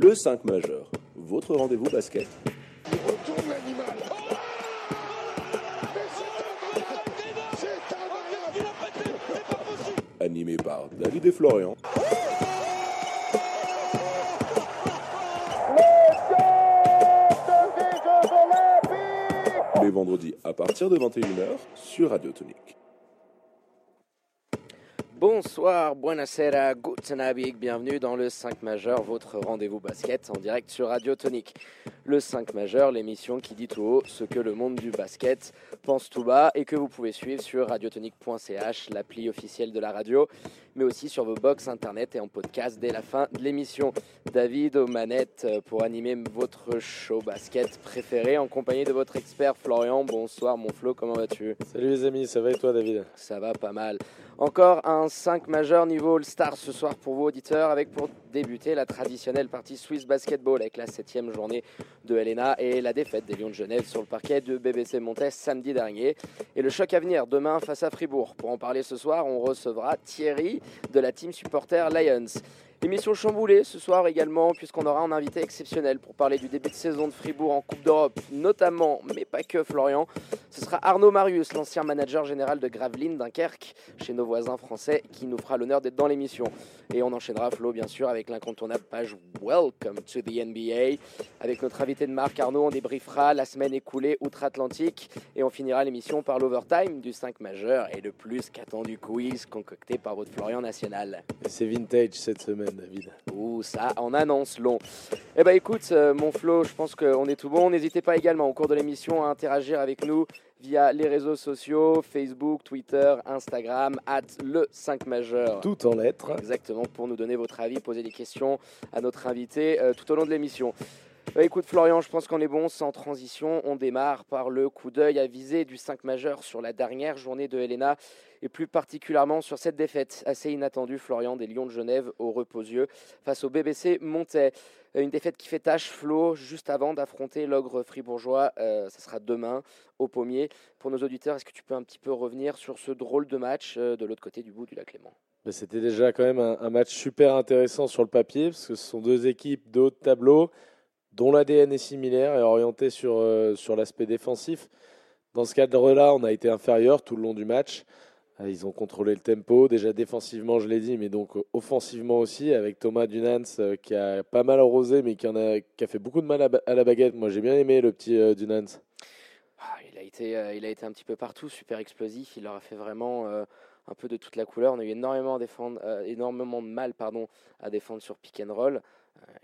Le 5 majeur, votre rendez-vous basket. Animé par David et Florian. Les vendredis à partir de 21h sur Radio Tonique. Bonsoir, buonasera, guten Abend, bienvenue dans le 5 majeur, votre rendez-vous basket en direct sur Radio Tonique. Le 5 majeur, l'émission qui dit tout haut ce que le monde du basket pense tout bas et que vous pouvez suivre sur radiotonique.ch, l'appli officielle de la radio, mais aussi sur vos box internet et en podcast dès la fin de l'émission. David aux manettes euh, pour animer votre show basket préféré en compagnie de votre expert Florian. Bonsoir mon Flo, comment vas-tu? Salut les amis, ça va et toi David? Ça va pas mal. Encore un 5 majeur niveau All-Star ce soir pour vos auditeurs, avec pour débuter la traditionnelle partie Swiss Basketball avec la septième journée de Helena et la défaite des Lions de Genève sur le parquet de BBC Montes samedi dernier. Et le choc à venir demain face à Fribourg. Pour en parler ce soir, on recevra Thierry de la team supporter Lions. Émission chamboulée ce soir également, puisqu'on aura un invité exceptionnel pour parler du début de saison de Fribourg en Coupe d'Europe, notamment, mais pas que Florian. Ce sera Arnaud Marius, l'ancien manager général de Gravelines Dunkerque, chez nos voisins français, qui nous fera l'honneur d'être dans l'émission. Et on enchaînera Flo, bien sûr, avec l'incontournable page Welcome to the NBA. Avec notre invité de marque Arnaud, on débriefera la semaine écoulée outre-Atlantique. Et on finira l'émission par l'overtime du 5 majeur et le plus qu'attendu quiz concocté par votre Florian National. C'est vintage cette semaine David. Ouh, ça en annonce long. Eh ben écoute, euh, mon Flo, je pense qu'on est tout bon. N'hésitez pas également au cours de l'émission à interagir avec nous via les réseaux sociaux, Facebook, Twitter, Instagram, at le 5 majeur. Tout en lettres. Exactement, pour nous donner votre avis, poser des questions à notre invité euh, tout au long de l'émission. Bah, écoute Florian, je pense qu'on est bon, sans transition. On démarre par le coup d'œil avisé du 5 majeur sur la dernière journée de Helena et plus particulièrement sur cette défaite assez inattendue, Florian, des Lions de Genève au reposieux face au BBC Montais. Une défaite qui fait tâche, Flo, juste avant d'affronter l'ogre fribourgeois. Euh, ça sera demain au Pommier. Pour nos auditeurs, est-ce que tu peux un petit peu revenir sur ce drôle de match euh, de l'autre côté du bout du lac Léman? C'était déjà quand même un, un, match super intéressant sur le papier, parce que ce sont deux équipes de haut de tableau dont l'ADN est similaire et orienté sur, euh, sur l'aspect défensif. Dans ce cadre-là, on a été inférieur tout le long du match. Euh, ils ont contrôlé le tempo, déjà défensivement, je l'ai dit, mais donc euh, offensivement aussi, avec Thomas Dunans qui a pas mal arrosé, mais qui, en a, qui a fait beaucoup de mal à, la baguette. Moi, j'ai bien aimé le petit Dunans. Ah, il, a été, il a été un petit peu partout, super explosif. Il leur a fait vraiment un peu de toute la couleur. On a eu énormément de mal pardon, à défendre sur pick and roll.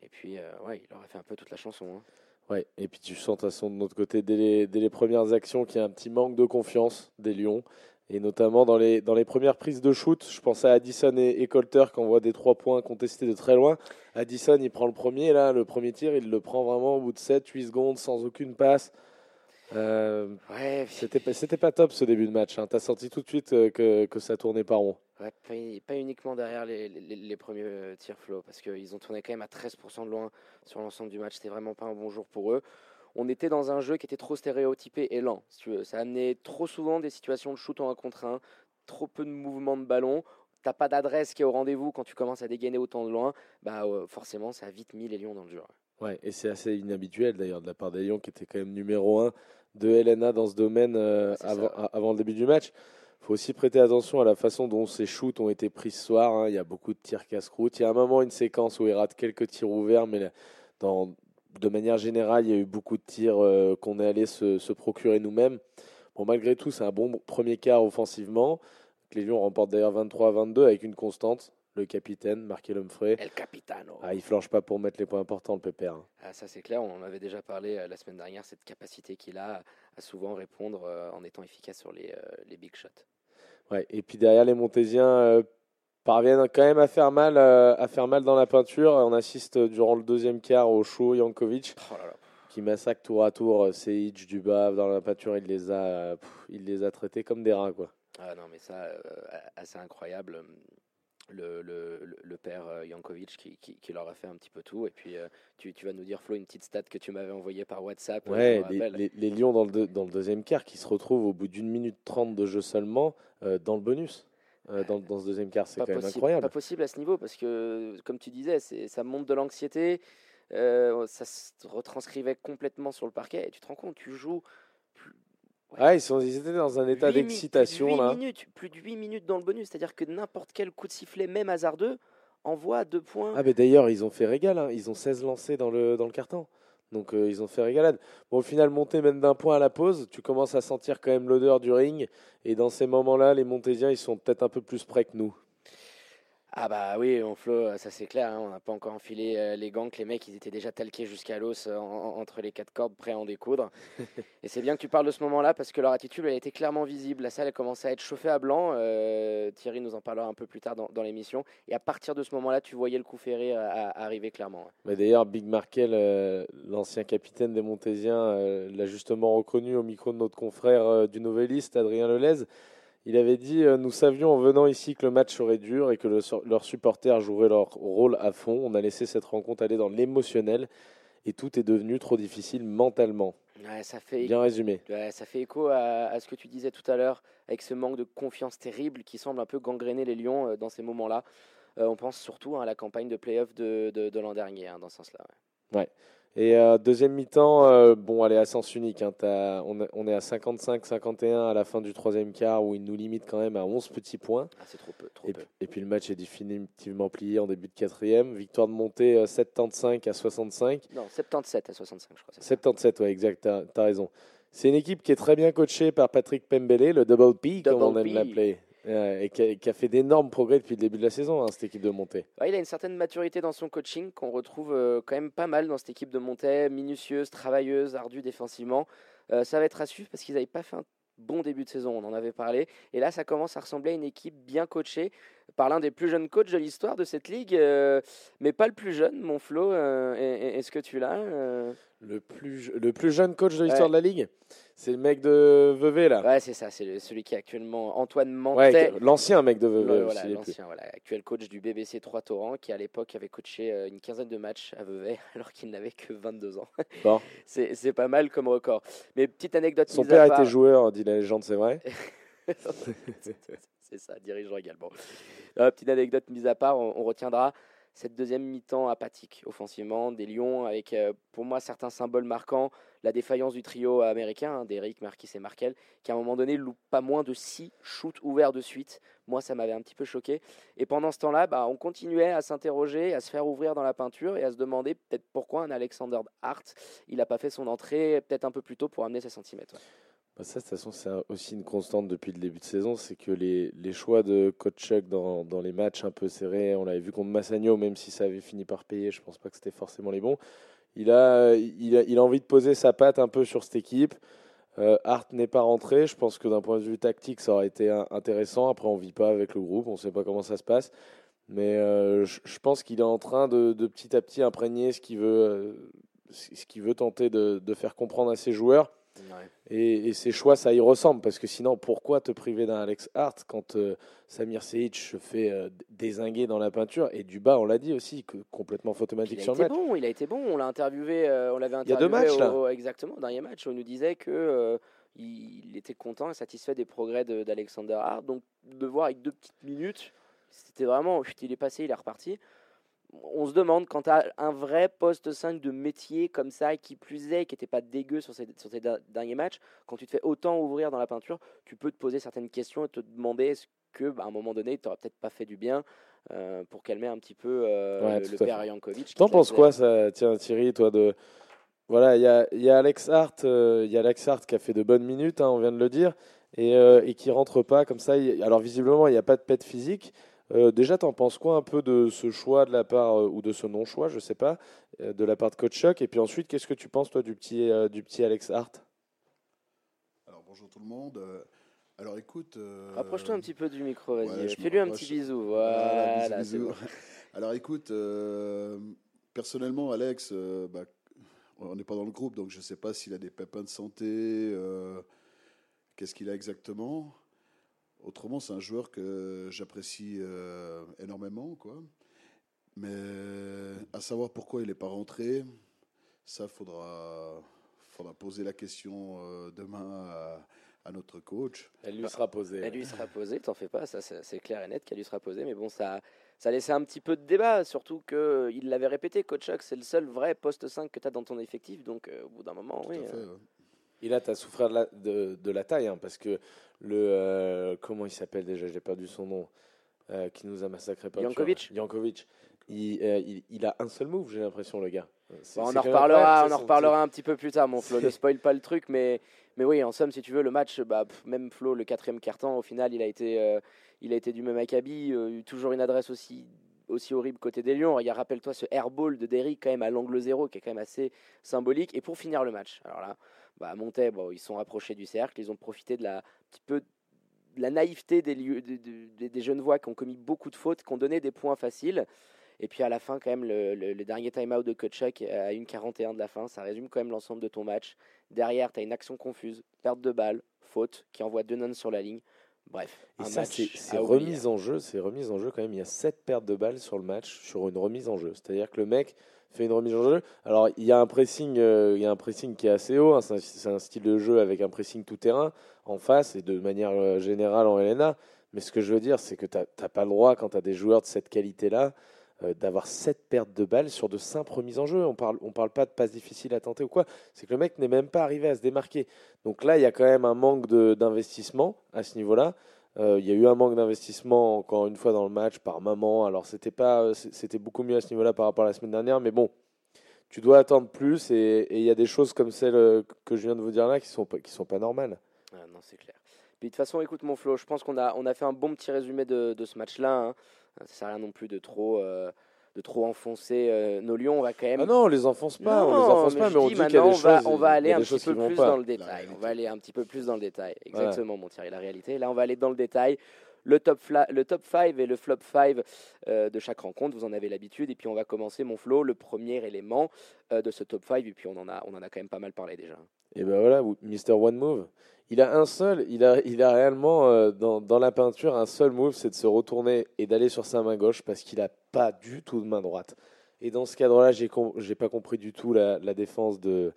Et puis, ouais, il leur a fait un peu toute la chanson. Hein. Ouais, et puis tu sens de façon de notre côté, dès les, dès les premières actions, qu'il y a un petit manque de confiance des Lions. Et notamment dans les, dans les premières prises de shoot, je pensais à Addison et, et Colter qui envoient des trois points contestés de très loin. Addison, il prend le premier, là, le premier tir, il le prend vraiment au bout de 7-8 secondes, sans aucune passe. Euh, ouais, c'était, c'était pas top ce début de match. Hein. Tu as senti tout de suite euh, que, que ça tournait pas rond. Ouais, pas, pas, uniquement derrière les, les, les premiers tirs flow, parce qu'ils ont tourné quand même à 13% de loin sur l'ensemble du match. C'était vraiment pas un bon jour pour eux on était dans un jeu qui était trop stéréotypé et lent, si tu veux. Ça amenait trop souvent des situations de shoot en un contre un, trop peu de mouvements de ballon. T'as pas d'adresse qui est au rendez-vous quand tu commences à dégainer autant de loin, bah euh, forcément ça a vite mis les Lions dans le dur. Ouais, et c'est assez inhabituel d'ailleurs de la part des Lions qui étaient quand même numéro un de LNA dans ce domaine euh, avant le début du match. Il faut aussi prêter attention à la façon dont ces shoots ont été pris ce soir. Hein. Il y a beaucoup de tirs casse-croûte. Il y a un moment, une séquence où il rate quelques tirs ouverts, mais dans, de manière générale, il y a eu beaucoup de tirs euh, qu'on est allé se, se, procurer nous-mêmes. Bon, malgré tout, c'est un bon premier quart offensivement. Les Lions remportent d'ailleurs 23 à 22 avec une constante. Le capitaine, Markel Humphrey. El Capitano. Ah, il flanche pas pour mettre les points importants, le pépère. Hein. Ah, ça, c'est clair. On en avait déjà parlé euh, la semaine dernière, cette capacité qu'il a à souvent répondre euh, en étant efficace sur les, les big shots. Ouais, et puis derrière, les Montésiens euh, parviennent quand même à faire mal, euh, à faire mal dans la peinture. On assiste durant le deuxième quart au show Jankovic oh là là. qui massacre tour à tour Seic, Dubav dans la peinture. Il les a, pff, il les a traités comme des rats, quoi. Ah non, mais ça, euh, assez incroyable. Le, le, le, père Jankovic qui, qui, qui, leur a fait un petit peu tout. Et puis, euh, tu, tu, vas nous dire, Flo, une petite stat que tu m'avais envoyée par WhatsApp. Ouais, les, les, les, Lions dans le, dans le deuxième quart qui se retrouvent au bout d'une minute trente de jeu seulement euh, dans le bonus. Euh, dans, dans, ce deuxième quart, c'est quand possible, même incroyable. Pas possible à ce niveau parce que, comme tu disais, ça monte de l'anxiété. ça se retranscrivait complètement sur le parquet. Et tu te rends compte, tu joues. Ah, ils, sont, ils étaient dans un état d'excitation là. Minutes, plus de 8 minutes dans le bonus, c'est-à-dire que n'importe quel coup de sifflet, même hasardeux, envoie deux points. Ah, mais d'ailleurs, ils ont fait régal, hein. ils ont 16 lancés dans le, dans le carton. Donc euh, ils ont fait régalade. Bon, au final, monter même d'un point à la pause, tu commences à sentir quand même l'odeur du ring. Et dans ces moments-là, les Montésiens, ils sont peut-être un peu plus prêts que nous. Ah bah oui, on flot, ça c'est clair, hein, on n'a pas encore enfilé euh, les gants, que les mecs ils étaient déjà talqués jusqu'à l'os euh, entre les quatre cordes, prêts à en découdre. et c'est bien que tu parles de ce moment-là parce que leur attitude elle était clairement visible. La salle elle commençait à être chauffée à blanc. Euh, Thierry nous en parlera un peu plus tard dans, l'émission. Et à partir de ce moment-là, tu voyais le coup ferré arriver clairement. Mais d'ailleurs, Big Markel, l'ancien capitaine des Montésiens, l'a justement reconnu au micro de notre confrère du Noveliste, Adrien Lelez. Il avait dit euh, Nous savions en venant ici que le match serait dur et que leurs supporters joueraient leur rôle à fond. On a laissé cette rencontre aller dans l'émotionnel et tout est devenu trop difficile mentalement. ça fait Bien résumé. ça fait écho à, ce que tu disais tout à l'heure, avec ce manque de confiance terrible qui semble un peu gangréner les Lions euh, dans ces moments-là. Euh, on pense surtout à la campagne de playoff de, de, l'an dernier, hein, dans ce sens-là. ouais. Et euh, deuxième mi-temps, euh, bon, allez, à sens unique. Hein, on, est à 55-51 à la fin du troisième quart où il nous limite quand même à 11 petits points. Ah, c'est trop peu. et, Puis, le match est définitivement plié en début de quatrième. Victoire de montée 75 euh, à 65. Non, 77 à 65, je crois. 77, ouais, exact, tu as, raison. C'est une équipe qui est très bien coachée par Patrick Pembele, le Double P, comme on aime l'appeler et qui a, fait d'énormes progrès depuis le début de la saison, hein, cette équipe de montée. il a une certaine maturité dans son coaching qu'on retrouve euh, quand même pas mal dans cette équipe de montée, minutieuse, travailleuse, ardue défensivement. Euh, ça va être à suivre parce qu'ils n'avaient pas fait un bon début de saison, on en avait parlé. Et là, ça commence à ressembler à une équipe bien coachée par l'un des plus jeunes coachs de l'histoire de cette ligue, euh, mais pas le plus jeune, mon Flo. Est-ce que tu l'as le plus, le plus jeune coach de l'histoire de la ligue c'est le mec de Vevey là. Ouais, c'est ça, c'est celui qui est actuellement Antoine Mantet. l'ancien mec de Vevey. voilà, l'ancien, voilà, actuel coach du BBC 3 Torrent, qui à l'époque avait coaché euh, une quinzaine de matchs à Vevey, alors qu'il n'avait que 22 ans. Bon. c'est pas mal comme record. Mais petite anecdote. Son père était joueur, dit la légende, c'est vrai. c'est ça, dirigeant également. Euh, petite anecdote mise à part, on retiendra cette deuxième mi-temps apathique offensivement des Lions avec euh, pour moi certains symboles marquants. La défaillance du trio américain hein, d'Eric, Marquis et Markel qui à un moment donné loupe pas moins de six shoots ouverts de suite. Moi ça m'avait un petit peu choqué. Et pendant ce temps-là bah, on continuait à s'interroger à se faire ouvrir dans la peinture et à se demander peut-être pourquoi un Alexander Hart il n'a pas fait son entrée peut-être un peu plus tôt pour amener ses centimètres ça, de toute façon, c'est aussi une constante depuis le début de saison, c'est que les, les, choix de coach Chuck dans, dans, les matchs un peu serrés, on l'avait vu contre Massagno, même si ça avait fini par payer, je pense pas que c'était forcément les bons. Il a, il, a, il a envie de poser sa patte un peu sur cette équipe. Euh, Hart n'est pas rentré. Je pense que d'un point de vue tactique, ça aurait été intéressant. Après, on vit pas avec le groupe, on ne sait pas comment ça se passe. Mais euh, je, je, pense qu'il est en train de, de, petit à petit imprégner ce qu'il veut, euh, ce qu'il veut tenter de, de, faire comprendre à ses joueurs. Et, ses choix, ça y ressemble, parce que sinon, pourquoi te priver d'un Alex Hart quand euh, Samir Seic se fait euh, désinguer dans la peinture? Et du bas, on l'a dit aussi, que complètement photomatique sur le match. Bon, il a été bon, on l'a interviewé, euh, on l'avait interviewé. Il y a deux matchs, là. exactement, dernier match, on nous disait que il était content et satisfait des progrès d'Alexander Hart. Donc, de voir avec deux petites minutes, c'était vraiment, il est passé, il est reparti on se demande quand tu as un vrai poste 5 de métier comme ça, qui plus est, qui n'était pas dégueu sur ces, sur derniers matchs, quand tu te fais autant ouvrir dans la peinture, tu peux te poser certaines questions et te demander est-ce que, bah, à un moment donné, tu n'auras peut-être pas fait du bien euh, pour calmer un petit peu euh, le père Jankovic. T'en penses quoi, ça, tiens, Thierry, toi, de. Voilà, il y a, Alex Hart, euh, y a Alex Hart qui a fait de bonnes minutes, hein, on vient de le dire, et, et qui rentre pas comme ça. alors visiblement, il n'y a pas de pète physique. Euh, déjà, tu en penses quoi un peu de ce choix de la part, euh, ou de ce non-choix, je sais pas, euh, de la part de Coach Chuck Et puis ensuite, qu'est-ce que tu penses, toi, du petit, du petit Alex Hart? Alors, bonjour tout le monde. Alors, écoute. Rapproche-toi un petit peu du micro, vas-y. Fais-lui un petit bisou. Voilà, Alors, écoute, personnellement, Alex, bah, on n'est pas dans le groupe, donc je ne sais pas s'il a des pépins de santé. Qu'est-ce qu'il a exactement Autrement, c'est un joueur que j'apprécie euh, énormément, quoi. Mais à savoir pourquoi il n'est pas rentré, ça faudra, faudra poser la question euh, demain à notre coach. Elle lui sera posée. Elle lui sera posée, t'en fais pas, ça c'est clair et net qu'elle lui sera posée, mais bon, ça, ça laissait un petit peu de débat, surtout qu'il l'avait répété, coach Chuck, c'est le seul vrai poste 5 que tu as dans ton effectif, donc au bout d'un moment, oui. Et là, tu as souffert de la, de, la taille, hein, parce que le. comment il s'appelle déjà J'ai perdu son nom. qui nous a massacré pas Jankovic. Jankovic. Il, il, a un seul move, j'ai l'impression, le gars. on en reparlera, on en reparlera un petit peu plus tard, mon Flo. Ne spoil pas le truc, mais, mais oui, en somme, si tu veux, le match, bah, même Flo, le quatrième carton, au final, il a été, euh, il a été du même acabit. Euh, toujours une adresse aussi, aussi horrible côté des Lions. Regarde, rappelle-toi ce airball de Derrick, quand même, à l'angle zéro, qui est quand même assez symbolique. Et pour finir le match, alors là, bah, Montaigne, bon, ils sont approchés du cercle, ils ont profité de la petit peu de la naïveté des, des, des jeunes voix qui ont commis beaucoup de fautes, qui ont donné des points faciles. Et puis à la fin, quand même, le, dernier time-out de Kotchak à 1,41 de la fin, ça résume quand même l'ensemble de ton match. Derrière, tu as une action confuse, perte de balle, faute, qui envoie deux nons sur la ligne. Bref, et ça, c'est remise en jeu, c'est remise en jeu quand même. Il y a 7 pertes de balles sur le match sur une remise en jeu. C'est-à-dire que le mec fait une remise en jeu. Alors, il y a un pressing, euh, il y a un pressing qui est assez haut. Hein. c'est un, style de jeu avec un pressing tout terrain en face et de manière euh, générale en LNA. Mais ce que je veux dire, c'est que tu n'as pas le droit, quand tu as des joueurs de cette qualité-là, euh, d'avoir 7 pertes de balles sur de simples remises en jeu. On parle, on parle pas de passes difficiles à tenter ou quoi. C'est que le mec n'est même pas arrivé à se démarquer. Donc là, il y a quand même un manque d'investissement à ce niveau-là. Euh, il y a eu un manque d'investissement encore une fois dans le match par maman. Alors c'était pas, c'était beaucoup mieux à ce niveau-là par rapport à la semaine dernière, mais bon, tu dois attendre plus et il y a des choses comme celles euh, que je viens de vous dire là qui sont qui sont pas normales. Ah, non, c'est clair. Puis de toute façon, écoute mon Flo, je pense qu'on a on a fait un bon petit résumé de, de ce match-là. Hein. Ça sert à rien non plus de trop, euh, de trop enfoncer euh, nos lions. On va quand même. Ah non, on les enfonce pas, on les enfonce pas, mais on dit qu'il y a des choses. On va aller un petit peu plus dans le détail. On va aller un petit peu plus dans le détail. Exactement, mon Thierry, la réalité. Là, on va aller dans le détail. Le top, le top 5 et le flop 5 euh, de chaque rencontre, vous en avez l'habitude. Et puis on va commencer, mon flow, le premier élément de ce top 5. Et puis on en, a, on en a quand même pas mal parlé déjà. Et ben voilà, Mister One Move. Il a un seul, il a, il a réellement euh, dans, dans, la peinture un seul move, c'est de se retourner et d'aller sur sa main gauche parce qu'il n'a pas du tout de main droite. Et dans ce cadre-là, j'ai n'ai pas compris du tout la, défense de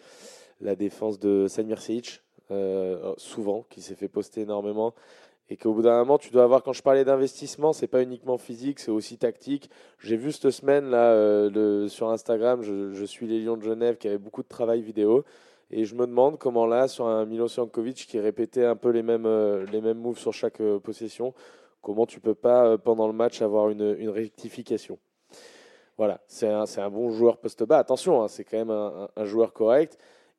la défense de euh, souvent, qui s'est fait poster énormément. Et qu'au bout d'un moment, tu dois avoir, quand je parlais d'investissement, c'est pas uniquement physique, c'est aussi tactique. J'ai vu cette semaine là euh, sur Instagram, je, je, suis les Lions de Genève qui avait beaucoup de travail vidéo. Et je me demande comment là, sur un Milos Jankovic qui répétait un peu les mêmes, euh, les mêmes moves sur chaque euh, possession, comment tu peux pas, euh, pendant le match, avoir une, une rectification. Voilà, c'est un, un, bon joueur post-bas. Attention, hein, c'est quand même un, un, joueur correct,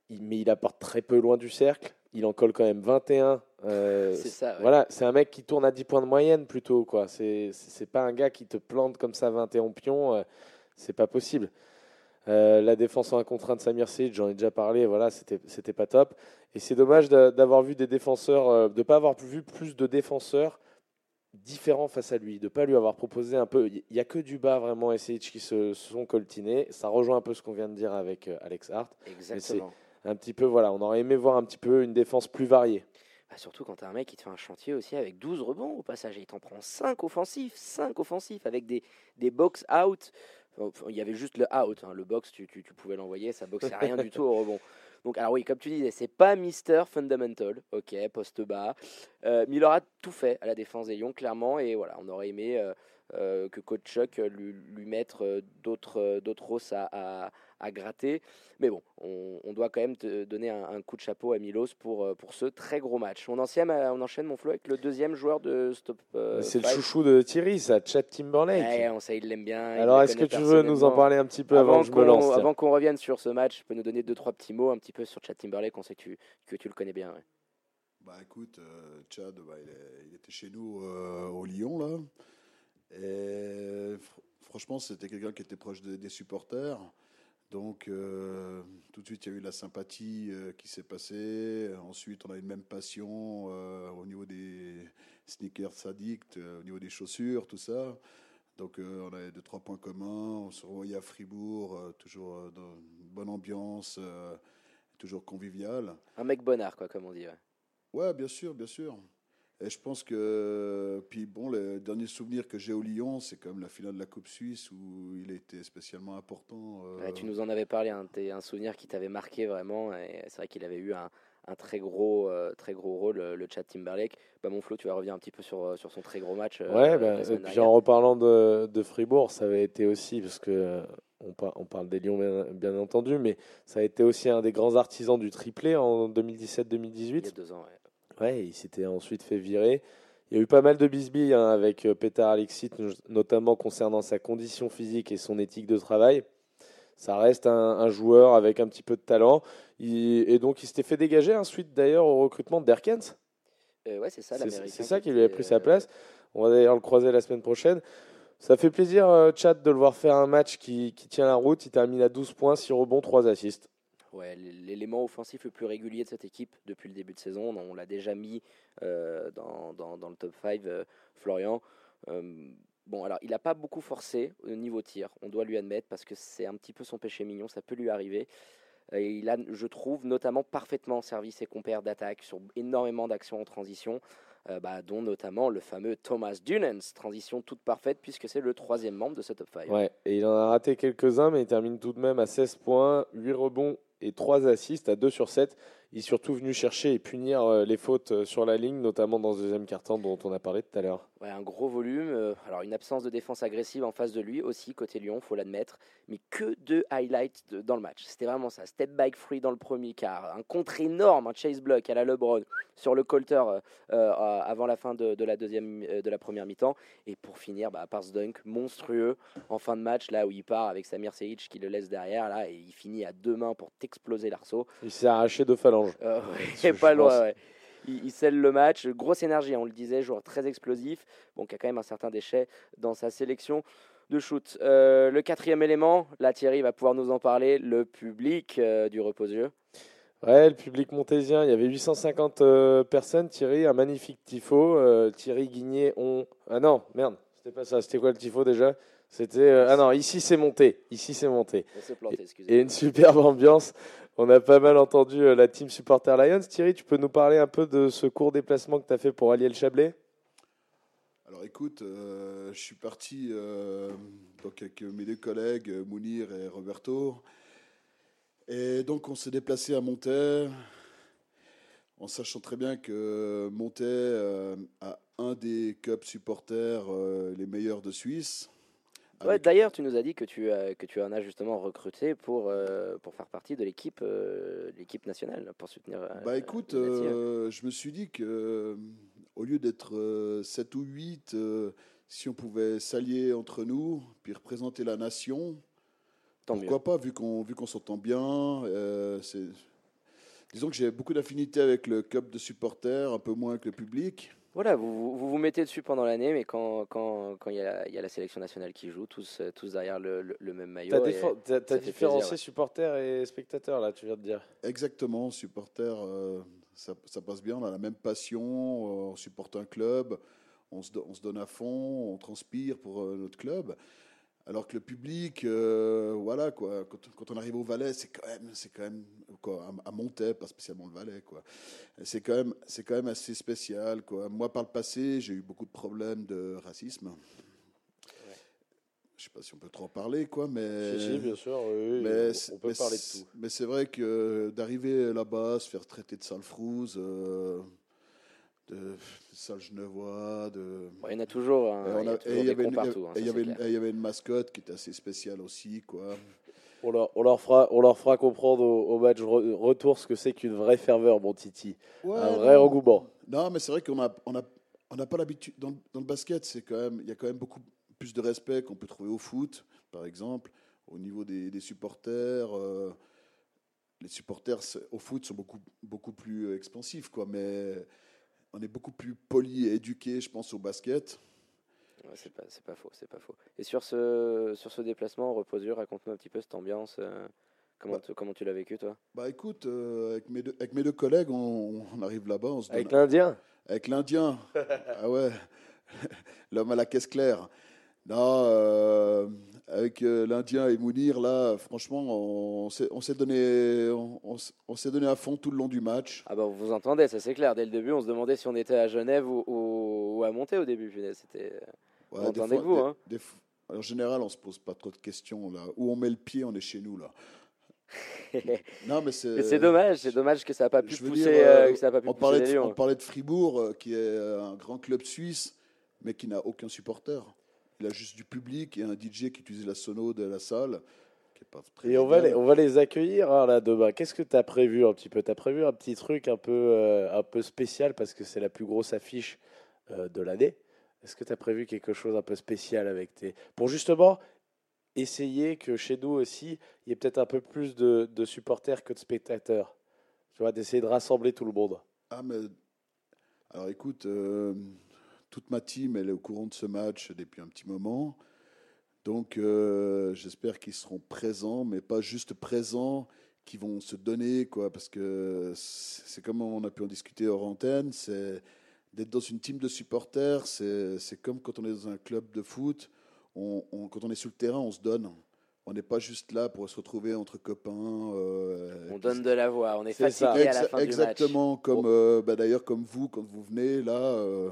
mais il apporte très peu loin du cercle. Il en colle quand même 21. c'est ça. Voilà, c'est un mec qui tourne à 10 points de moyenne plutôt. quoi. C'est pas un gars qui te plante comme ça 21 pions. c'est pas possible. Euh, la défense en un contre de Samir Seyd, j'en ai déjà parlé, voilà, c'était pas top. Et c'est dommage d'avoir vu des défenseurs, euh, de ne pas avoir vu plus de défenseurs différents face à lui, de ne pas lui avoir proposé un peu. Il n'y a que du bas vraiment et qui se, sont coltinés. Ça rejoint un peu ce qu'on vient de dire avec euh, Alex Hart. Exactement. Un petit peu, voilà, on aurait aimé voir un petit peu une défense plus variée. Bah, surtout quand tu as un mec qui te fait un chantier aussi avec 12 rebonds au passage. il t'en prend 5 offensifs, 5 offensifs avec des, des box-out il y avait juste le out, hein. le box, tu, tu, pouvais l'envoyer, ça boxait rien du tout au rebond. Donc, alors oui, comme tu disais, c'est pas Mister Fundamental, ok, poste bas. Euh, mais il aura tout fait à la défense des Lions, clairement, et voilà, on aurait aimé euh, euh, que coach Chuck lui, lui mettre d'autres rosses à, à gratter. Mais bon, on, doit quand même te donner un, coup de chapeau à Milos pour, euh, pour ce très gros match. On enchaîne, euh, on enchaîne mon flow avec le deuxième joueur de Stop. Euh, c'est le chouchou de Thierry, ça, Chad Timberlake. Ouais, on sait, il l'aime bien. Alors, est-ce que tu veux nous en parler un petit peu avant, que je me lance Avant qu'on revienne sur ce match, tu peux nous donner deux, trois petits mots un petit peu sur Chad Timberlake. On sait que tu, que tu le connais bien. Bah écoute, Chad, bah, il, était chez nous au Lyon, là. Et franchement, c'était quelqu'un qui était proche des supporters. Donc, euh, tout de suite, il y a eu la sympathie euh, qui s'est passée. Ensuite, on a une même passion euh, au niveau des sneakers addicts, au niveau des chaussures, tout ça. Donc, on a deux, trois points communs. On se revoyait à Fribourg, toujours dans une bonne ambiance, toujours convivial. Un mec bonnard, quoi, comme on dit. Ouais, ouais bien sûr, bien sûr. Et je pense que, puis bon, le dernier souvenir que j'ai au Lyon, c'est comme la finale de la Coupe Suisse où il était spécialement important. Euh. tu nous en avais parlé, un, un souvenir qui t'avait marqué vraiment. Et c'est vrai qu'il avait eu un, un très gros, très gros rôle, le Chad Timberlake. Bah, mon Flo, tu vas revenir un petit peu sur, sur son très gros match. ouais, bah, et puis en reparlant de, de, Fribourg, ça avait été aussi, parce que on, on parle des Lions bien, entendu, mais ça a été aussi un des grands artisans du triplé en 2017-2018. Il y a deux ans, ouais. Ouais, il s'était ensuite fait virer. Il y a eu pas mal de bisbilles hein, avec euh, Peter Alexis, notamment concernant sa condition physique et son éthique de travail. Ça reste un, joueur avec un petit peu de talent. et donc, il s'était fait dégager ensuite, d'ailleurs, au recrutement de Derkens. Euh, ouais, c'est ça, C'est ça qui lui a pris sa place. On va d'ailleurs le croiser la semaine prochaine. Ça fait plaisir, euh, Chad, de le voir faire un match qui, qui tient la route. Il termine à 12 points, 6 rebonds, 3 assists. Ouais, l'élément offensif le plus régulier de cette équipe depuis le début de saison. On l'a déjà mis euh, dans, dans, le top 5, euh, Florian. bon, alors, il n'a pas beaucoup forcé au niveau tir, on doit lui admettre, parce que c'est un petit peu son péché mignon, ça peut lui arriver. Et il a, je trouve, notamment parfaitement servi ses compères d'attaque sur énormément d'actions en transition. Euh, bah, dont notamment le fameux Thomas Dunens, transition toute parfaite puisque c'est le troisième membre de ce top 5. Ouais, et il en a raté quelques-uns, mais il termine tout de même à 16 points, 8 rebonds et 3 assists à 2 sur 7 il est surtout venu chercher et punir euh, les fautes euh, sur la ligne, notamment dans ce deuxième quart-temps dont on a parlé tout à l'heure. Ouais, un gros volume. Euh, alors une absence de défense agressive en face de lui aussi côté Lyon, faut l'admettre. Mais que de highlights dans le match. C'était vraiment ça. Step back free dans le premier quart, un contre énorme, un chase block à la LeBron sur le Colter avant la fin de, la deuxième, de la première mi-temps. Et pour finir, bah, par ce dunk monstrueux en fin de match, là où il part avec Samir Sejic qui le laisse derrière, là et il finit à deux mains pour t'exploser l'arceau. Il s'est arraché de phalange. Euh, pas loin, il, scelle le match. Grosse énergie, on le disait, joueur très explosif. Bon, qui a quand même un certain déchet dans sa sélection de shoot. Euh, le quatrième élément, là Thierry va pouvoir nous en parler, le public euh, du reposieux. Ouais, le public montésien, il y avait 850 personnes, Thierry, un magnifique tifo. Thierry Guigné, on... Ah non, merde, c'était pas ça, c'était quoi le tifo déjà? C'était... ah non, ici c'est monté, ici c'est monté. Planté, et, une superbe ambiance. On a pas mal entendu euh, la team supporter Lions. Thierry, tu peux nous parler un peu de ce court déplacement que tu as fait pour allier le Chablais? Alors écoute, euh, je suis parti euh, donc avec mes deux collègues, Mounir et Roberto. Et donc on s'est déplacé à Montaix, en sachant très bien que Montaix a un des clubs supporters les meilleurs de Suisse. Ouais, D'ailleurs, tu nous as dit que tu, as, que tu en as justement recruté pour, euh, pour faire partie de l'équipe euh, l'équipe nationale, pour soutenir. Euh, bah écoute, je me suis dit que au lieu d'être 7 ou 8, si on pouvait s'allier entre nous, puis représenter la nation, pourquoi pas, vu qu'on qu'on s'entend bien. disons que j'ai beaucoup d'affinité avec le club de supporters, un peu moins avec le public. Voilà, vous, vous, vous mettez dessus pendant l'année, mais quand il quand, quand y, a, y, a la sélection nationale qui joue, tous, euh, tous derrière le, le, même maillot. Tu as, différencié supporters et spectateurs, là, tu viens de dire. Exactement, supporters, euh, ça, ça, passe bien, on a la même passion, on supporte un club, on se, on se donne à fond, on transpire pour euh, notre club. Alors que le public, euh, voilà quoi, quand, on arrive au Valais, c'est quand même, c'est quand même quoi, à, Montaix, pas spécialement le Valais quoi. C'est quand même, c'est quand même assez spécial quoi. Moi, par le passé, j'ai eu beaucoup de problèmes de racisme. Je Je sais pas si on peut trop en parler, quoi, mais. Si, bien sûr, mais on, peut parler de tout. Mais c'est vrai que d'arriver là-bas, se faire traiter de sale frouze, euh, de sale genevois. De... il y en a toujours, il y, avait une, partout. il, y avait une, mascotte qui était assez spéciale aussi. Quoi. On leur, on leur, fera, on leur fera comprendre au, match retour ce que c'est qu'une vraie ferveur, mon Titi. un vrai engouement. Non, mais c'est vrai qu'on n'a on a, on a pas l'habitude. Dans, dans, le basket, c'est quand même, il y a quand même beaucoup plus de respect qu'on peut trouver au foot, par exemple, au niveau des, des supporters. Euh, les supporters au foot sont beaucoup, beaucoup plus expansifs, quoi, mais on est beaucoup plus poli et éduqué, je pense, au basket. c'est pas, pas, faux, c'est pas faux. Et sur ce, sur ce déplacement, reposure, raconte-nous un petit peu cette ambiance. Euh, comment, bah. tu, comment tu l'as vécu, toi? Bah écoute, euh, avec, mes deux, avec mes deux collègues, on, arrive là-bas. Avec l'Indien? Avec l'Indien. ah ouais, l'homme à la caisse claire. Non, euh, avec euh, l'Indien et Mounir, là, franchement, on s'est donné, on, s'est donné à fond tout le long du match. Ah bah vous entendez, ça c'est clair. Dès le début, on se demandait si on était à Genève ou, ou, à Monter au début. C'était. Ouais, vous, hein. En général, on se pose pas trop de questions là. Où on met le pied, on est chez nous là. non, mais c'est dommage, c'est dommage que ça n'a pas pu pousser. Euh, pas pu on, parlait de, on, parlait de, Fribourg, euh, qui est un grand club suisse, mais qui n'a aucun supporter. Il a juste du public et un DJ qui utilise la sono de la salle. et on va, les, on va les accueillir hein, là demain. Qu'est-ce que tu as prévu un petit peu? Tu as prévu un petit truc un peu, euh, un peu spécial parce que c'est la plus grosse affiche de l'année? Est-ce que tu as prévu quelque chose un peu spécial avec tes. Pour justement essayer que chez nous aussi, il y ait peut-être un peu plus de, supporters que de spectateurs? Tu vois, d'essayer de rassembler tout le monde. Ah, mais. Alors écoute, euh, toute ma team, elle est au courant de ce match depuis un petit moment. Donc euh, j'espère qu'ils seront présents, mais pas juste présents, qui vont se donner, quoi, parce que c'est comme on a pu en discuter hors antenne, c'est d'être dans une team de supporters, c'est comme quand on est dans un club de foot quand on est sur le terrain, on se donne. On n'est pas juste là pour se retrouver entre copains. Euh, on donne de la voix, on est, fatigué à la fin Exactement, du match. comme euh, bah, d'ailleurs comme vous quand vous venez là. Euh,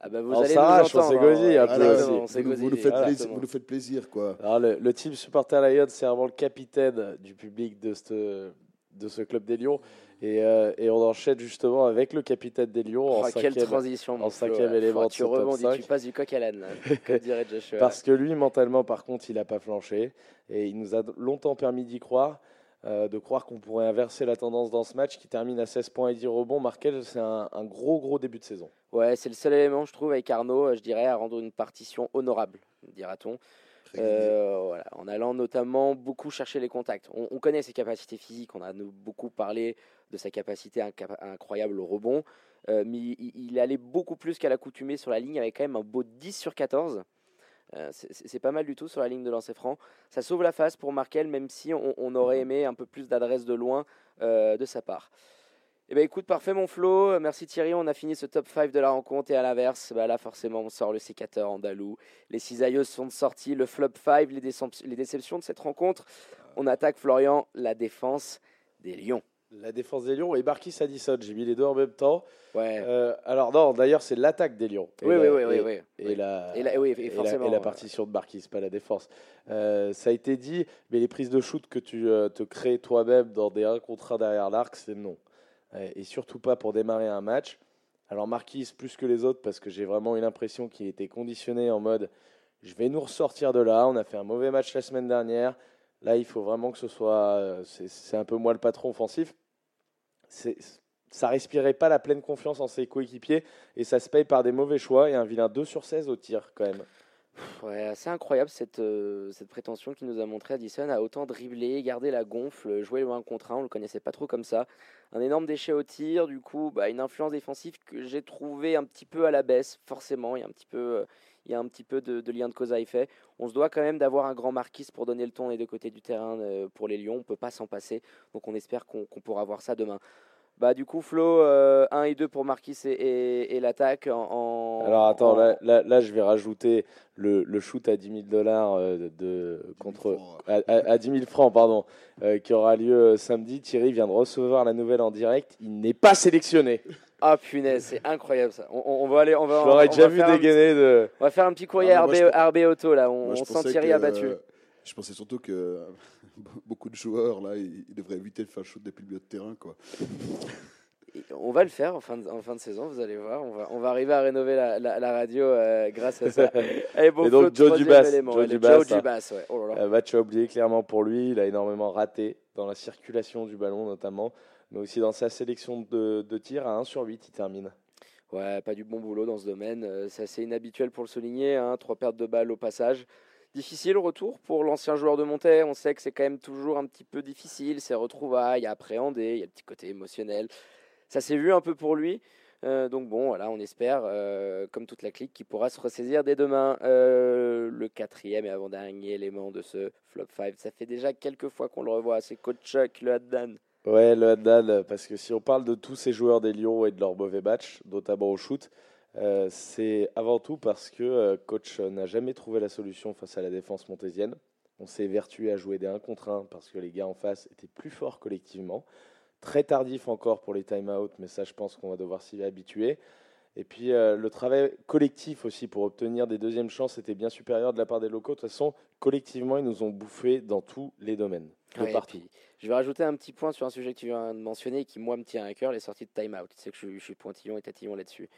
ah bah vous on s'arrache, on s'est un peu vous, vous, nous faites plaisir, vous nous faites plaisir, quoi. Alors, le, le team supporter Lions, c'est vraiment le capitaine du public de ce, de ce club des Lions. Et, euh, et, on enchaîne justement avec le capitaine des Lions oh, en cinquième, transition, en cinquième élément. tu rebondis, tu passes du coq à l'âne, que dirait Joshua. Parce que lui, mentalement, par contre, il n'a pas flanché. Et il nous a longtemps permis d'y croire, euh, de croire qu'on pourrait inverser la tendance dans ce match qui termine à 16 points et 10 rebonds. Markel, c'est un, un, gros, gros début de saison. Ouais, c'est le seul élément, je trouve, avec Arnaud, je dirais, à rendre une partition honorable, dira-t-on. Euh, voilà, en allant notamment beaucoup chercher les contacts. On, connaît ses capacités physiques, on a beaucoup parlé de sa capacité incroyable au rebond, euh, mais il, allait beaucoup plus qu'à l'accoutumée sur la ligne avec quand même un beau 10 sur 14. Euh, c'est pas mal du tout sur la ligne de lancer franc. Ça sauve la face pour Markel, même si on, aurait aimé un peu plus d'adresse de loin de sa part. Eh ben écoute, parfait mon Flo. Merci Thierry. On a fini ce top 5 de la rencontre. Et à l'inverse, bah là forcément, on sort le sécateur andalou. Les cisailleuses sont sortis. Le flop 5, les, les déceptions de cette rencontre. On attaque Florian, la défense des Lions. La défense des Lions et Marquis Addison. J'ai mis les deux en même temps. Ouais. Euh, alors non, d'ailleurs c'est l'attaque des Lions. oui, oui, oui, oui, Et, la, et, la, oui, forcément, et la, partition de Marquis, pas la défense. Euh, ça a été dit, mais les prises de shoot que tu euh, te crées toi-même dans des 1 contre 1 derrière l'arc, c'est non et surtout pas pour démarrer un match. Alors Marquis plus que les autres parce que j'ai vraiment eu l'impression qu'il était conditionné en mode je vais nous ressortir de là, on a fait un mauvais match la semaine dernière, là il faut vraiment que ce soit, c'est un peu moi le patron offensif. Ça respirait pas la pleine confiance en ses coéquipiers et ça se paye par des mauvais choix et un vilain 2 sur 16 au tir quand même. Ouais, c'est incroyable cette, euh, cette prétention qu'il nous a montré Addison à autant dribbler, garder la gonfle, jouer le 1 contre 1, on le connaissait pas trop comme ça. Un énorme déchet au tir, du coup, bah, une influence défensive que j'ai trouvé un petit peu à la baisse, forcément, il y a un petit peu, euh, il y a un petit peu de, lien de cause à effet. On se doit quand même d'avoir un grand marquis pour donner le ton des deux côtés du terrain euh, pour les Lions, on peut pas s'en passer, donc on espère qu'on pourra voir ça demain. Bah, du coup, Flo, 1 euh, et 2 pour Marquis et, et, l'attaque. En, Alors, attends, Là, là, je vais rajouter le, le shoot à 10 000 dollars euh, de, contre. À, 10 000 francs, pardon, euh, qui aura lieu samedi. Thierry vient de recevoir la nouvelle en direct. Il n'est pas sélectionné. Ah punaise, c'est incroyable ça. On, va aller, on va. Je l'aurais déjà vu dégainer de. On va faire un petit courrier à RB, Auto là. On, on sent Thierry abattu. Je pensais surtout que beaucoup de joueurs, là, ils, devraient éviter de faire shoot depuis le milieu de terrain. Quoi. On va le faire en fin de, en fin de saison, vous allez voir. On va, on va arriver à rénover la, la, radio euh, grâce à ça. Et, donc, Joe Dubas. Joe Dubas, ouais. Oh là match à oublier clairement pour lui. Il a énormément raté dans la circulation du ballon, notamment, mais aussi dans sa sélection de, de tirs à 1 sur 8. Il termine. Ouais, pas du bon boulot dans ce domaine. Euh, c'est assez inhabituel pour le souligner. Hein. Trois pertes de balles au passage. Difficile le retour pour l'ancien joueur de Montaigne. On sait que c'est quand même toujours un petit peu difficile, c'est retrouvailles, à appréhender, il y a le petit côté émotionnel. Ça s'est vu un peu pour lui. Euh, donc bon, voilà, on espère, euh, comme toute la clique, qu'il pourra se ressaisir dès demain. Le quatrième et avant-dernier élément de ce flop 5. Ça fait déjà quelques fois qu'on le revoit. C'est Coach le Haddan. Ouais, le parce que si on parle de tous ces joueurs des Lions et de leur mauvais match, notamment au shoot, euh, c'est avant tout parce que euh, coach n'a jamais trouvé la solution face à la défense montésienne. On s'est vertué à jouer des 1 contre 1 parce que les gars en face étaient plus forts collectivement. Très tardif encore pour les time-out, mais ça, je pense qu'on va devoir s'y habituer. Et puis le travail collectif aussi pour obtenir des deuxièmes chances était bien supérieur de la part des locaux. De toute façon, collectivement, ils nous ont bouffé dans tous les domaines. De je vais rajouter un petit point sur un sujet que tu viens de mentionner qui, moi, me tient à cœur les sorties de time-out. Tu sais que je, je suis pointillon et tatillon là-dessus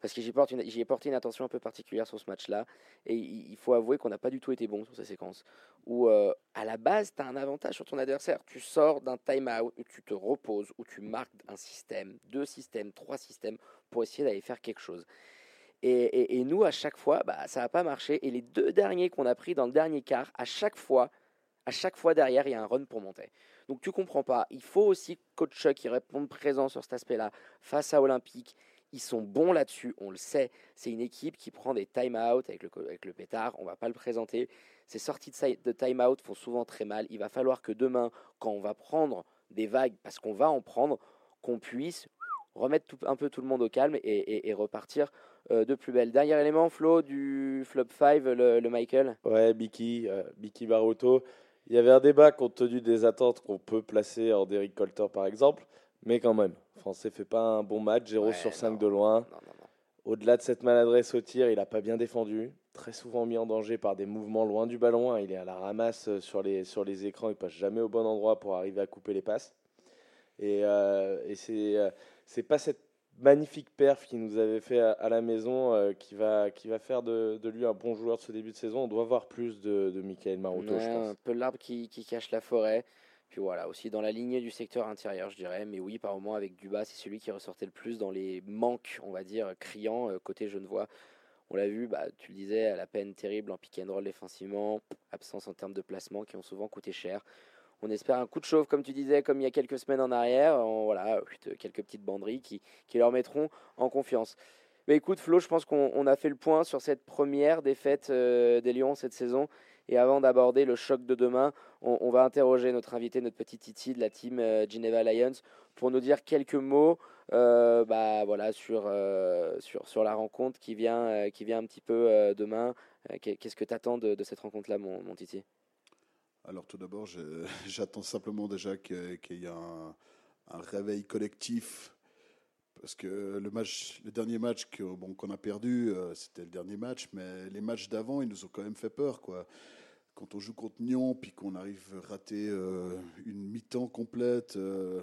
parce que j'y ai porté une attention un peu particulière sur ce match-là. Et il faut avouer qu'on n'a pas du tout été bon sur ces séquences. Où euh, à la base, tu as un avantage sur ton adversaire. Tu sors d'un time-out où tu te reposes, où tu marques un système, deux systèmes, trois systèmes pour essayer d'aller faire quelque chose. Et, nous, à chaque fois, bah, ça n'a pas marché. Et les deux derniers qu'on a pris dans le dernier quart, à chaque fois, à chaque fois derrière, il y a un run pour monter. Donc tu comprends pas. Il faut aussi Coach qui réponde présent sur cet aspect-là face à Olympique ils sont bons là-dessus, on le sait. C'est une équipe qui prend des time-out avec le, pétard, on va pas le présenter. Ces sorties de time-out font souvent très mal. Il va falloir que demain, quand on va prendre des vagues, parce qu'on va en prendre, qu'on puisse remettre un peu tout le monde au calme et, repartir euh, de plus belle. Dernier élément, Flo, du flop 5, le, Michael? Ouais, Biki, euh, Biki Baruto. Il y avait un débat compte tenu des attentes qu'on peut placer en Derrick Colter, par exemple. Mais quand même, Français fait pas un bon match, 0 sur 5 de loin. Au-delà de cette maladresse au tir, il n'a pas bien défendu. Très souvent mis en danger par des mouvements loin du ballon. Hein. Il est à la ramasse euh, sur les, sur les écrans. Il passe jamais au bon endroit pour arriver à couper les passes. Et, euh, et c'est euh, c'est pas cette magnifique perf qu'il nous avait fait à, la maison qui, va, qui va faire de, de, lui un bon joueur de ce début de saison. On doit voir plus de, de Michael Maroto, je pense. Un peu l'arbre qui, qui cache la forêt. Puis voilà, aussi dans la lignée du secteur intérieur, je dirais. Mais oui, par moment, avec Dubas, c'est celui qui ressortait le plus dans les manques, on va dire, criants euh, côté Genevois. On l'a vu, bah, tu le disais, à la peine terrible en pick and roll défensivement, absence en termes de placement qui ont souvent coûté cher. On espère un coup de chauffe, comme tu disais, comme il y a quelques semaines en arrière. voilà, quelques petites banderies qui, qui leur mettront en confiance. Mais écoute, Flo, je pense qu'on a fait le point sur cette première défaite euh, des Lions cette saison. Et avant d'aborder le choc de demain, on, va interroger notre invité, notre petit Titi de la team euh, Geneva Lions, pour nous dire quelques mots euh, bah, voilà, sur, euh, sur, sur la rencontre qui vient, qui vient un petit peu demain. Qu'est-ce que tu attends de, cette rencontre-là, mon, mon, Titi? Alors tout d'abord, j'attends simplement déjà qu'il y ait un, réveil collectif parce que le, match, le dernier match qu'on bon, qu'on a perdu, c'était le dernier match, mais les matchs d'avant, ils nous ont quand même fait peur. Quoi quand on joue contre Nyon, puis qu'on arrive à rater euh, une mi-temps complète euh,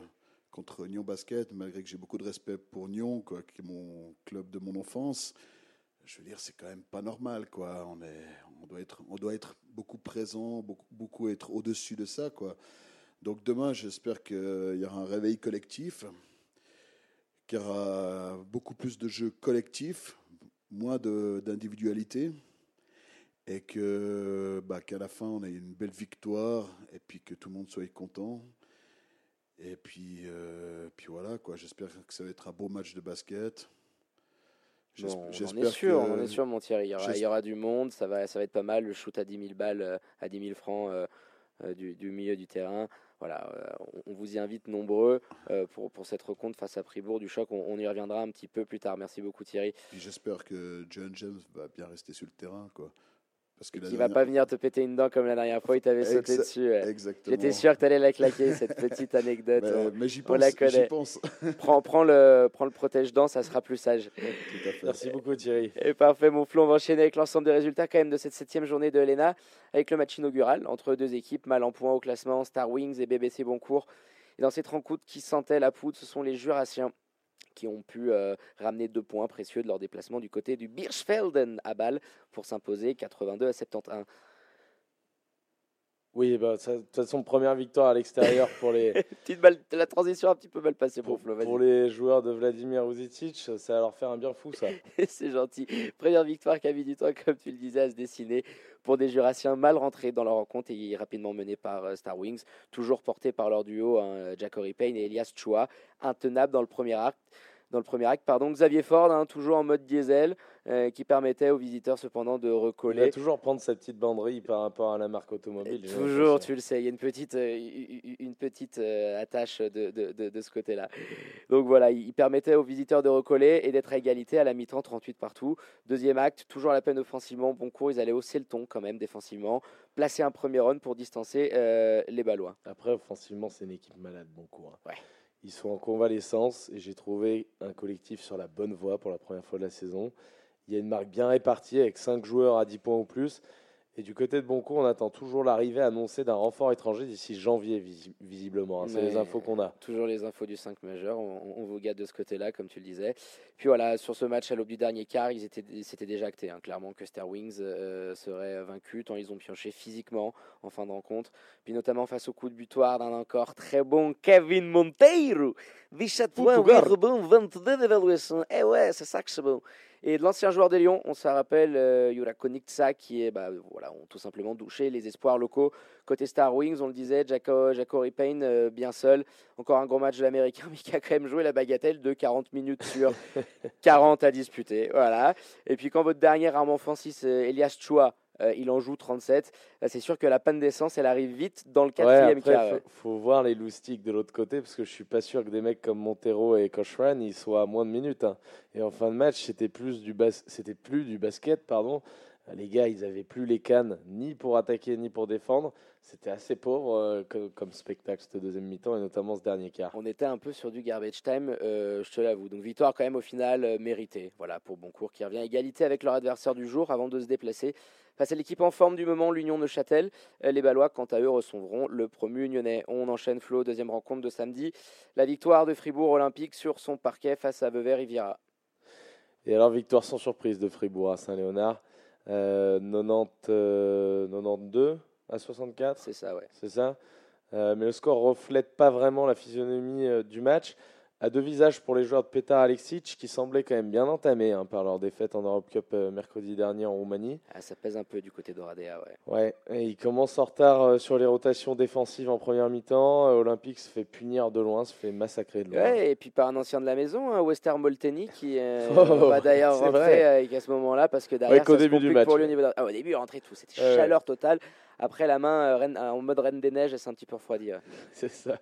contre Nyon Basket, malgré que j'ai beaucoup de respect pour Nyon, qui est mon club de mon enfance, je veux dire, c'est quand même pas normal, quoi. On, est, on, doit, être, on doit être beaucoup présent, beaucoup, beaucoup être au-dessus de ça, quoi. Donc demain, j'espère qu'il y aura un réveil collectif, qu'il y aura beaucoup plus de jeux collectifs, moins d'individualité et que bah, qu'à la fin on ait une belle victoire et puis que tout le monde soit content et puis euh, puis voilà quoi j'espère que ça va être un beau match de basket on est sûr on est sûr mon Thierry il y, aura, il y, aura, du monde ça va ça va être pas mal le shoot à 10 000 balles euh, à 10 000 francs euh, du, du, milieu du terrain voilà, on, vous y invite nombreux pour, pour cette rencontre face à Fribourg du choc. On, on, y reviendra un petit peu plus tard. Merci beaucoup Thierry. J'espère que John James va bien rester sur le terrain. Quoi. Parce que va pas venir te péter une dent comme la dernière fois, il t'avait sauté dessus. J'étais sûr que tu allais la claquer, cette petite anecdote. mais, j'y pense, la connaît. prends, prends, le, prends le protège-dents, ça sera plus sage. Merci beaucoup Thierry. Et parfait, mon flot, on va enchaîner avec l'ensemble des résultats quand même de cette septième journée de Helena, avec le match inaugural entre deux équipes mal en point au classement, Star Wings et BBC Boncourt. Et dans cette rencontre qui sentait la poudre, ce sont les Jurassiens qui ont pu euh, ramener deux points précieux de leur déplacement du côté du Birchfelden à Bâle pour s'imposer 82 à 71. Oui, bah, de toute façon, première victoire à l'extérieur pour les. la transition a un petit peu mal passée pour, pour Pour les joueurs de Vladimir Uzic, ça va leur faire un bien fou, ça. C'est gentil. Première victoire qui a mis du temps, comme tu le disais, à se dessiner pour des Jurassiens mal rentrés dans leur rencontre et rapidement menés par euh, Star Wings, toujours portés par leur duo, hein, Jacory Payne et Elias Chua, intenables dans le premier acte dans le premier acte. Pardon, Xavier Ford, hein, toujours en mode diesel, euh, qui permettait aux visiteurs cependant de recoller. Il va toujours prendre sa petite banderille par rapport à la marque automobile. toujours, tu le sais, il y a une petite, euh, une petite euh, attache de, de, de, ce côté-là. Donc voilà, il permettait aux visiteurs de recoller et d'être à égalité à la mi-temps, 38 partout. Deuxième acte, toujours à la peine offensivement, bon cours, ils allaient hausser le ton quand même défensivement, placer un premier run pour distancer les Ballois. Après, offensivement, c'est une équipe malade, bon cours. Hein. Ouais Ils sont en convalescence et j'ai trouvé un collectif sur la bonne voie pour la première fois de la saison. Il y a une marque bien répartie avec 5 joueurs à 10 points ou plus et du côté de Boncourt, on attend toujours l'arrivée annoncée d'un renfort étranger d'ici janvier, visiblement. Hein. c'est les infos qu'on a. Toujours les infos du 5 majeur. On, vous gâte de ce côté-là, comme tu le disais. Puis voilà, sur ce match à l'aube du dernier quart, ils étaient, c'était déjà acté. Hein. clairement que Star Wings euh, serait vaincu, tant ils ont pioché physiquement en fin de rencontre. Puis notamment face au coup de butoir d'un encore très bon Kevin Monteiro. 17 points, 8 rebonds, 22 d'évaluation. Eh ouais, c'est ça que c'est bon. Et de l'ancien joueur des Lions, on se rappelle euh, Yura Koniksa qui est, bah, voilà, ont tout simplement douché les espoirs locaux. Côté Star Wings, on le disait, Jaco, Jaco Payne euh, bien seul. Encore un gros match de l'Américain, mais qui a quand même joué la bagatelle de 40 minutes sur 40 à disputer. Voilà. Et puis quand votre dernier arme offensif, Elias Chua, euh, il en joue 37. c'est sûr que la panne d'essence, elle arrive vite dans le quatrième ouais, quart. Faut, faut, voir les loustiques de l'autre côté parce que je suis pas sûr que des mecs comme Montero et Cochran ils soient à moins de minutes. Hein. Et en fin de match, c'était plus du c'était plus du basket, pardon. Les gars, ils avaient plus les cannes ni pour attaquer ni pour défendre. C'était assez pauvre euh, comme, spectacle cette deuxième mi-temps et notamment ce dernier quart. On était un peu sur du garbage time, euh, je te l'avoue. Donc victoire quand même au final méritée. Voilà pour Boncourt qui revient égalité avec leur adversaire du jour avant de se déplacer Face à l'équipe en forme du moment, l'Union Neuchâtel, euh, les Ballois, quant à eux, recevront le promu Unionnais. On enchaîne Flo, deuxième rencontre de samedi. La victoire de Fribourg Olympique sur son parquet face à Vevey-Riviera. Et alors, victoire sans surprise de Fribourg à Saint-Léonard. 90, euh, 92 euh, à 64 C'est ça, ouais. C'est ça. mais le score reflète pas vraiment la physionomie du match à deux visages pour les joueurs de Petar Alexic qui semblaient quand même bien entamés hein, par leur défaite en Europe Cup euh, mercredi dernier en Roumanie. Ah, ça pèse un peu du côté d'Oradea, ouais. Ouais, et ils commencent en retard euh, sur les rotations défensives en première mi-temps. Euh, Olympique se fait punir de loin, se fait massacrer de loin. Ouais, et puis par un ancien de la maison, hein, Wester Molteni, qui oh, va d'ailleurs rentrer à ce moment-là parce que derrière, ça au début du match. Pour lui, au, niveau ah, au début, rentrer tout, c'était chaleur totale. Après, la main euh, en mode Reine des Neiges, c'est un petit peu refroidi. C'est ça.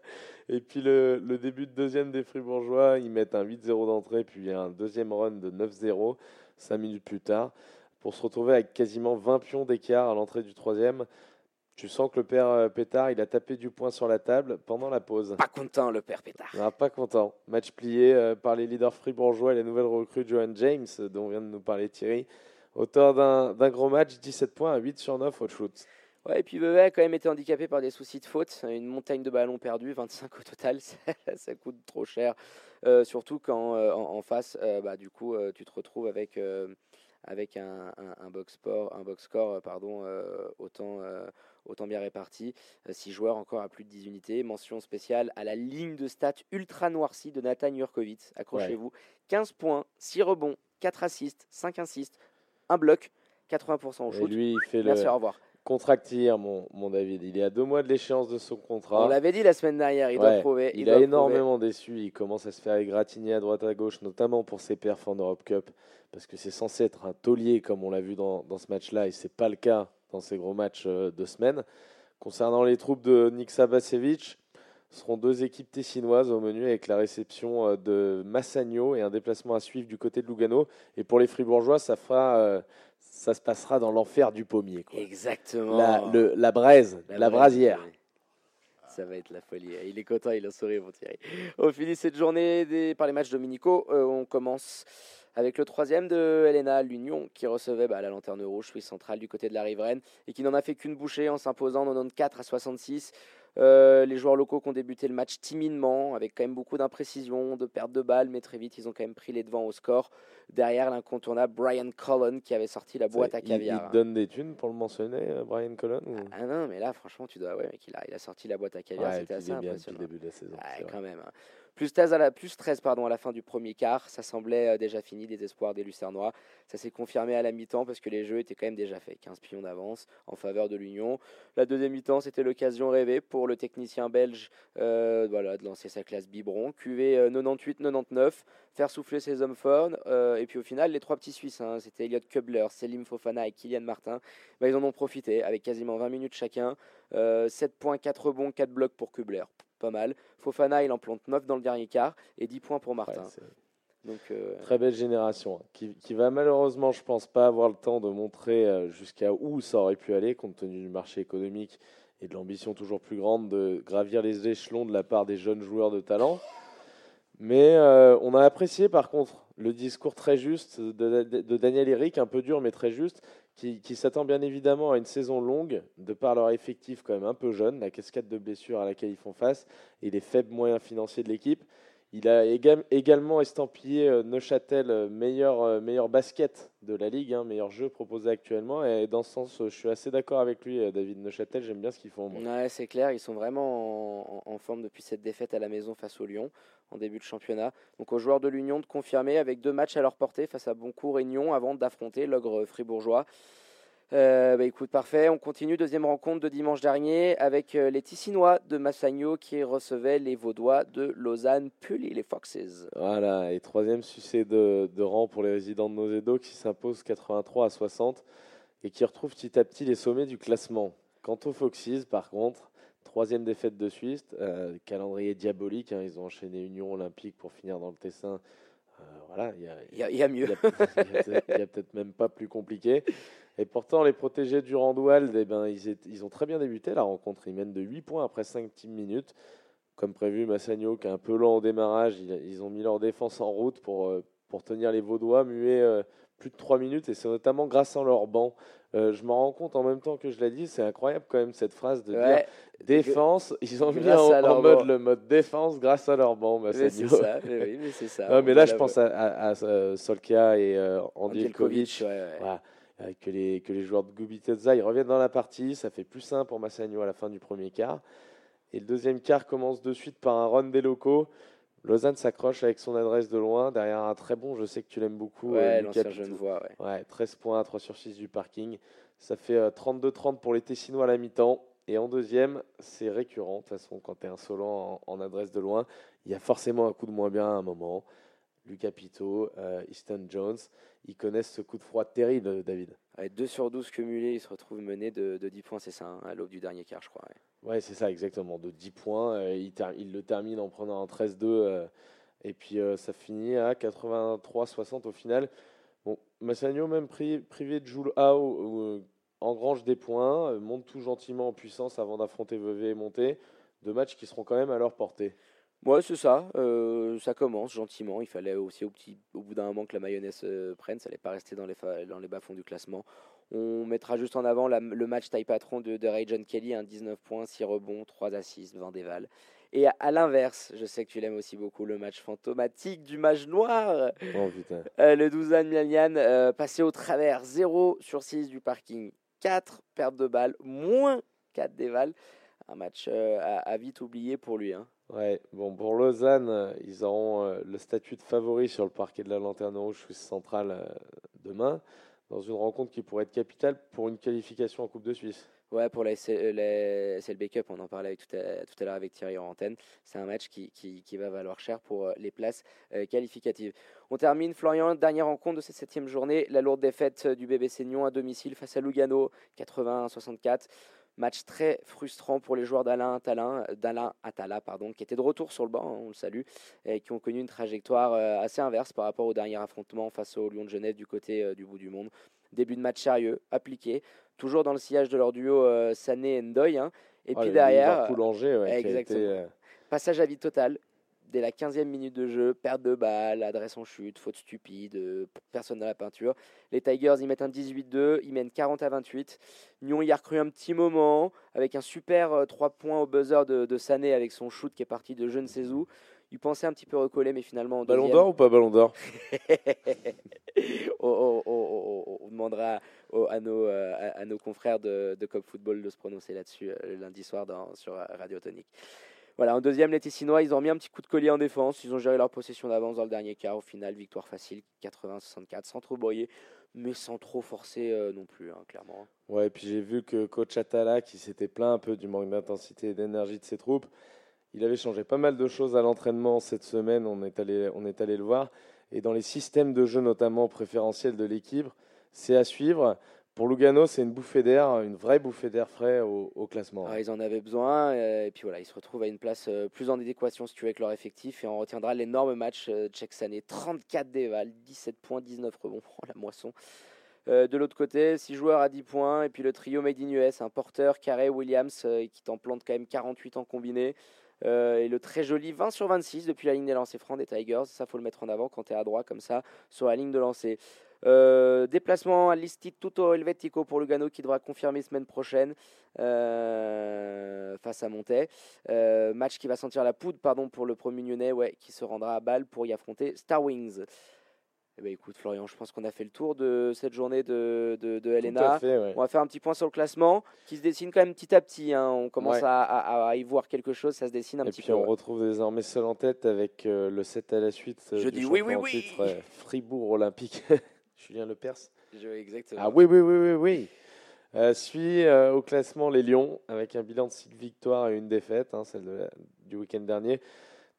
Et puis le, début de deuxième des Fribourgeois, ils mettent un 8-0 d'entrée, puis un deuxième run de 9-0, 5 minutes plus tard, pour se retrouver avec quasiment 20 pions d'écart à l'entrée du troisième. Tu sens que le père euh, Pétard, il a tapé du poing sur la table pendant la pause. Pas content, le père Pétard. Non, pas content. Match plié euh, par les leaders fribourgeois et les nouvelles recrues Johan James, dont vient de nous parler Thierry. Auteur d'un gros match, 17 points à 8 sur 9 au shoot. Ouais, et puis Vevey a quand même été handicapé par des soucis de faute. Une montagne de ballons perdus, 25 au total, ça, coûte trop cher. Euh, surtout quand euh, en, face, euh, bah, du coup, tu te retrouves avec, avec un, un, box sport, un box score pardon, autant, autant bien réparti. 6 joueurs encore à plus de 10 unités. Mention spéciale à la ligne de stats ultra noircie de Nathan Jurkovic. Accrochez-vous. 15 points, 6 rebonds, 4 assists, 5 assists, un bloc. 80% au shoot. Et lui, il fait Merci, le, au revoir contractir, mon, mon David. Il est à deux mois de l'échéance de son contrat. On l'avait dit la semaine dernière, il doit prouver. Il, a énormément déçu. Il commence à se faire égratigner à droite à gauche, notamment pour ses perfs en Europe Cup, parce que c'est censé être un taulier, comme on l'a vu dans, dans ce match-là, et c'est pas le cas dans ces gros matchs euh, de semaine. Concernant les troupes de Nick Sabasevic, ce seront deux équipes tessinoises au menu avec la réception euh, de Massagno et un déplacement à suivre du côté de Lugano. Et pour les Fribourgeois, ça fera euh, ça se passera dans l'enfer du pommier. Quoi. Exactement. La, le, la braise, la, brasière. Ça va être la folie. Il est content, il a sourire, mon Thierry. On finit cette journée des, par les matchs dominicaux. Euh, on commence avec le troisième de Helena, l'Union, qui recevait bah, la lanterne rouge, Suisse centrale du côté de la riveraine, et qui n'en a fait qu'une bouchée en s'imposant 94 à 66. Euh, les joueurs locaux qui ont débuté le match timidement, avec quand même beaucoup d'imprécision, de perte de balles, mais très vite ils ont quand même pris les devants au score. Derrière l'incontournable Brian Cullen qui avait sorti la boîte à caviar. Il, donne des thunes pour le mentionner, euh, Brian Cullen ah, non, mais là franchement tu dois, ouais, mec, il a, il a sorti la boîte à caviar, c'était assez impressionnant. début de la saison. quand même. Hein. Plus 13, à la, plus 13 pardon, à la fin du premier quart, ça semblait euh, déjà fini des espoirs des Lucernois. Ça s'est confirmé à la mi-temps parce que les jeux étaient quand même déjà faits. 15 pions d'avance en faveur de l'Union. La deuxième mi-temps, c'était l'occasion rêvée pour le technicien belge euh, de lancer sa classe biberon. QV 98-99, faire souffler ses hommes forts. Euh, et puis au final, les trois petits Suisses, hein, c'était Elliot Kubler, Selim Fofana et Kylian Martin, bah, ils en ont profité avec quasiment 20 minutes chacun. 7 points, 4 rebonds, 4 blocs pour Kubler pas mal. Fofana, il en plante 9 dans le dernier quart et 10 points pour Martin. Donc, euh, Très belle génération, hein, qui, qui, va malheureusement, je pense, pas avoir le temps de montrer euh, jusqu'à où ça aurait pu aller, compte tenu du marché économique et de l'ambition toujours plus grande de gravir les échelons de la part des jeunes joueurs de talent. Mais euh, on a apprécié par contre le discours très juste de, Daniel Eric, un peu dur mais très juste, qui, s'attend bien évidemment à une saison longue, de par leur effectif quand même un peu jeune, la cascade de blessures à laquelle ils font face et les faibles moyens financiers de l'équipe. Il a également estampillé euh, Neuchâtel euh, meilleur, euh, meilleur basket de la ligue, hein, meilleur jeu proposé actuellement. Et dans ce sens, je suis assez d'accord avec lui, David Neuchâtel. J'aime bien ce qu'ils font. Ouais, c'est clair, ils sont vraiment en, forme depuis cette défaite à la maison face au Lyon en début de championnat. Donc aux joueurs de l'Union de confirmer avec deux matchs à leur portée face à Boncourt et Nyon avant d'affronter l'ogre fribourgeois. Euh, bah, écoute, parfait. On continue. Deuxième rencontre de dimanche dernier avec euh, les Ticinois de Massagno qui recevaient les Vaudois de Lausanne, Pully, les Foxes. Voilà, et troisième succès de, rang pour les résidents de Nozedo qui s'impose 83 à 60 et qui retrouve petit à petit les sommets du classement. Quant aux Foxes, par contre, troisième défaite de Suisse, euh, calendrier diabolique. Hein. ils ont enchaîné Union Olympique pour finir dans le Tessin. voilà, il y, a, mieux. Il n'y a, peut-être même pas plus compliqué. Et pourtant, les protégés du Randwald, eh ben, ils, ils, ont très bien débuté la rencontre. Ils mènent de 8 points après 5 petites minutes. Comme prévu, Massagno, qui est un peu lent au démarrage, ils, ont mis leur défense en route pour, euh, pour tenir les Vaudois muets euh, plus de 3 minutes. Et c'est notamment grâce à leur banc. Euh, je me rends compte en même temps que je l'ai dit, c'est incroyable quand même cette phrase de dire défense. Ils ont mis en, mode le mode défense grâce à leur banc. C'est ça, mais oui, mais c'est ça. mais là, je pense à, à, Solkia et Andilkovic. Voilà. Euh, que, les, que les joueurs de Gubiteza ils reviennent dans la partie. Ça fait plus simple pour Massagno à la fin du premier quart. Et le deuxième quart commence de suite par un run des locaux. Lausanne s'accroche avec son adresse de loin, derrière un très bon, je sais que tu l'aimes beaucoup. Ouais, euh, l'ancien Ouais. ouais. 13 points, 3 sur 6 du parking. Ça fait 32-30 euh, pour les Tessinois à la mi-temps. Et en deuxième, c'est récurrent. De toute façon, quand tu es insolent en, en, adresse de loin, il y a forcément un coup de moins bien à un moment. Lucas Pito, euh, Easton Jones, ils connaissent ce coup de froid terrible, David. 2 sur 12 cumulés, ils se retrouvent menés de, 10 points, c'est ça, hein, à l'aube du dernier quart, je crois. Ouais, c'est ça, exactement. De 10 points, euh, il, le termine en prenant un 13-2, euh, et puis ça finit à 83-60 au final. Bon, Massagno, même privé de Jules Hao, engrange des points, monte tout gentiment en puissance avant d'affronter Vevey et Monté. Deux matchs qui seront quand même à leur portée. Ouais, c'est ça. Euh, ça commence gentiment. Il fallait aussi au, petit, au bout d'un moment que la mayonnaise euh, prenne. Ça n'allait pas rester dans les, dans les bas-fonds du classement. On mettra juste en avant le match taille patron de, de Ray John Kelly, un 19 points, 6 rebonds, 3 assists, 20 dévals. Et à, l'inverse, je sais que tu l'aimes aussi beaucoup, le match fantomatique du mage noir. Oh, putain. Euh, le 12 Mialian passé au travers 0 sur 6 du parking, 4 pertes de balles, moins 4 dévals. Un match à, vite oublié pour lui. Hein. Ouais, bon, pour Lausanne, euh, ils auront euh, le statut de favori sur le parquet de la Lanterne Rouge Suisse centrale euh, demain, dans une rencontre qui pourrait être capitale pour une qualification en Coupe de Suisse. Ouais, pour la SLB Cup, on en parlait tout à, tout à l'heure avec Thierry en. C'est un match qui, qui, qui, va valoir cher pour les places qualificatives. On termine, Florian, dernière rencontre de cette septième journée, la lourde défaite du BBC Nyon à domicile face à Lugano, 80-64. Match très frustrant pour les joueurs d'Alain d'Alain Atala, pardon, qui étaient de retour sur le banc, hein, on le salue, et qui ont connu une trajectoire euh, assez inverse par rapport au dernier affrontement face au Lyon de Genève du côté euh, du bout du monde. Début de match sérieux, appliqué, toujours dans le sillage de leur duo euh, Sané et Ndoye. Hein. et oh, puis derrière. Passage à vide total dès la 15e minute de jeu, perte de balle, adresse en chute, faute stupide, euh, personne dans la peinture. Les Tigers, ils mettent un 18-2, ils mènent 40 à 28. Nyon y a recru un petit moment, avec un super 3 euh, points au buzzer de, Sané avec son shoot qui est parti de je ne sais où. Il pensait un petit peu recoller, mais finalement. Ballon d'or ou pas ballon d'or? On, demandera à, nos, euh, à, nos, confrères de, de Cop Football de se prononcer là-dessus lundi soir dans, sur Radio Tonique. Voilà, en deuxième, les Tessinois, ils ont mis un petit coup de collier en défense. Ils ont géré leur possession d'avance dans le dernier quart. Au final, victoire facile, 80-64, sans trop broyer, mais sans trop forcer euh, non plus, hein, clairement. Ouais, et puis j'ai vu que coach Atala, qui s'était plaint un peu du manque d'intensité et d'énergie de ses troupes, il avait changé pas mal de choses à l'entraînement cette semaine. On est, allé, on est allé le voir. Et dans les systèmes de jeu, notamment préférentiels de l'équipe, c'est à suivre. Pour Lugano, c'est une bouffée d'air, une vraie bouffée d'air frais au, classement. Ah, ils en avaient besoin, euh, et puis voilà, ils se retrouvent à une place euh, plus en adéquation si tu veux avec leur effectif, et on retiendra l'énorme match euh, de Sané, 34 déval, 17 points, 19 rebonds, oh, la moisson. de l'autre côté, 6 joueurs à 10 points, et puis le trio Made in US, un porteur, Carré, Williams, qui t'en plante quand même 48 en combiné, et le très joli 20 sur 26 depuis la ligne des lancers francs des Tigers. Ça, faut le mettre en avant quand tu es à droite comme ça sur la ligne de lancer. Euh, déplacement à l'Istituto Helvetico pour Lugano qui devra confirmer semaine prochaine euh, face à Montais. Euh, match qui va sentir la poudre pardon, pour le premier Lyonnais ouais, qui se rendra à Bâle pour y affronter Star Wings. Eh ben, écoute Florian, je pense qu'on a fait le tour de cette journée de, de, de Helena. On va faire un petit point sur le classement qui se dessine quand même petit à petit. Hein. On commence à, à, y voir quelque chose, ça se dessine un petit peu. Et puis on retrouve désormais seul en tête avec le 7 à la suite. Je dis oui, oui, oui. Fribourg Olympique. Julien Lepers. exactement. Ah oui, oui, oui, oui, oui. Euh, suit euh, au classement les Lions avec un bilan de 6 victoires et une défaite, hein, celle du week-end dernier.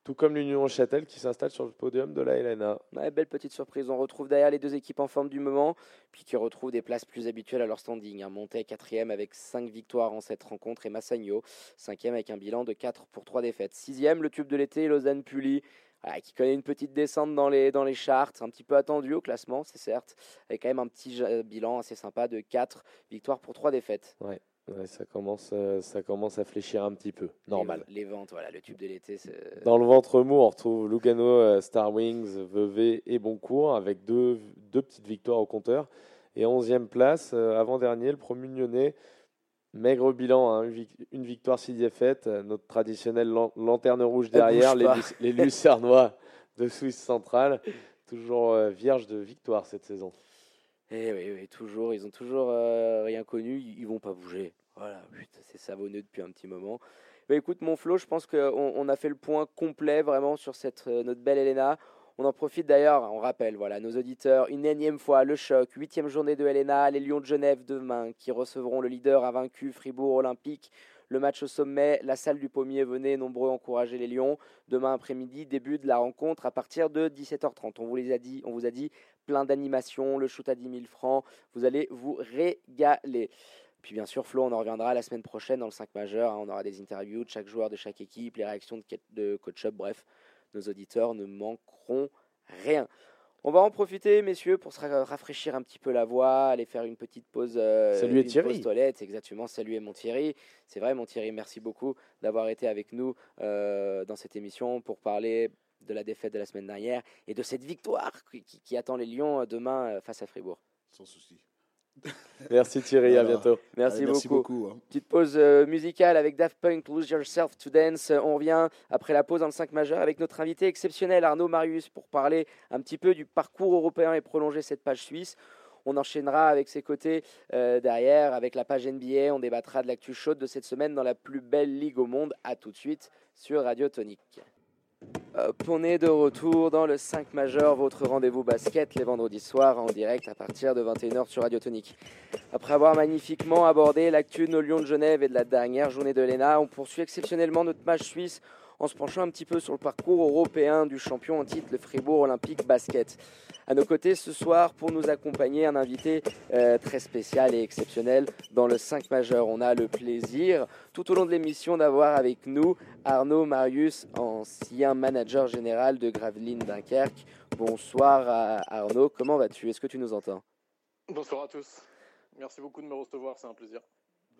Tout comme l'Union Châtel qui s'installe sur le podium de la LNA. belle petite surprise. On retrouve derrière les deux équipes en forme du moment, puis qui retrouvent des places plus habituelles à leur standing. Hein. Monté quatrième avec 5 victoires en cette rencontre et Massagno, cinquième avec un bilan de 4 pour 3 défaites. Sixième, le tube de l'été, Lausanne Qui connaît une petite descente dans les, dans les charts, un petit peu attendu au classement, c'est certes, avec quand même un petit bilan assez sympa de 4 victoires pour 3 défaites. Ouais. ça, commence, euh, ça commence à fléchir un petit peu. Normal. Les, ventes, voilà, le tube de l'été. Dans le ventre mou, on retrouve Lugano, euh, Star Wings, Vevey et Boncourt avec deux, deux petites victoires au compteur. Et 11e place, euh, avant-dernier, le premier lyonnais Maigre bilan, hein, une victoire, six défaites. Euh, notre traditionnelle lanterne rouge derrière, les, Lucernois de Suisse centrale, toujours euh, vierge de victoire cette saison. Eh oui, toujours, ils ont toujours euh, rien connu, ils, vont pas bouger. Voilà, c'est savonneux depuis un petit moment. Bah, écoute, mon Flo, je pense qu'on on a fait le point complet vraiment sur cette, notre belle Elena. On en profite d'ailleurs, on rappelle voilà, nos auditeurs, une énième fois, le choc, huitième journée de LNA, les Lions de Genève demain, qui recevront le leader invaincu Fribourg Olympique. Le match au sommet, la salle du pommier, venez nombreux encourager les Lions. Demain après-midi, début de la rencontre à partir de 17h30. On vous, les a dit, on vous a dit plein d'animations, le shoot à 10 000 francs. Vous allez vous régaler. Puis bien sûr, Flo, on en reviendra la semaine prochaine dans le 5 majeur. Hein. on aura des interviews de chaque joueur de chaque équipe, les réactions de, de coach-up, bref nos auditeurs ne manqueront rien. On va en profiter, messieurs, pour se rafraîchir un petit peu la voix, aller faire une petite pause. Euh, Salut Thierry. Pause toilette, exactement. Salut mon Thierry. C'est vrai, mon Thierry, merci beaucoup d'avoir été avec nous euh, dans cette émission pour parler de la défaite de la semaine dernière et de cette victoire qui, attend les Lions euh, demain face à Fribourg. Sans souci. Merci Thierry, à bientôt. Merci, beaucoup. Hein. Petite pause euh, musicale avec Daft Punk, Lose Yourself to Dance. On revient après la pause dans le 5 majeur avec notre invité exceptionnel Arnaud Marius pour parler un petit peu du parcours européen et prolonger cette page suisse. On enchaînera avec ses côtés euh, derrière avec la page NBA. On débattra de l'actu chaude de cette semaine dans la plus belle ligue au monde. A tout de suite sur Radio Tonique. Hop, on est de retour dans le 5 majeur, votre rendez-vous basket les vendredis soirs en direct à partir de 21h sur Radio Tonique. Après avoir magnifiquement abordé l'actu de nos Lions de Genève et de la dernière journée de l'ENA, on poursuit exceptionnellement notre match suisse en se penchant un petit peu sur le parcours européen du champion en titre, le Fribourg Olympique Basket. À nos côtés ce soir, pour nous accompagner, un invité euh, très spécial et exceptionnel dans le 5 majeur. On a le plaisir, tout au long de l'émission, d'avoir avec nous Arnaud Marius, ancien manager général de Gravelines Dunkerque. Bonsoir Arnaud, comment vas-tu? Est-ce que tu nous entends? Bonsoir à tous. Merci beaucoup de me recevoir, c'est un plaisir.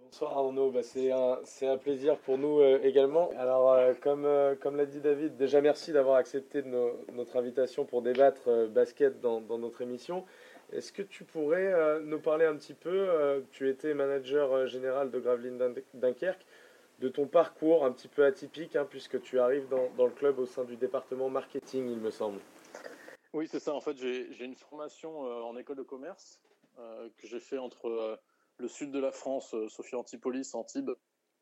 Bonsoir Arnaud, bah, c'est un, plaisir pour nous euh, également. Alors euh, comme, euh, comme l'a dit David, déjà merci d'avoir accepté notre invitation pour débattre basket dans, dans, notre émission. Est-ce que tu pourrais nous parler un petit peu, tu étais manager général de Gravelines Dunkerque, de ton parcours un petit peu atypique, hein, puisque tu arrives dans, dans, le club au sein du département marketing, il me semble. Oui, c'est ça. En fait, j'ai une formation en école de commerce que j'ai fait entre le sud de la France, euh, Sophie Antipolis, Antibes,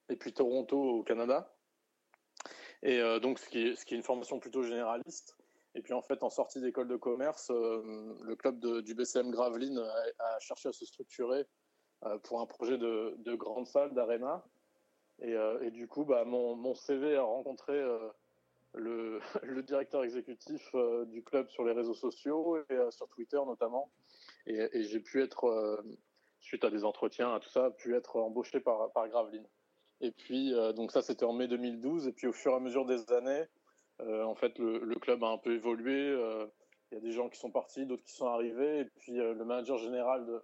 et puis Toronto au Canada. Et euh, donc, ce qui, est, une formation plutôt généraliste. Et puis, en fait, en sortie d'école de commerce, euh, le club du BCM Gravelines a, cherché à se structurer pour un projet de, de grande salle, d'arena. Et, du coup, bah, mon, CV a rencontré le, directeur exécutif du club sur les réseaux sociaux et sur Twitter notamment. Et j'ai pu être suite à des entretiens, à tout ça, a pu être embauché par, Graveline. Et puis, euh, donc ça, c'était en mai 2012. Et puis, au fur et à mesure des années, euh, en fait, le, club a un peu évolué. Euh, il y a des gens qui sont partis, d'autres qui sont arrivés. Et puis, le manager général de,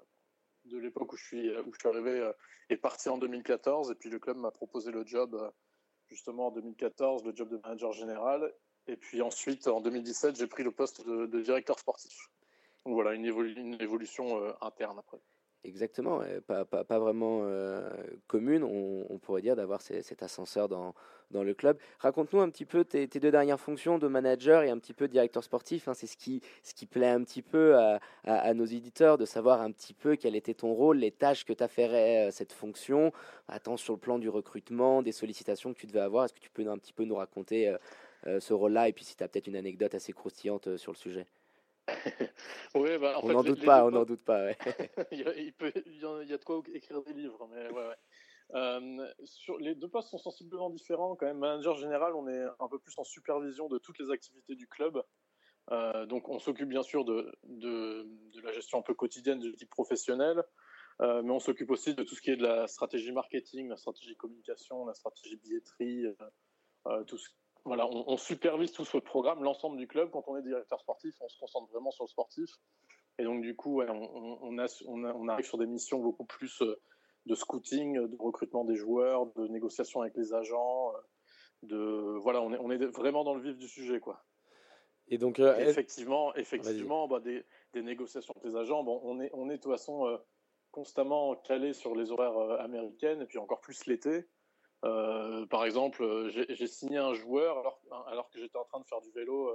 de l'époque où je suis, où je suis arrivé est parti en 2014. Et puis, le club m'a proposé le job justement en 2014 le job de manager général. Et puis ensuite, en 2017, j'ai pris le poste de, directeur sportif. Donc voilà, une, une évolution interne après. Exactement, pas, pas, pas, vraiment euh, commune, on, pourrait dire, d'avoir cet ascenseur dans, dans, le club. Raconte-nous un petit peu tes, deux dernières fonctions de manager et un petit peu directeur sportif. Hein. c'est ce qui, ce qui plaît un petit peu à, à, nos éditeurs, de savoir un petit peu quel était ton rôle, les tâches que tu affairais euh, cette fonction. Attends, sur le plan du recrutement, des sollicitations que tu devais avoir, est-ce que tu peux un petit peu nous raconter euh, ce rôle-là? Et puis si tu as peut-être une anecdote assez croustillante sur le sujet oui, bah, on n'en doute pas, on n'en doute pas. il, y a, il, y a, de quoi écrire des livres, mais ouais, ouais. Euh, sur, les deux postes sont sensiblement différents quand même. Manager général, on est un peu plus en supervision de toutes les activités du club. Euh, donc on s'occupe bien sûr de, de, de, la gestion un peu quotidienne de l'équipe professionnelle, euh, mais on s'occupe aussi de tout ce qui est de la stratégie marketing, la stratégie communication, la stratégie billetterie, tout ce voilà, on, supervise tout ce programme, l'ensemble du club. Quand on est directeur sportif, on se concentre vraiment sur le sportif. Et donc, du coup, on, arrive sur des missions beaucoup plus euh, de scouting, de recrutement des joueurs, de négociation avec les agents. Euh, de, voilà, on est, on est vraiment dans le vif du sujet. Quoi. Et donc, euh, effectivement, effectivement bah, des, négociations avec les agents, bon, on, est, on est de toute façon constamment calé sur les horaires américaines, et puis encore plus l'été. Euh, par exemple, euh, j'ai signé un joueur alors, alors que j'étais en train de faire du vélo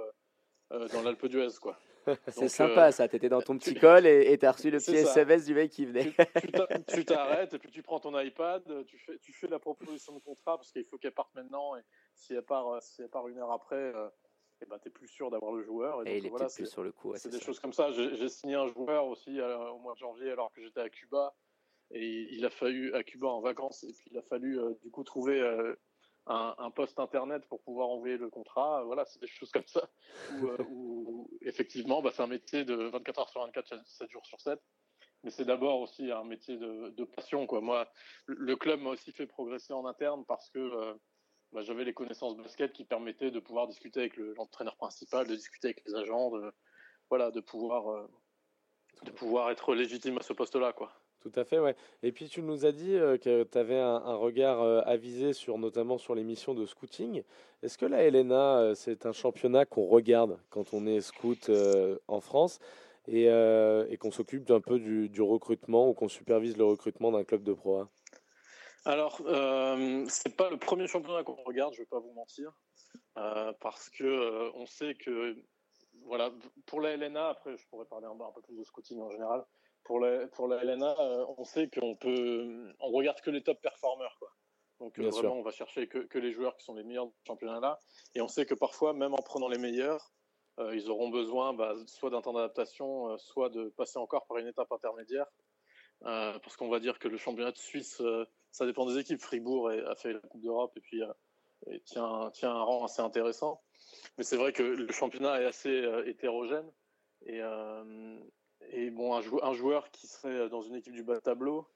euh, dans l'Alpe d'Huez, quoi. C'est sympa ça, t'étais dans ton petit col et t'as reçu le petit SMS du mec qui venait. tu t'arrêtes et puis tu prends ton iPad, tu fais, tu fais la proposition de contrat parce qu'il faut qu'elle parte maintenant et si elle part, si elle part une heure après, et eh ben, t'es plus sûr d'avoir le joueur. Et, il était plus sur le coup. c'est des choses comme ça. J'ai signé un joueur aussi au mois de janvier alors que j'étais à Cuba et il a fallu à Cuba en vacances et puis il a fallu euh, du coup trouver euh, un, poste internet pour pouvoir envoyer le contrat. Voilà, c'est des choses comme ça où, euh, effectivement, bah, c'est un métier de 24 heures sur 24, 7 jours sur 7. Mais c'est d'abord aussi un métier de, passion. Quoi. Moi, le club m'a aussi fait progresser en interne parce que bah, j'avais les connaissances basket qui permettaient de pouvoir discuter avec l'entraîneur principal, de discuter avec les agents, de, voilà, de pouvoir, de pouvoir être légitime à ce poste-là. quoi. Tout à fait, ouais. Et puis tu nous as dit euh, que tu avais un, regard euh, avisé sur notamment sur les missions de scouting. Est-ce que la LNA, euh, c'est un championnat qu'on regarde quand on est scout en France et, qu'on s'occupe un peu du, recrutement ou qu'on supervise le recrutement d'un club de Pro A? Alors, c'est pas le premier championnat qu'on regarde, je vais pas vous mentir, parce que on sait que voilà, pour la LNA, après je pourrais parler un, un peu plus de scouting en général pour la, pour la LNA, euh, on sait qu'on peut, on regarde que les top performers, quoi. Donc euh, vraiment, on va chercher que, que, les joueurs qui sont les meilleurs du championnat-là. Et on sait que parfois, même en prenant les meilleurs, euh, ils auront besoin bah, soit d'un temps d'adaptation, soit de passer encore par une étape intermédiaire. parce qu'on va dire que le championnat de Suisse, ça dépend des équipes. Fribourg a fait la Coupe d'Europe et puis et tient, tient un rang assez intéressant. Mais c'est vrai que le championnat est assez hétérogène. Et, et bon, un, joueur qui serait dans une équipe du bas tableau,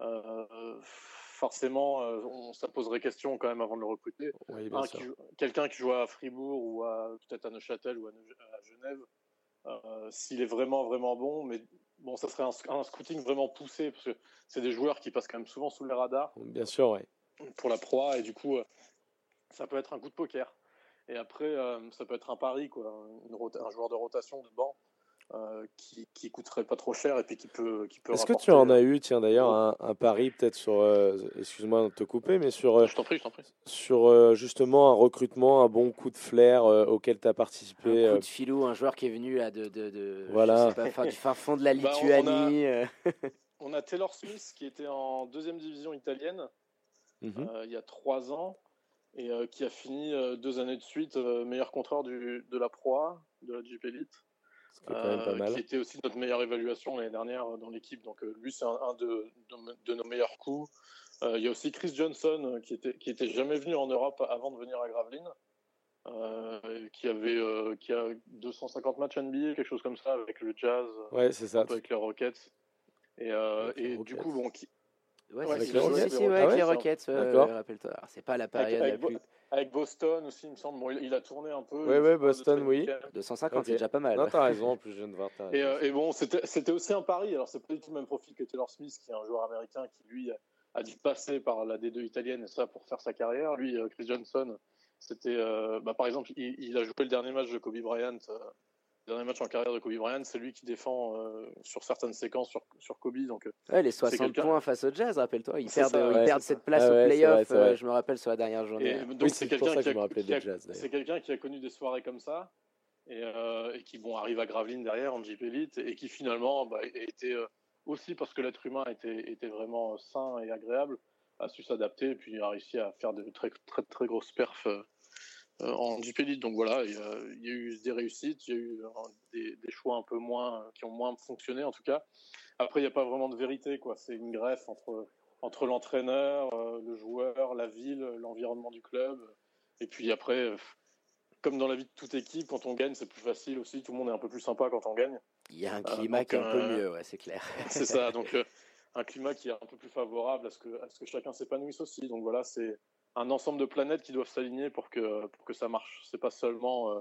euh, forcément, euh, ça poserait question quand même avant de le recruter. Quelqu'un qui joue à Fribourg ou peut-être à Neuchâtel ou à, Genève, euh, s'il est vraiment vraiment bon, mais bon, ça serait un, scouting vraiment poussé parce que c'est des joueurs qui passent quand même souvent sous les radars. Bien sûr, oui. Pour la proie et du coup, ça peut être un coup de poker. Et après, ça peut être un pari, quoi, un joueur de rotation de banc euh, qui, qui coûterait pas trop cher et puis qui peut qui peut Est-ce que tu en as eu tiens d'ailleurs un, un, pari peut-être sur euh, excuse-moi de te couper mais sur euh, je t'en prie, je t'en prie. sur justement un recrutement un bon coup de flair auquel tu as participé un coup de filou un joueur qui est venu à de, de, de voilà. Pas, du fin fond de la bah, Lituanie on, a, Taylor Smith qui était en deuxième division italienne mhm. il y a trois ans et qui a fini deux années de suite meilleur contreur du, de la proie de la Euh, qui était aussi notre meilleure évaluation l'année dernière dans l'équipe. Donc euh, lui, c'est un, de, de, nos meilleurs coups. Euh, il y a aussi Chris Johnson qui était, qui était jamais venu en Europe avant de venir à Gravelines. qui avait qui a 250 matchs NBA, quelque chose comme ça, avec le Jazz, ouais, c'est ça. avec les Rockets. Et, et du coup, bon, qui, Ouais, avec, les Rockets, ouais, avec les Rockets, rappelle-toi. C'est pas la période avec, la plus... avec, Boston aussi, il me semble. Bon, il, a tourné un peu. Oui, oui, Boston, oui. 250, c'est déjà pas mal. Non, t'as raison, plus jeune de voir. Et, euh, et bon, c'était aussi un pari. Alors, c'est pas du tout le même profil que Taylor Smith, qui est un joueur américain qui, lui, a dû passer par la D2 italienne et ça pour faire sa carrière. Lui, Chris Johnson, c'était, bah, par exemple, il, a joué le dernier match de Kobe Bryant dernier match en carrière de Kobe Bryant, c'est lui qui défend euh, sur certaines séquences sur, sur Kobe. Donc, euh, les 60 points face au Jazz, rappelle-toi. Ils perdent, cette place ah au playoff, euh, je me rappelle, sur la dernière journée. c'est quelqu'un qui, qui, a connu des soirées comme ça et, qui bon, arrive à Gravelines derrière en Jeep Elite et qui finalement bah, était aussi parce que l'être humain était, était vraiment sain et agréable a su s'adapter et puis a réussi à faire de très très, très grosses perfs euh, en Jeep Elite. Donc voilà, il y, a, eu des réussites, il y a eu des, choix un peu moins, qui ont moins fonctionné en tout cas. Après, il n'y a pas vraiment de vérité, quoi. C'est une greffe entre, entre l'entraîneur, euh, le joueur, la ville, l'environnement du club. Et puis après, euh, comme dans la vie de toute équipe, quand on gagne, c'est plus facile aussi. Tout le monde est un peu plus sympa quand on gagne. Il y a un climat qui est un peu mieux, ouais, c'est clair. c'est ça, donc un climat qui est un peu plus favorable à ce que, à ce que chacun s'épanouisse aussi. Donc voilà, c'est un ensemble de planètes qui doivent s'aligner pour que, pour que ça marche. C'est pas seulement euh,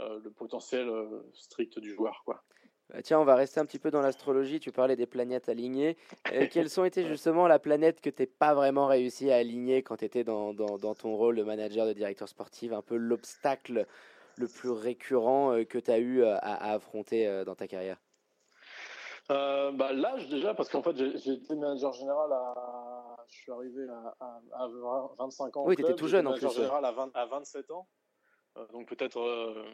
euh, le potentiel euh, strict du joueur. Quoi. Bah, tiens, on va rester un petit peu dans l'astrologie. Tu parlais des planètes alignées. quelles ont été justement la planète que tu n'es pas vraiment réussi à aligner quand tu étais dans, dans, dans, ton rôle de manager, de directeur sportif? Un peu l'obstacle le plus récurrent que tu as eu à, à affronter dans ta carrière? Bah, L'âge déjà, parce qu'en fait j'ai été manager général à. Je suis arrivé à, à, 25 ans. Oui, tu étais tout jeune en plus. Manager général à, 27 ans. Euh, donc peut-être, euh,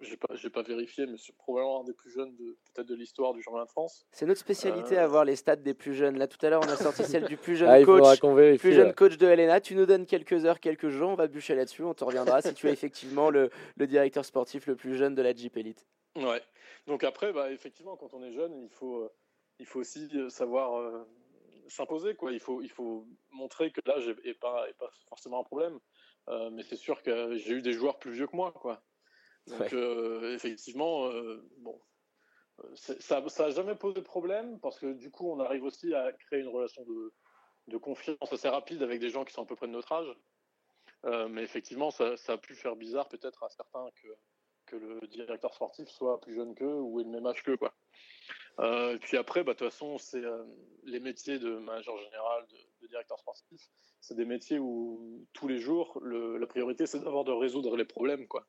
j'ai pas, pas vérifié, mais c'est probablement un des plus jeunes de peut-être de l'histoire du championnat de France. C'est notre spécialité à voir les stats des plus jeunes. Là tout à l'heure on a sorti celle du plus jeune ah, coach, plus jeune coach de Helena. Tu nous donnes quelques heures, quelques jours, on va bûcher là-dessus, on te reviendra si tu es effectivement le, le, directeur sportif le plus jeune de la Jeep Elite. Ouais. Donc après, bah, effectivement, quand on est jeune, il faut, euh, il faut aussi euh, savoir euh, s'imposer. Quoi. Il, faut, il faut montrer que l'âge n'est pas, est pas forcément un problème. mais c'est sûr que j'ai eu des joueurs plus vieux que moi. Quoi. Donc effectivement, bon, ça n'a jamais posé de problème parce que du coup, on arrive aussi à créer une relation de, de confiance assez rapide avec des gens qui sont à peu près de notre âge. mais effectivement, ça, ça, a pu faire bizarre peut-être à certains que que le directeur sportif soit plus jeune qu'eux ou ait le même âge qu'eux. Quoi. Euh, puis après, bah, de toute façon, c'est euh, les métiers de manager général, de, directeur sportif, c'est des métiers où tous les jours, le, la priorité, c'est d'abord de résoudre les problèmes. Quoi.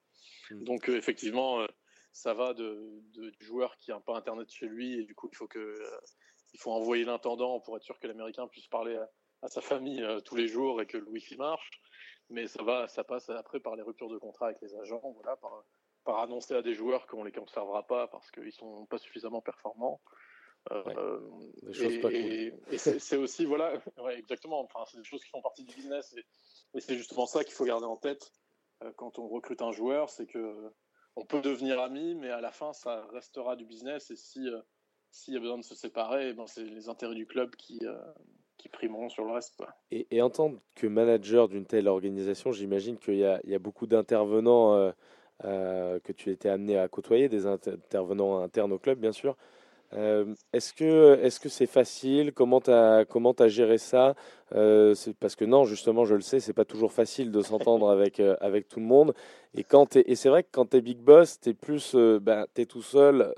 Mmh. Donc euh, effectivement, ça va de, du joueur qui n'a pas Internet chez lui et du coup, il faut, que, il faut envoyer l'intendant pour être sûr que l'Américain puisse parler à, à sa famille tous les jours et que le Wi-Fi marche. Mais ça, va, ça passe après par les ruptures de contrat avec les agents, voilà, par par annoncer à des joueurs qu'on les conservera pas parce qu'ils sont pas suffisamment performants. Euh, et, c'est aussi voilà, ouais, exactement. Enfin, c'est des choses qui font partie du business et, c'est justement ça qu'il faut garder en tête euh, quand on recrute un joueur, c'est que on peut devenir ami, mais à la fin, ça restera du business et si euh, s'il y a besoin de se séparer, eh ben c'est les intérêts du club qui qui primeront sur le reste. Et, et, en tant que manager d'une telle organisation, j'imagine qu'il y, y, a beaucoup d'intervenants euh, que tu étais amené à côtoyer, des intervenants internes au club, bien sûr. Euh, est-ce que est-ce que c'est facile? Comment tu as comment as géré ça? Euh, Parce que non, justement, je le sais, c'est pas toujours facile de s'entendre avec avec tout le monde. Et quand et c'est vrai que quand tu es big boss, tu es plus ben, es tout seul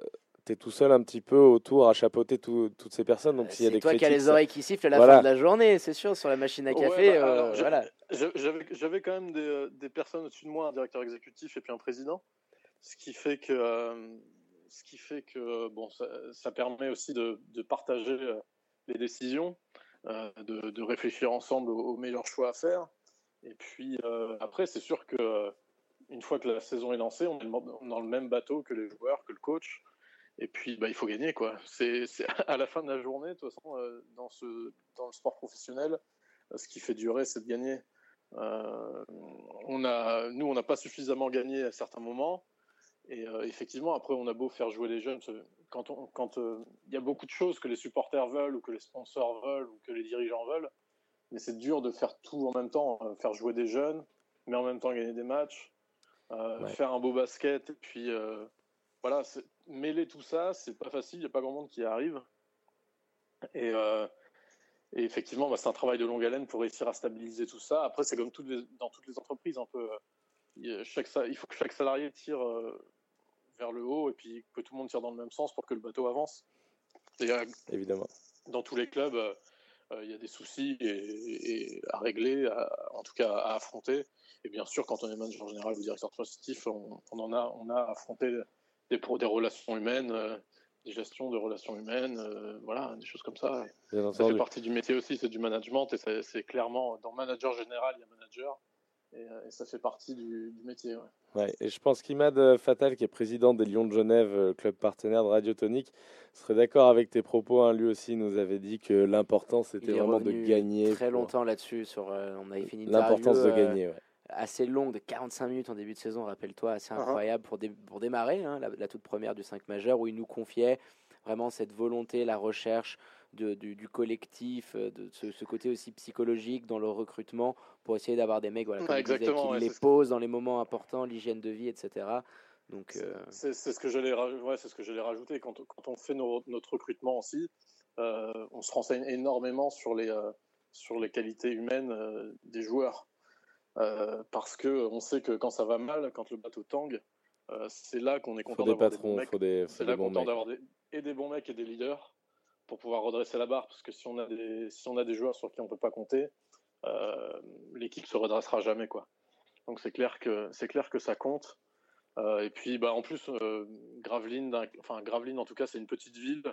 tu es tout seul un petit peu autour à chapeauter toutes ces personnes. Donc, s'il y a des toi qui as les oreilles qui sifflent à la fin de la journée, c'est sûr, sur la machine à café. Bah, euh, voilà. J'avais quand même des, des personnes au-dessus de moi, un directeur exécutif et puis un président, ce qui fait que, euh, ce qui fait que bon, ça, ça permet aussi de, de, partager euh, les décisions, de, de, réfléchir ensemble aux, meilleurs choix à faire. Et puis après, c'est sûr que une fois que la saison est lancée, on est dans le même bateau que les joueurs, que le coach. Et puis, bah, il faut gagner, quoi. C'est à la fin de la journée, de toute façon, euh, dans, ce, dans le sport professionnel, euh, ce qui fait durer, c'est de gagner. Euh, on a, nous, on n'a pas suffisamment gagné à certains moments. Et effectivement, après, on a beau faire jouer les jeunes. Quand il quand, y a beaucoup de choses que les supporters veulent, ou que les sponsors veulent, ou que les dirigeants veulent, mais c'est dur de faire tout en même temps. faire jouer des jeunes, mais en même temps gagner des matchs, faire un beau basket, et puis voilà, mêler tout ça, c'est pas facile, il n'y a pas grand monde qui y arrive. Et, euh, effectivement, bah, c'est un travail de longue haleine pour réussir à stabiliser tout ça. Après, c'est comme dans toutes les entreprises, un peu. Il, chaque, il faut que chaque salarié tire euh, vers le haut et puis que tout le monde tire dans le même sens pour que le bateau avance. Évidemment. Dans tous les clubs, il y a des soucis et, à régler, en tout cas à affronter. Et bien sûr, quand on est manager général ou directeur positif, on, on, en a, on a affronté des, des relations humaines, des gestions de relations humaines, voilà, des choses comme ça. ça fait partie du métier aussi, c'est du management et c'est clairement dans manager général, il y a manager et, ça fait partie du, du métier. Ouais. Ouais, et je pense qu'Imad euh, Fatal, qui est président des Lions de Genève, euh, club partenaire de Radio Tonique, serait d'accord avec tes propos. Hein. Lui aussi nous avait dit que l'important c'était vraiment de gagner. Très longtemps là-dessus, sur, euh, on avait fini l'importance de gagner. Ouais. Assez longue, de 45 minutes en début de saison, rappelle-toi, assez uh-huh. incroyable pour, pour démarrer, hein, la, la, toute première du 5 majeur, où il nous confiait vraiment cette volonté, la recherche de, du, collectif, euh, de ce, côté aussi psychologique dans le recrutement pour essayer d'avoir des mecs voilà, qui les posent dans les moments importants, l'hygiène de vie, etc. Donc, euh, c'est ce que j'allais ouais, c'est ce que j'allais rajouter quand, quand, on fait notre recrutement aussi, euh, on se renseigne énormément sur les sur les qualités humaines des joueurs parce que on sait que quand ça va mal, quand le bateau tangue, c'est là qu'on est content d'avoir des, bons mecs. C'est là qu'on est content d'avoir des, et des bons mecs et des leaders pour pouvoir redresser la barre. Parce que si on a des, si on a des joueurs sur qui on ne peut pas compter, euh, l'équipe se redressera jamais. Quoi. Donc c'est clair, que, c'est clair que ça compte. Euh, et puis bah, en plus, euh, Gravelines, enfin, Gravelines en tout cas, c'est une petite ville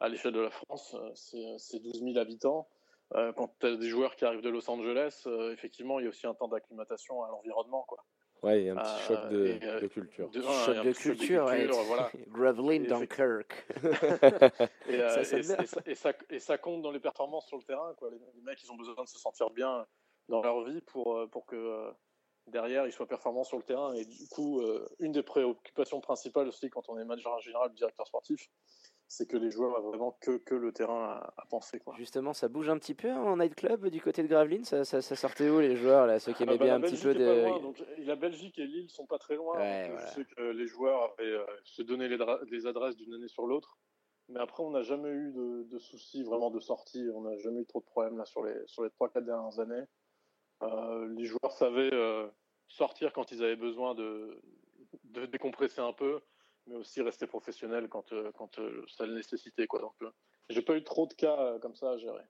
à l'échelle de la France. C'est, c'est 12 000 habitants. Quand tu as des joueurs qui arrivent de Los Angeles, effectivement, il y a aussi un temps d'acclimatation à l'environnement. Quoi. Ouais, il y a un petit choc de, de culture. De, choc de culture, ouais. voilà. Gravelines, Dunkirk. et, euh, ça, et, et, et, compte dans les performances sur le terrain. Quoi. Les, mecs, ils ont besoin de se sentir bien dans leur vie pour, euh, pour que euh, derrière, ils soient performants sur le terrain. Et du coup, une des préoccupations principales aussi quand on est manager général, directeur sportif, c'est que les joueurs ont vraiment que, que le terrain à, penser. Quoi. Justement, ça bouge un petit peu en nightclub du côté de Gravelines ça, ça, sortait où les joueurs, là, ceux qui ah aimaient bah, bien un petit peu de... la Belgique et Lille sont pas très loin. Je sais que les joueurs avaient euh, se donné les, les adresses d'une année sur l'autre. Mais après, on n'a jamais eu de, de, soucis vraiment de sortie. On n'a jamais eu trop de problèmes là, sur les, sur les 3-4 dernières années. Euh, les joueurs savaient euh, sortir quand ils avaient besoin de, de décompresser un peu mais aussi rester professionnel quand, euh, quand euh, ça le nécessitait. Quoi. Donc, euh, j'ai pas eu trop de cas comme ça à gérer.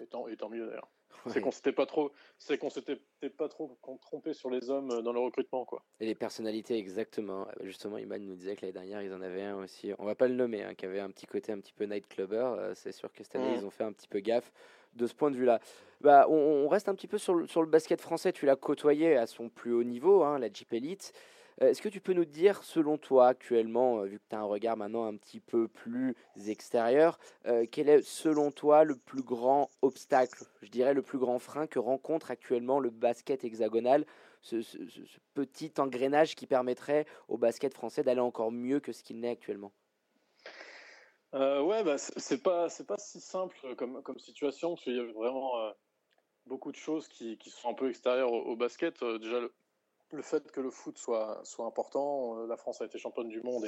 Et tant, et tant mieux d'ailleurs. C'est qu'on s'était pas trop, c'est qu'on s'était pas trop trompé sur les hommes dans le recrutement, quoi. Et les personnalités, exactement. Justement, Iman nous disait que l'année dernière, ils en avaient un aussi. On va pas le nommer, hein, qui avait un petit côté un petit peu nightclubber. c'est sûr que cette année, mmh. ils ont fait un petit peu gaffe de ce point de vue-là. Bah, on, reste un petit peu sur le, sur le basket français. Tu l'as côtoyé à son plus haut niveau, hein, la Jeep Elite. Euh, est-ce que tu peux nous dire, selon toi, actuellement, euh, vu que tu as un regard maintenant un petit peu plus extérieur, euh, quel est, selon toi, le plus grand obstacle, je dirais le plus grand frein que rencontre actuellement le basket hexagonal, ce, petit engrenage qui permettrait au basket français d'aller encore mieux que ce qu'il n'est actuellement? Ouais, bah, c'est pas pas si simple comme comme situation parce qu'il y a vraiment beaucoup de choses qui, qui, sont un peu extérieures au, basket. déjà, le fait que le foot soit, important, euh, la France a été championne du monde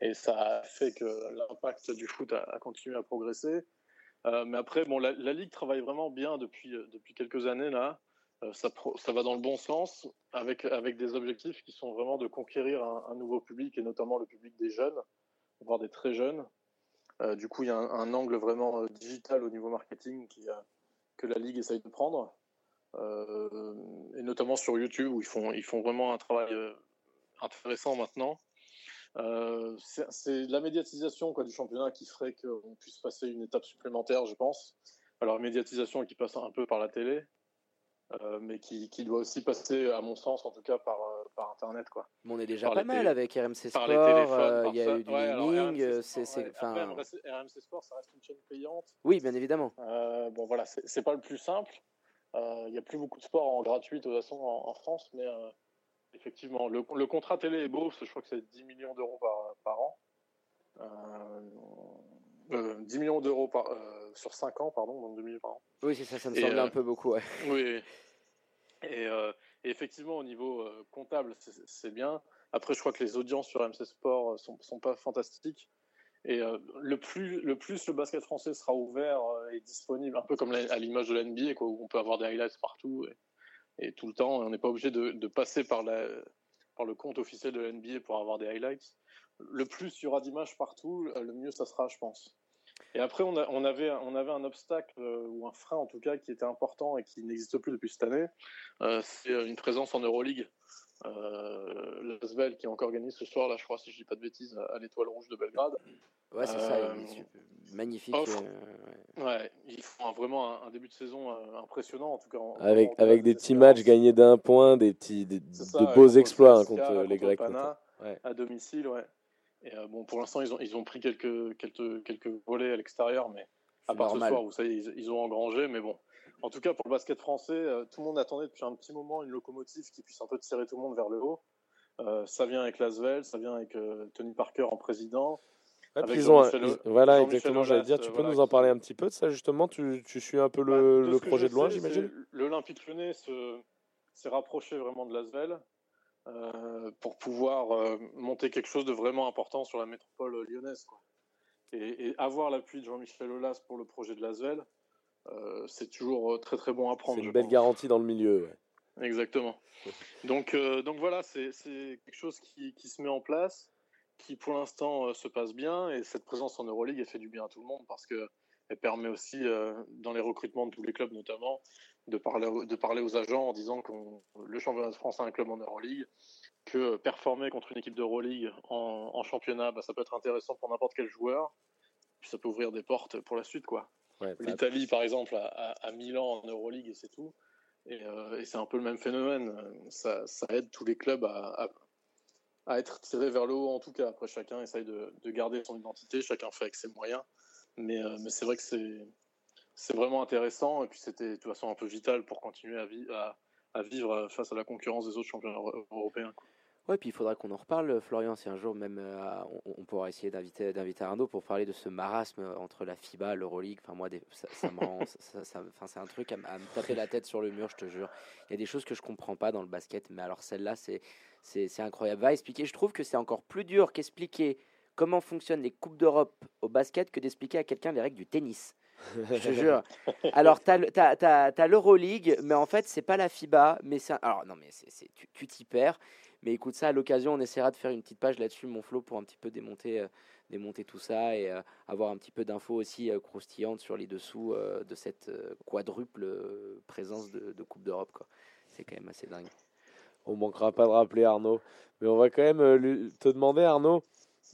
et, ça a fait que l'impact du foot a, continué à progresser. Euh, mais après, la, Ligue travaille vraiment bien depuis, euh, quelques années là. ça, va dans le bon sens avec, des objectifs qui sont vraiment de conquérir un, nouveau public et notamment le public des jeunes, voire des très jeunes. du coup, il y a un, angle vraiment digital au niveau marketing que la Ligue essaye de prendre. Euh, et notamment sur YouTube où ils font, ils font vraiment un travail euh, intéressant maintenant. Euh, c'est la médiatisation quoi, du championnat qui ferait qu'on puisse passer une étape supplémentaire, je pense. Alors, médiatisation qui passe un peu par la télé, mais qui, qui, doit aussi passer, à mon sens, en tout cas, par, par Internet. Quoi. on est déjà pas mal avec RMC Sport, il y a eu du ouais, RMC, Sport, ça reste une chaîne payante. Oui, bien évidemment. bon, voilà, c'est pas le plus simple. Euh, il n'y a plus beaucoup de sports en gratuit de toute façon en, France, mais euh, effectivement, le, contrat télé est beau, je crois que c'est 10 millions d'euros par, an. 10 euh, millions d'euros sur 5 ans, pardon, donc 2 millions par an. Oui, c'est ça, ça me semble un peu beaucoup. Ouais. Oui, et, effectivement, au niveau comptable, c'est bien. Après, je crois que les audiences sur MC Sport sont, sont pas fantastiques. Et euh, le, plus, le plus le basket français sera ouvert euh, et disponible, un peu comme à l'image de la où on peut avoir des highlights partout et, tout le temps. Et on n'est pas obligé de, passer par, le compte officiel de la NBA pour avoir des highlights. Le plus il y aura d'images partout, le mieux ça sera, je pense. Et après, on avait un obstacle, ou un frein en tout cas, qui était important et qui n'existe plus depuis cette année. c'est une présence en Euroleague. Euh, L'Asvel qui est encore gagné ce soir, là, je crois, si je dis pas de bêtises, à l'Étoile Rouge de Belgrade. Ouais, c'est ça, magnifique. ouais, ils font vraiment un, début de saison impressionnant, en tout cas. avec avec des petits matchs gagnés d'un point, des petits, de beaux exploits hein, contre les Grecs. à domicile, ouais. Et euh, bon, pour l'instant, ils ont, ils ont pris quelques, quelques, quelques volets à l'extérieur, mais à part ce soir, vous savez, ils, ils, ont engrangé. Mais bon, en tout cas, pour le basket français, euh, tout le monde attendait depuis un petit moment une locomotive qui puisse un peu tirer tout le monde vers le haut. Euh, ça vient avec Lasvel, ça vient avec Tony Parker en président. ils ont, voilà, exactement, j'allais dire. Tu peux nous en parler un petit peu de ça, justement Tu, tu suis un peu le, bah, le projet de loin, j'imagine L'Olympique lyonnais s'est rapproché vraiment de Lasvel. Euh, pour pouvoir euh, monter quelque chose de vraiment important sur la métropole lyonnaise. Quoi. Et, avoir l'appui de Jean-Michel Aulas pour le projet de l'Asvel, euh, c'est toujours très très bon à prendre. C'est une belle garantie dans le milieu. Exactement. Donc, donc voilà, c'est quelque chose qui, qui, se met en place, qui pour l'instant se passe bien, et cette présence en Euroleague, elle fait du bien à tout le monde parce que elle permet aussi, dans les recrutements de tous les clubs notamment, de parler, de parler aux agents en disant que le championnat de France a un club en Euroleague, que performer contre une équipe d'Euroleague en, en championnat, bah, ça peut être intéressant pour n'importe quel joueur, puis ça peut ouvrir des portes pour la suite. quoi. L'Italie, par exemple, a, Milan en Euroleague et c'est tout. Euh, et, c'est un peu le même phénomène. Ça, ça aide tous les clubs à, à, être tirés vers le haut, en tout cas. Après, chacun essaye de, de garder son identité, chacun fait avec ses moyens. Mais, euh, mais c'est vrai que c'est vraiment intéressant. Et puis c'était de toute façon un peu vital pour continuer à, à, vivre face à la concurrence des autres championnats européens. Quoi. Ouais, puis il faudra qu'on en reparle, Florian, si un jour même euh, on, pourra essayer d'inviter, d'inviter Arnaud pour parler de ce marasme entre la FIBA, l'Euroleague. Enfin, moi, ça, me rend, ça, c'est un truc à, me taper la tête sur le mur, je te jure. Il y a des choses que je comprends pas dans le basket, mais alors celle-là, c'est, c'est incroyable. Va expliquer. Je trouve que c'est encore plus dur qu'expliquer comment fonctionnent les coupes d'Europe au basket que d'expliquer à quelqu'un les règles du tennis je te jure. Alors, tu as, l'Euroleague, mais en fait, c'est pas la FIBA. Mais c'est alors, non, mais c'est, tu t'y perds. Mais écoute, ça, à l'occasion, on essaiera de faire une petite page là-dessus, mon flow, pour un petit peu démonter, euh, démonter tout ça et euh, avoir un petit peu d'infos aussi euh, croustillantes sur les dessous de cette quadruple présence de, Coupe d'Europe. C'est quand même assez dingue. On manquera pas de rappeler Arnaud. Mais on va quand même te demander, Arnaud,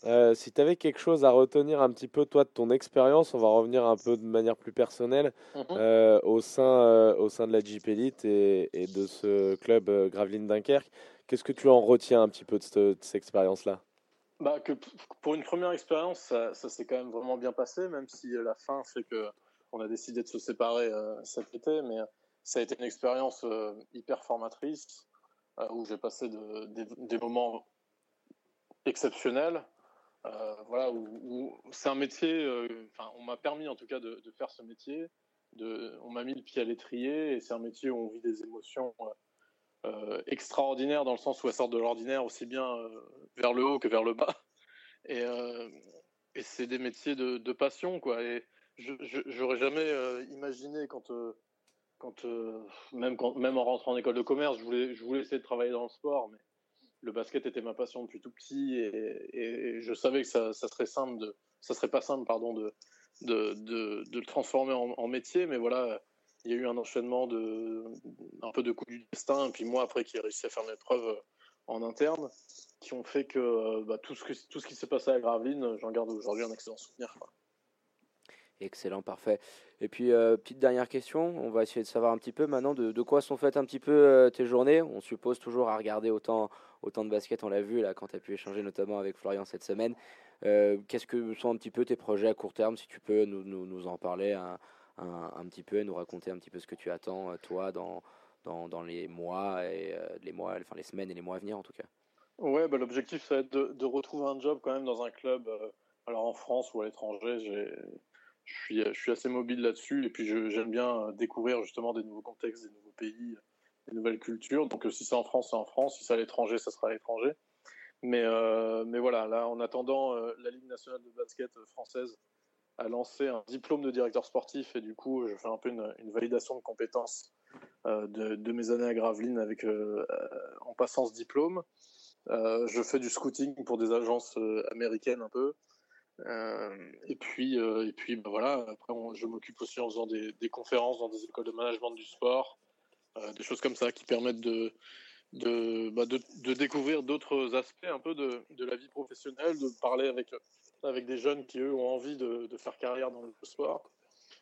euh, si tu avais quelque chose à retenir un petit peu, toi, de ton expérience, on va revenir un peu de manière plus personnelle mhm. euh, au, sein, euh, au sein de la Jeep Elite et, de ce club Gravelines Dunkerque. Qu'est-ce que tu en retiens un petit peu de cette, expérience-là? Bah, que Pour une première expérience, ça, s'est quand même vraiment bien passé, même si la fin fait que on a décidé de se séparer cet été. Mais ça a été une expérience hyper formatrice où j'ai passé des moments exceptionnels. Euh, voilà, où, c'est un métier, euh, enfin, on m'a permis en tout cas de, faire ce métier. On m'a mis le pied à l'étrier et c'est un métier où on vit des émotions euh, extraordinaires dans le sens où elles sortent de l'ordinaire aussi bien vers le haut que vers le bas. Et, et c'est des métiers de, passion, quoi. Et j'aurais jamais imaginé quand, quand, même quand, même en rentrant en école de commerce, je voulais, je voulais essayer de travailler dans le sport, mais le basket était ma passion depuis tout petit et, je savais que ça, serait simple de, ça serait pas simple pardon de de, de, le transformer en, métier mais voilà il y a eu un enchaînement de un peu de coups du destin et puis moi après qui ai réussi à faire mes preuves en interne qui ont fait que bah, tout ce tout ce qui s'est passé à Gravelines j'en garde aujourd'hui un excellent souvenir Excellent, parfait. Et puis, euh, petite dernière question, on va essayer de savoir un petit peu maintenant de, quoi sont faites un petit peu euh, tes journées. On suppose toujours à regarder autant, autant de basket, on l'a vu là quand tu as pu échanger notamment avec Florian cette semaine. Euh, qu'est-ce que sont un petit peu tes projets à court terme, si tu peux nous, en parler un, petit peu et nous raconter un petit peu ce que tu attends, toi, dans, les mois, et, enfin les semaines et les mois à venir en tout cas? Ouais, bah, l'objectif, ça va être de, retrouver un job quand même dans un club, alors en France ou à l'étranger. Je suis, assez mobile là-dessus et puis j'aime bien euh, découvrir justement des nouveaux contextes, des nouveaux pays, des nouvelles cultures. Donc euh, si c'est en France, c'est en France. Si c'est à l'étranger, ça sera à l'étranger. Mais, euh, mais voilà, là, en attendant, la Ligue nationale de basket française a lancé un diplôme de directeur sportif et du coup, je fais un peu une, validation de compétences de, mes années à Gravelines avec, en passant ce diplôme. je fais du scouting pour des agences américaines un peu. et puis, et puis bah, voilà, après, je m'occupe aussi en faisant des, conférences dans des écoles de management du sport, des choses comme ça qui permettent de, de, bah de, de, découvrir d'autres aspects un peu de, de, la vie professionnelle, de parler avec, avec des jeunes qui, eux, ont envie de, de faire carrière dans le sport.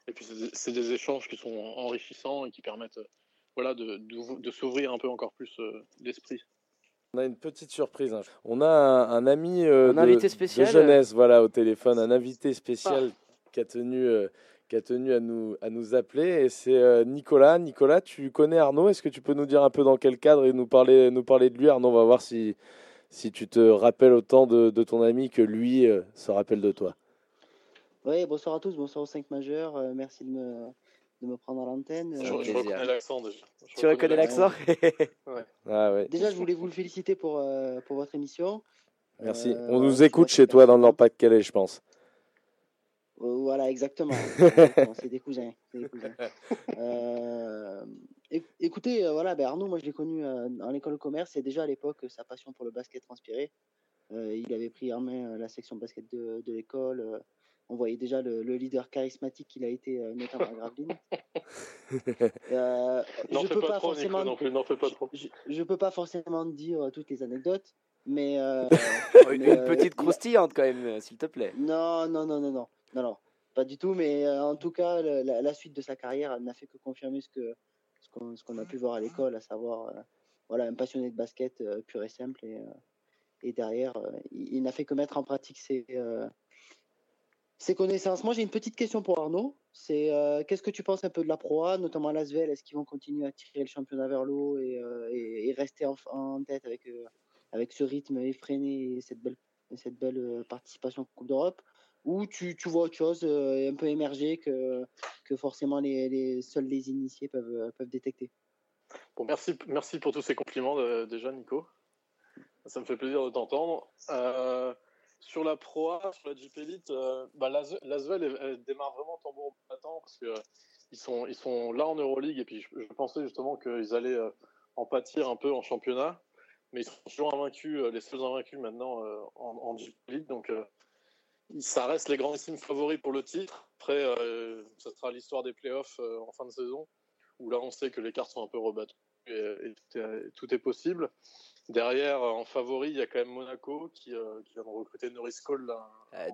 Et puis, c'est des, échanges qui sont enrichissants et qui permettent voilà, de, s'ouvrir un peu encore plus d'esprit. Euh, on a une petite surprise. Hein. On a un, ami euh, de, spécial. jeunesse voilà, au téléphone, un invité spécial ah. qui a tenu euh, qui a tenu à nous, à nous appeler. Et c'est euh, Nicolas. Nicolas, tu connais Arnaud? Est-ce que tu peux nous dire un peu dans quel cadre et nous parler, nous parler de lui? Arnaud, on va voir si, si tu te rappelles autant de, de ton ami que lui euh, se rappelle de toi. Oui, bonsoir à tous, bonsoir aux 5 majeurs. Euh, merci de me, de me prendre à l'antenne. Je, reconnais l'accent déjà. tu reconnais l'accent ah, ouais. Déjà, je voulais vous le féliciter pour, pour votre émission. Merci. On nous écoute chez toi dans le Nord-Pas-de-Calais, je pense. Euh, voilà, exactement. c'est des cousins. Euh, écoutez, euh, voilà, ben Arnaud, moi je l'ai connu en école de commerce et déjà à l'époque, sa passion pour le basket transpirait. il avait pris en main la section basket de, de l'école. on voyait déjà le, leader charismatique qu'il a été, notamment à Gravelines. je peux pas, forcément. Je, peux pas forcément dire toutes les anecdotes, mais, une petite croustillante quand même, s'il te plaît. Non, non, non, non, non. Non, non, pas du tout. Mais euh, en tout cas, la, suite de sa carrière n'a fait que confirmer ce que ce qu'on a pu voir à l'école, à savoir euh, voilà un passionné de basket euh, pur et simple. Et, et derrière, il, n'a fait que mettre en pratique ses, ses connaissances. Moi, j'ai une petite question pour Arnaud. C'est qu'est-ce que tu penses un peu de la Pro notamment à Lasvel Est-ce qu'ils vont continuer à tirer le championnat vers le haut et, et, rester en, en tête avec, avec ce rythme effréné et cette belle, cette belle participation en Coupe d'Europe? Ou tu, tu, vois autre chose euh, un peu émerger que, que forcément les, les, seuls les initiés peuvent, euh, peuvent détecter. Bon, merci, merci pour tous ces compliments euh, déjà, Nico. Ça me fait plaisir de t'entendre. sur la Pro sur la Jeep Elite, bah, Lasvel démarre vraiment tambour battant parce que ils sont, ils sont là en Euroleague et puis je, pensais justement qu'ils allaient en pâtir un peu en championnat, mais ils sont toujours invaincus, les seuls invaincus maintenant en, en Elite, donc ça reste les grands grandissimes favoris pour le titre. Après, euh, ça sera l'histoire des playoffs euh, en fin de saison, où là, on sait que les cartes sont un peu rebattues et, tout, est, possible. Derrière, en favori, il y a quand même Monaco qui, euh, vient de recruter Norris Cole.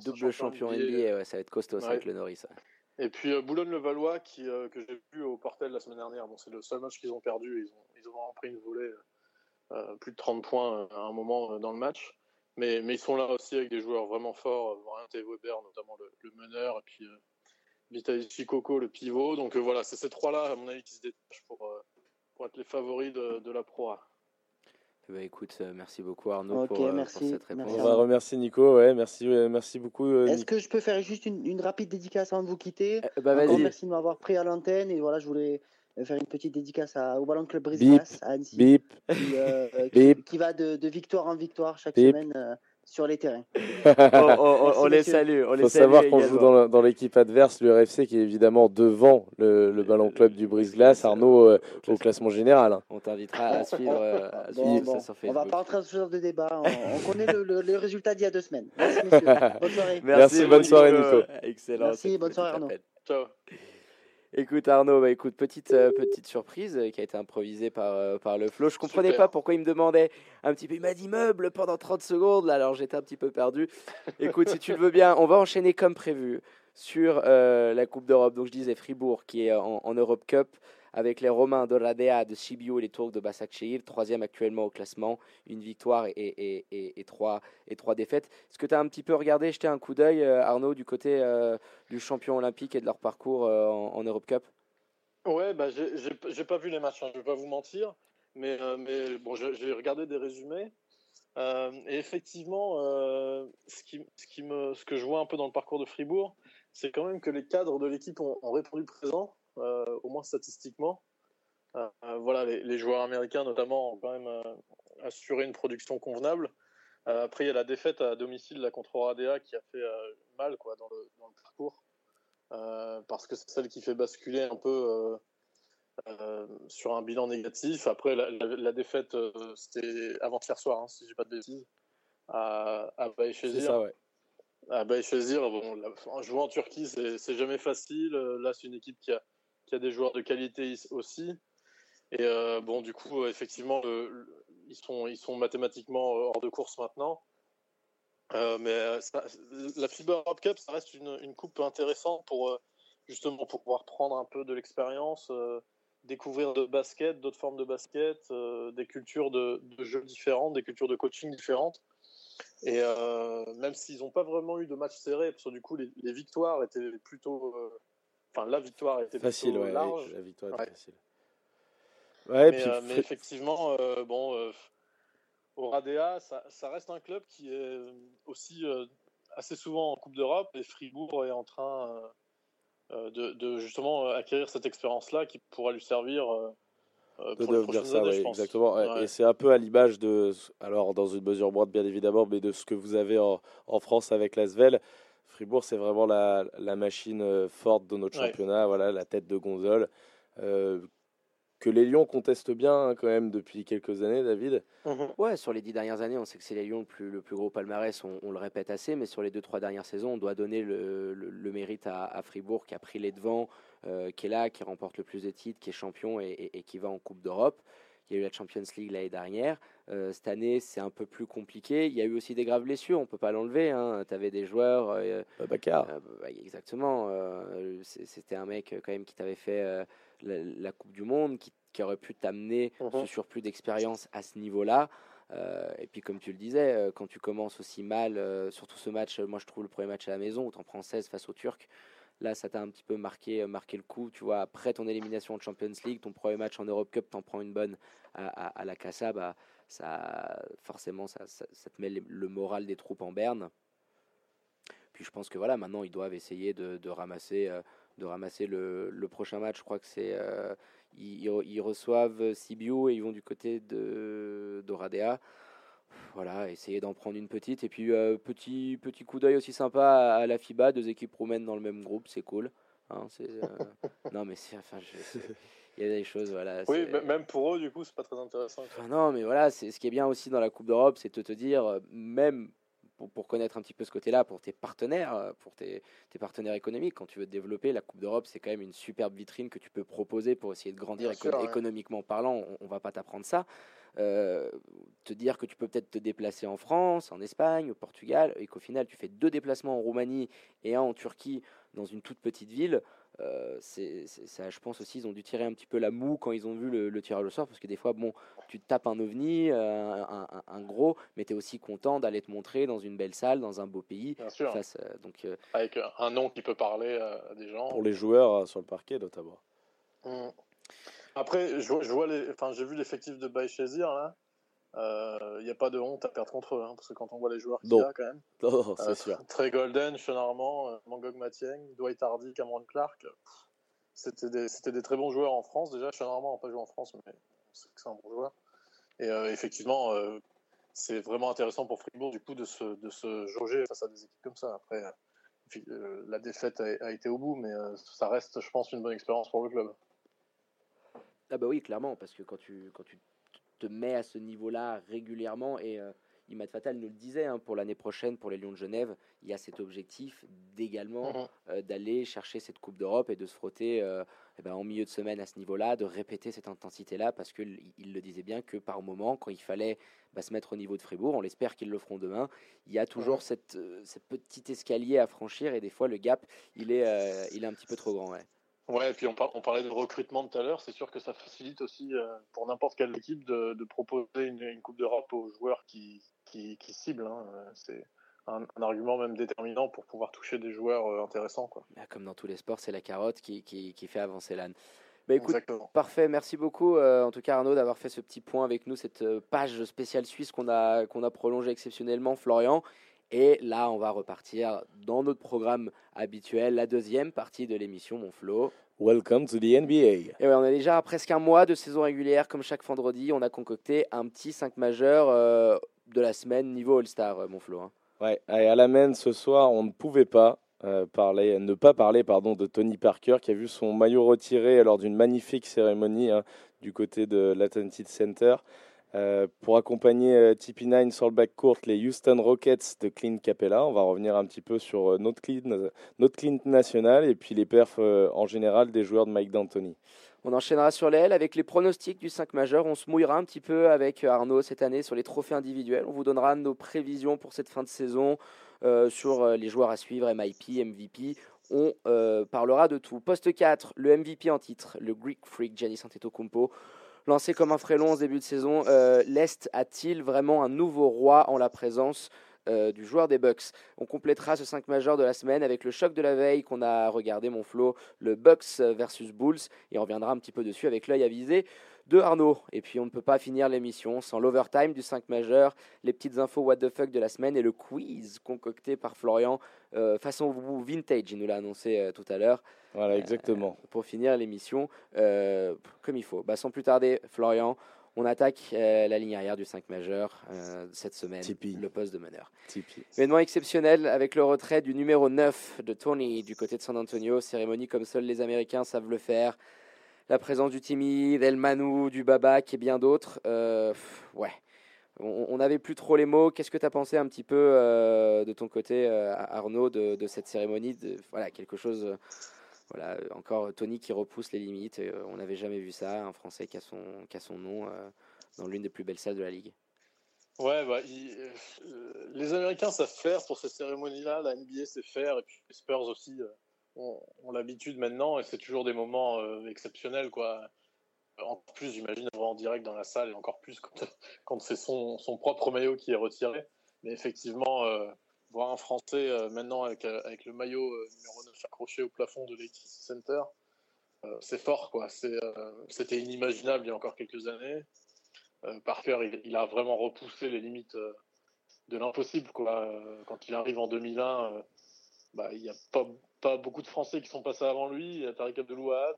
double champion NBA, ça va être costaud avec le Norris. Et puis Boulogne-le-Valois, qui, que j'ai vu au Portel la semaine dernière. Bon, c'est le seul match qu'ils ont perdu. Ils ont, ils ont pris une volée, plus de 30 points à un moment dans le match. Mais, mais, ils sont là aussi avec des joueurs vraiment forts, Brian T. Weber, notamment le, meneur, et puis euh, Vitaly Chikoko, le pivot. Donc euh, voilà, c'est ces trois-là, à mon avis, qui se détachent pour, euh, pour être les favoris de, de la Pro A. Bah écoute, merci beaucoup Arnaud pour, cette réponse. On va remercier Nico, ouais, merci, merci beaucoup. Est-ce que je peux faire juste une, une, rapide dédicace avant de vous quitter bah, Merci de m'avoir pris à l'antenne et voilà, je voulais faire une petite dédicace au Ballon Club Brise à Annecy, Bip. Euh, qui, qui, va de, de, victoire en victoire chaque semaine euh, sur les terrains. on, les salue. Il faut savoir qu'on joue dans, dans l'équipe adverse, l'URFC qui est évidemment devant le, le Ballon Club du Brise-Glace, Arnaud euh, au classement général. Hein. On t'invitera à suivre, à suivre ça sur Facebook. On va pas entrer dans ce genre de débat. On, connaît le, le, résultat d'il y a deux semaines. Merci, messieurs. Bonne soirée. Merci, bonne soirée, Nico. Excellent. Merci, bonne soirée, Arnaud. Ciao. Écoute Arnaud, bah écoute, petite, euh, petite surprise euh, qui a été improvisée par, euh, par le flow. Je comprenais pas pourquoi il me demandait un petit peu. Il m'a dit meuble pendant 30 secondes, alors j'étais un petit peu perdu. écoute, si tu le veux bien, on va enchaîner comme prévu sur la Coupe d'Europe. Donc je disais Fribourg qui est en, en Europe Cup avec les Romains d'Oradea, de Sibiu et les Turcs de Başakşehir, troisième actuellement au classement, une victoire et, trois, défaites. Est-ce que tu as un petit peu regardé, jeté un coup d'œil, euh, Arnaud, du côté euh, du champion olympique et de leur parcours euh, en, Europe Cup? Ouais, bah, j'ai pas vu les matchs, hein, je vais pas vous mentir, mais, bon, j'ai regardé des résumés. et effectivement, ce, que je vois un peu dans le parcours de Fribourg, c'est quand même que les cadres de l'équipe ont répondu présent. Euh, au moins statistiquement. Euh, euh, voilà, les, joueurs américains notamment ont quand même assuré une production convenable. après, il y a la défaite à domicile là, contre Oradea qui a fait mal quoi, dans, le, dans le parcours. parce que c'est celle qui fait basculer un peu sur un bilan négatif. Après, la, défaite, c'était avant-hier soir, hein, si je dis pas de bêtises, à, à ça, ouais. bah, choisir, bon, jouer en Turquie, c'est jamais facile. Là, c'est une équipe qui a, qui a des joueurs de qualité aussi. Et euh, bon, du coup, effectivement, ils, sont, ils sont mathématiquement hors de course maintenant. Euh, mais la FIBA Europe Cup, ça reste une, une coupe intéressante pour euh, justement pour pouvoir prendre un peu de l'expérience, découvrir de basket, d'autres formes de basket, des cultures de, de, jeux différentes, des cultures de coaching différentes. Et même s'ils n'ont pas vraiment eu de match serré, parce que du coup les victoires étaient plutôt Enfin, la victoire était facile, ouais, large. La victoire était facile. Ouais, mais, puis... euh, mais, effectivement, euh, bon, euh, Oradea, ça, ça, reste un club qui est aussi assez souvent en Coupe d'Europe et Fribourg est en train de, de, justement acquérir cette expérience-là qui pourra lui servir. de devenir ça, oui, exactement. Ouais. Et c'est un peu à l'image de, alors dans une mesure moindre bien évidemment, mais de ce que vous avez en, en France avec l'Asvel. Fribourg, c'est vraiment la, la, machine euh, forte de notre championnat, voilà, la tête de gondole. Euh, que les Lions contestent bien hein, quand même depuis quelques années, David. Mhm. Ouais, sur les dix dernières années, on sait que c'est les Lions le plus, le plus gros palmarès, on, on, le répète assez, mais sur les deux, trois dernières saisons, on doit donner le, le, le mérite à, à, Fribourg qui a pris les devants, euh, qui est là, qui remporte le plus de titres, qui est champion et, et, et qui va en Coupe d'Europe. Il y a eu la Champions League l'année dernière. Euh, cette année, c'est un peu plus compliqué. Il y a eu aussi des graves blessures, on ne peut pas l'enlever. Hein. Tu avais des joueurs. Euh, Babacar. Euh, bah, exactement. Euh, C'était un mec quand même qui t'avait fait la, la, Coupe du Monde, qui, qui aurait pu t'amener ce surplus d'expérience à ce niveau-là. Et puis comme tu le disais, quand tu commences aussi mal, surtout ce match, moi je trouve le premier match à la maison où tu en prends 16 face aux Turcs, là ça t'a un petit peu marqué, marqué le coup, tu vois, après ton élimination en Champions League, ton premier match en Europe Cup, t'en prends une bonne à, la Casa, bah, ça, forcément ça, te met le, moral des troupes en berne. Puis je pense que voilà, maintenant ils doivent essayer de, ramasser, euh, de ramasser le, le, prochain match. Je crois que c'est euh, ils, ils, reçoivent Sibiu et ils vont du côté de d'Oradea. Voilà, essayer d'en prendre une petite. Et puis euh, petit petit coup d'œil aussi sympa à, à, la FIBA, deux équipes roumaines dans le même groupe, c'est cool. Hein, euh, non mais c'est enfin il y a des choses voilà oui même pour eux du coup c'est pas très intéressant enfin, non mais voilà c'est ce qui est bien aussi dans la coupe d'Europe c'est de te dire euh, même pour, pour, connaître un petit peu ce côté-là pour tes partenaires, pour tes, tes, partenaires économiques. Quand tu veux te développer, la Coupe d'Europe, c'est quand même une superbe vitrine que tu peux proposer pour essayer de grandir éco sûr, économiquement ouais. parlant. On, on va pas t'apprendre ça. Euh, te dire que tu peux peut-être te déplacer en France, en Espagne, au Portugal, et qu'au final, tu fais deux déplacements en Roumanie et un en Turquie dans une toute petite ville. Euh, c'est, ça, je pense aussi, ils ont dû tirer un petit peu la moue quand ils ont vu le, le tirage au sort, parce que des fois, bon, tu tapes un ovni, euh, un, un, un, gros, mais tu es aussi content d'aller te montrer dans une belle salle, dans un beau pays. Bien sûr. Face, euh, donc, euh, Avec un nom qui peut parler à des gens. Pour les joueurs sur le parquet, notamment. Mmh. Après, je, je vois les, enfin, j'ai vu l'effectif de Baïchazir là. Il euh, n'y a pas de honte à perdre contre eux, hein, parce que quand on voit les joueurs qu'il y a quand même. Non, c'est euh, sûr. Trey Golden, Sean Armand, euh, Mangog Matieng, Dwight Hardy, Cameron Clark. C'était des, des, très bons joueurs en France. Déjà, Sean Armand n'a pas joué en France, mais c'est que c'est un bon joueur. Et effectivement, c'est vraiment intéressant pour Fribourg, du coup, de se, de se jauger face à des équipes comme ça. Après, la défaite a, a, été au bout, mais ça reste, je pense, une bonne expérience pour le club. Ah bah oui, clairement, parce que quand tu, quand tu te met à ce niveau-là régulièrement. Et euh, Imad Fatal nous le disait, hein, pour l'année prochaine, pour les Lions de Genève, il y a cet objectif d'également mmh. euh, d'aller chercher cette Coupe d'Europe et de se frotter euh, eh ben, en milieu de semaine à ce niveau-là, de répéter cette intensité-là, parce qu'il il le disait bien que par moment, quand il fallait bah, se mettre au niveau de Fribourg, on l'espère qu'ils le feront demain, il y a toujours mmh. cette, cette petit escalier à franchir et des fois le gap, il est, il est un petit peu trop grand. Ouais. Ouais, et puis on, par on, parlait de recrutement tout à l'heure, c'est sûr que ça facilite aussi euh, pour n'importe quelle équipe de, de proposer une, une Coupe d'Europe aux joueurs qui, qui, qui ciblent. Hein. C'est un, un, argument même déterminant pour pouvoir toucher des joueurs euh, intéressants. Quoi. Bah, comme dans tous les sports, c'est la carotte qui, qui, qui, fait avancer l'âne. Bah, écoute, Exactement. parfait, merci beaucoup euh, en tout cas Arnaud d'avoir fait ce petit point avec nous, cette euh, page spéciale suisse qu'on a, qu'on a prolongée exceptionnellement, Florian. Et là, on va repartir dans notre programme habituel, la deuxième partie de l'émission, mon Flo. Welcome to the NBA. Et ouais, on a déjà presque un mois de saison régulière, comme chaque vendredi, on a concocté un petit 5 majeur euh, de la semaine niveau All-Star, euh, mon Flo. Hein. Ouais, et à la main ce soir, on ne pouvait pas euh, parler, ne pas parler pardon, de Tony Parker qui a vu son maillot retiré lors d'une magnifique cérémonie hein, du côté de l'Atlantic Center. Euh, pour accompagner euh, TP9 sur le backcourt, les Houston Rockets de Clint Capella. On va revenir un petit peu sur euh, notre Clint, notre Clint national et puis les perfs en général des joueurs de Mike D'Antoni. On enchaînera sur les L avec les pronostics du 5 majeur. On se mouillera un petit peu avec Arnaud cette année sur les trophées individuels. On vous donnera nos prévisions pour cette fin de saison sur les joueurs à suivre, MIP, MVP. On parlera de tout. Poste 4, le MVP en titre, le Greek Freak Giannis Antetokounmpo. Lancé comme un frélon en début de saison, euh, l'Est a-t-il vraiment un nouveau roi en la présence euh, du joueur des Bucks? On complétera ce 5 majeur de la semaine avec le choc de la veille qu'on a regardé, mon flow, le Bucks versus Bulls, et on reviendra un petit peu dessus avec l'œil avisé de Arnaud. Et puis on ne peut pas finir l'émission sans l'overtime du 5 majeur, les petites infos what the fuck de la semaine et le quiz concocté par Florian euh, façon vintage, il nous l'a annoncé tout à l'heure. Voilà, euh, exactement. pour finir l'émission euh, comme il faut. Bah, sans plus tarder, Florian, on attaque euh, la ligne arrière du 5 majeur cette semaine, le poste de meneur. Événement exceptionnel avec le retrait du numéro 9 de Tony du côté de San Antonio. Cérémonie comme seuls les Américains savent le faire. La présence du Timmy, del Manu, du Babak et bien d'autres. ouais. On n'avait plus trop les mots. Qu'est-ce que tu as pensé un petit peu de ton côté, Arnaud, de, cette cérémonie Voilà, quelque chose voilà, encore Tony qui repousse les limites. Euh, on n'avait jamais vu ça, un Français qui a son, qui a son nom euh, dans l'une des plus belles salles de la ligue. Ouais, bah, euh, les Américains savent faire pour ces cérémonies-là. La NBA sait faire, et puis les Spurs aussi ont, l'habitude maintenant, et c'est toujours des moments exceptionnels, quoi. En plus, j'imagine en direct dans la salle, et encore plus quand, c'est son, propre maillot qui est retiré. Mais effectivement, voir un Français euh, maintenant avec, euh, le maillot euh, numéro 9 accroché au plafond de l'ATC Center, c'est fort. quoi. C'était inimaginable il y a encore quelques années. Parker, il, il, a vraiment repoussé les limites de l'impossible. quoi. Quand il arrive en 2001, bah, il n'y a pas, pas, beaucoup de Français qui sont passés avant lui. Il y a Tariq Abdelouad.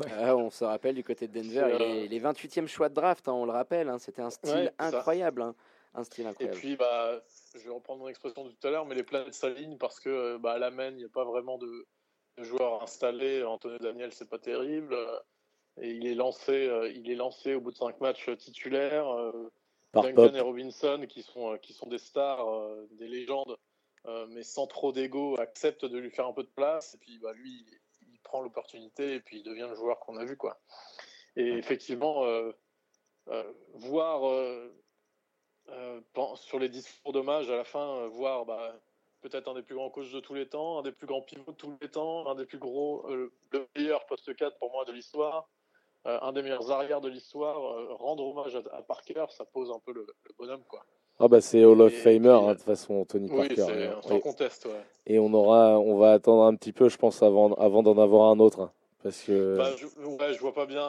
voilà. on se rappelle du côté de Denver, il est, les 28e choix de draft, hein, on le rappelle. Hein. C'était un style incroyable. Hein. Un style incroyable. Et puis, bah, je vais reprendre mon expression de tout à l'heure, mais les planètes s'alignent parce que bah, à la main, il n'y a pas vraiment de, joueurs installés. Antonio Daniel, c'est pas terrible. Et il est lancé, euh, il est lancé au bout de cinq matchs titulaires. Euh, Duncan et Robinson, qui sont, euh, qui sont des stars, des légendes, mais sans trop d'ego, acceptent de lui faire un peu de place. Et puis bah, lui, il prend l'opportunité et puis il devient le joueur qu'on a vu. Quoi. Et effectivement, voir euh, sur les discours d'hommage à la fin, euh, voir bah, peut-être un des plus grands coachs de tous les temps, un des plus grands pivots de tous les temps, un des plus gros, euh, le meilleur poste 4 pour moi de l'histoire, un des meilleurs arrières de l'histoire, rendre hommage à, Parker, ça pose un peu le, bonhomme. quoi. Ah bah c'est Hall of Famer hein, de toute façon Tony oui, Parker. Hein. sans conteste. Ouais. Et on aura, on va attendre un petit peu, je pense, avant, avant d'en avoir un autre, hein, parce que. Bah, je, ouais, je vois pas bien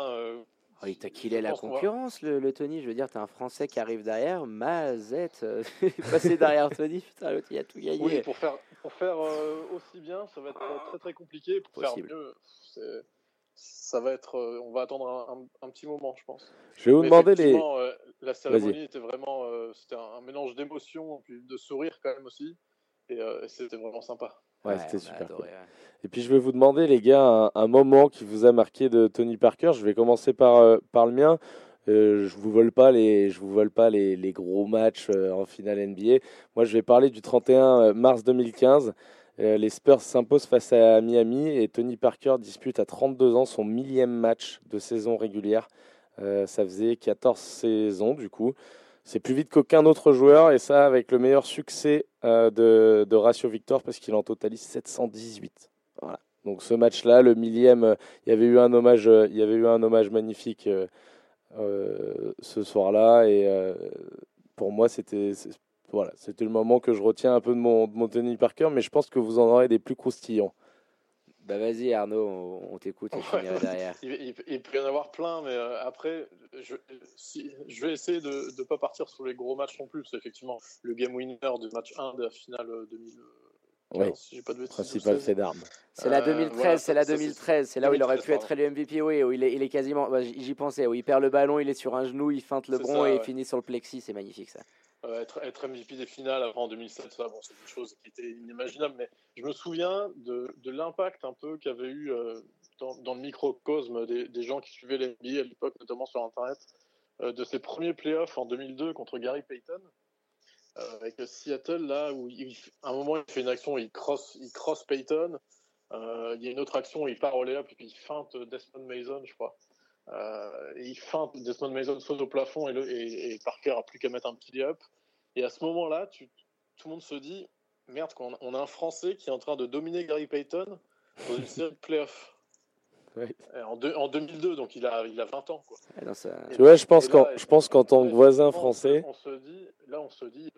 Oh, il t'a killé la concurrence, le, Tony. Je veux dire, t'as un Français qui arrive derrière, Mazette, euh, passer derrière Tony, putain, l'autre il a tout gagné. Oui, pour faire, pour faire euh, aussi bien, ça va être très très compliqué. Pour faire mieux, ça va être, euh, on va attendre un, petit moment, je pense. Je vais vous demander les. la cérémonie était vraiment, c'était un, mélange d'émotions, puis de sourire quand même aussi, et, c'était vraiment sympa. Ouais, c'était super. Et puis je vais vous demander, les gars, un, moment qui vous a marqué de Tony Parker. Je vais commencer par, euh, par le mien. Euh, je vous vole pas les, je vous vole pas les, les gros matchs euh, en finale NBA. Moi, je vais parler du 31 mars 2015. Les Spurs s'imposent face à Miami et Tony Parker dispute à 32 ans son millième match de saison régulière. ça faisait 14 saisons du coup. C'est plus vite qu'aucun autre joueur et ça avec le meilleur succès de, de ratio victor parce qu'il en totalise 718. Voilà. Donc ce match-là, le millième, euh, il y avait eu un hommage, euh, il y avait eu un hommage magnifique euh, ce soir-là et pour moi c'était voilà, c'était le moment que je retiens un peu de mon, de mon Tony Parker, mais je pense que vous en aurez des plus croustillants. Bah vas-y Arnaud, on, t'écoute et je derrière. Il, peut y en avoir plein, mais après, je, si, je vais essayer de ne pas partir sur les gros matchs non plus. C'est effectivement le game winner du match 1 de la finale 2000. Oui, pas de principal fait d'armes. C'est la 2013, euh, c'est la 2013, c'est là où il aurait pu être le MVP, oui, où il est, il est quasiment, bah, j'y pensais, où il perd le ballon, il est sur un genou, il feinte le bron et il finit sur le plexi, c'est magnifique ça. être, être, MVP des finales avant 2007, ça, bon, c'est une chose qui était inimaginable, mais je me souviens de, de l'impact un peu qu'avait eu euh, dans, dans, le microcosme des, des, gens qui suivaient l'NBA à l'époque, notamment sur Internet, de ses premiers playoffs en 2002 contre Gary Payton. Avec Seattle, là, où à un moment, il fait une action, il cross, il cross Payton. il y a une autre action, il part au layup et puis il feinte Desmond Mason, je crois. il feinte Desmond Mason saute au plafond et, le, et, Parker a plus qu'à mettre un petit layup. Et à ce moment-là, tout le monde se dit merde, on a un Français qui est en train de dominer Gary Payton dans une série de playoffs. En, en, 2002, donc il a, il a 20 ans. Quoi. Tu vois, je pense, qu'en, je pense qu'en tant que voisin français. On se dit, là, on se dit,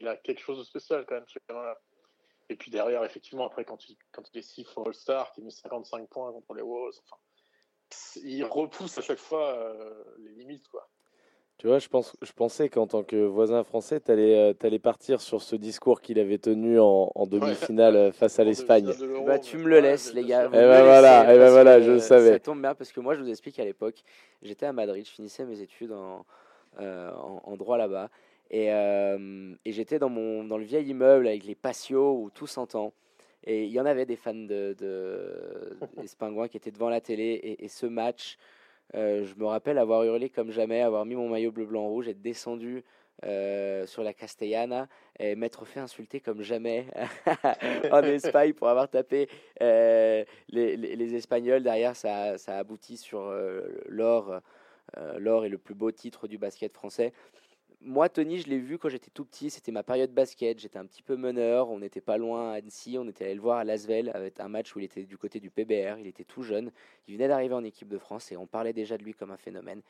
il a quelque chose de spécial quand même, ce là Et puis derrière, effectivement, après, quand il, quand il est 6 fois All-Star, qui met 55 points contre les Wolves, enfin, il repousse à chaque fois euh, les limites. Quoi. Tu vois, je, pense, je pensais qu'en tant que voisin français, tu allais, euh, partir sur ce discours qu'il avait tenu en, demi-finale euh, face à l'Espagne. Bah, tu me le laisses, les gars. Et eh ben voilà, et eh ben voilà je le savais. Ça tombe bien parce que moi, je vous explique à l'époque, j'étais à Madrid, je finissais mes études en, euh, en, droit là-bas. Et, et j'étais dans, mon, dans le vieil immeuble avec les patios où tout s'entend. Et il y en avait des fans de, de, des Pingouins qui étaient devant la télé. Et, et ce match, euh, je me rappelle avoir hurlé comme jamais, avoir mis mon maillot bleu, blanc, rouge, être descendu euh, sur la Castellana et m'être fait insulter comme jamais en Espagne pour avoir tapé euh, les, Espagnols. Derrière, ça, ça aboutit sur l'or. l'or est le plus beau titre du basket français moi, Tony, je l'ai vu quand j'étais tout petit. C'était ma période basket. J'étais un petit peu meneur. On n'était pas loin à Annecy. On était allé le voir à Lasvel avec un match où il était du côté du PBR. Il était tout jeune. Il venait d'arriver en équipe de France et on parlait déjà de lui comme un phénomène.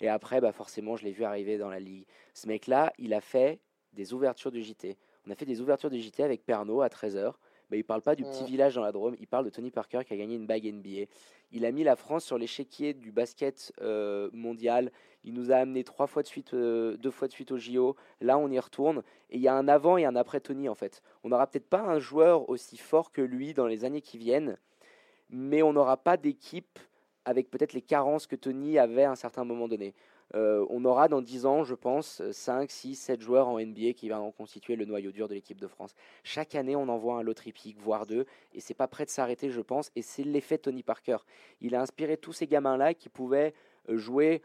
Et après, bah forcément, je l'ai vu arriver dans la ligue. Ce mec-là, il a fait des ouvertures de JT. On a fait des ouvertures de JT avec Pernod à 13h. Mais il parle pas du petit village dans la Drôme. Il parle de Tony Parker qui a gagné une bague NBA. Il a mis la France sur l'échiquier du basket euh, mondial. Il nous a amené trois fois de suite, euh, deux fois de suite au JO. Là, on y retourne. Et il y a un avant et un après Tony, en fait. On n'aura peut-être pas un joueur aussi fort que lui dans les années qui viennent, mais on n'aura pas d'équipe avec peut-être les carences que Tony avait à un certain moment donné. Euh, on aura dans 10 ans, je pense, 5, 6, 7 joueurs en NBA qui vont constituer le noyau dur de l'équipe de France. Chaque année, on envoie un lot tripique, voire deux, et c'est pas prêt de s'arrêter, je pense, et c'est l'effet Tony Parker. Il a inspiré tous ces gamins-là qui pouvaient euh, jouer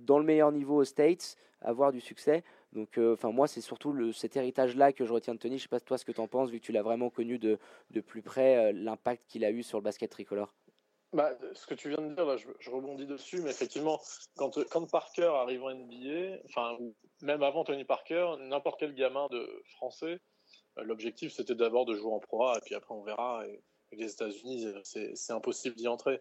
dans le meilleur niveau aux States, avoir du succès. Donc, euh, enfin, moi, c'est surtout cet héritage-là que je retiens de Tony. Je sais pas toi ce que tu en penses, vu que tu l'as vraiment connu de, de plus près, l'impact qu'il a eu sur le basket tricolore. Bah, ce que tu viens de dire, je, rebondis dessus, mais effectivement, quand, Parker arrive en NBA, enfin, même avant Tony Parker, n'importe quel gamin de français, euh, l'objectif c'était d'abord de jouer en Pro et puis après on verra. Et, les États-Unis, c'est impossible d'y entrer.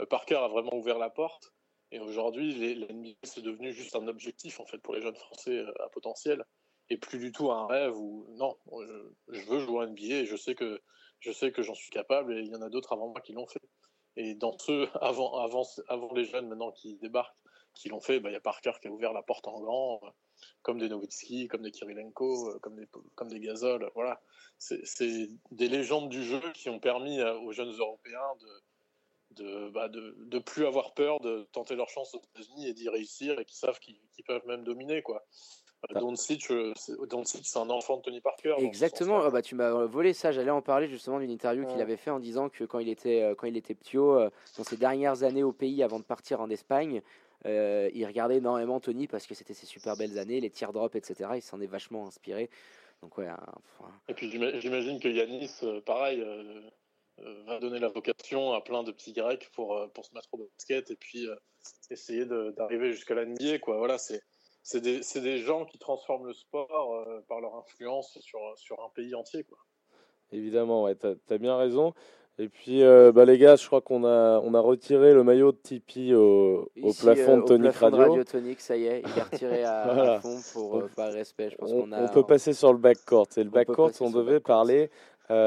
Euh, Parker a vraiment ouvert la porte, et aujourd'hui, l'NBA c'est devenu juste un objectif en fait pour les jeunes Français euh, à potentiel, et plus du tout un rêve ou non, je, veux jouer en NBA, et je sais que je j'en suis capable, et il y en a d'autres avant moi qui l'ont fait. Et dans ceux avant, avant, avant les jeunes maintenant qui débarquent, qui l'ont fait, bah, il y a Parker qui a ouvert la porte en grand, euh, comme des Nowitzki, comme des Kirilenko, euh, comme des, comme des Gasol. Voilà. C'est des légendes du jeu qui ont permis aux jeunes Européens de, de, bah, de, de, plus avoir peur de tenter leur chance aux États-Unis et d'y réussir et qui savent qu'ils peuvent même dominer. Quoi. Ah. Doncic, c'est un enfant de Tony Parker. Exactement. Ah bah, tu m'as volé ça. J'allais en parler justement d'une interview qu'il avait fait en disant que quand il était, euh, quand il était euh, dans ses dernières années au pays avant de partir en Espagne, euh, il regardait énormément Tony parce que c'était ses super belles années, les teardrops, etc. Il s'en est vachement inspiré. Donc ouais. Et puis j'imagine que Yanis, pareil, va donner la vocation à plein de petits Grecs pour pour se mettre au basket et puis essayer d'arriver jusqu'à la NBA. Quoi. Voilà, c'est c'est des, des, gens qui transforment le sport euh, par leur influence sur, sur un pays entier. Quoi. Évidemment, ouais, tu as, bien raison. Et puis, euh, bah, les gars, je crois qu'on a, on a retiré le maillot de Tipeee au, au plafond de euh, Tonic Radio. Radio Tonic, ça y est, il est retiré à, fond pour, par respect. Je pense on, a, on, peut passer sur le backcourt. Et le backcourt, on, devait parler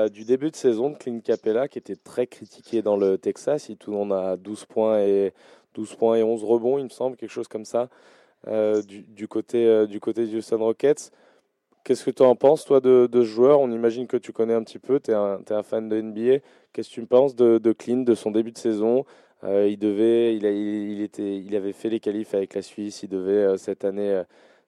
du début de saison de Clint Capella, qui était très critiqué dans le Texas. Il tourne a 12 points, et, 12 points et 11 rebonds, il me semble, quelque chose comme ça. Euh, du, côté, euh, du côté Houston Rockets. Qu'est-ce que tu en penses, toi, de, ce joueur? On imagine que tu connais un petit peu, tu es, un fan de NBA. Qu'est-ce que tu penses de, de Clint, de son début de saison? Euh, il, devait, il, il, était, il avait fait les qualifs avec la Suisse, il devait cette, année,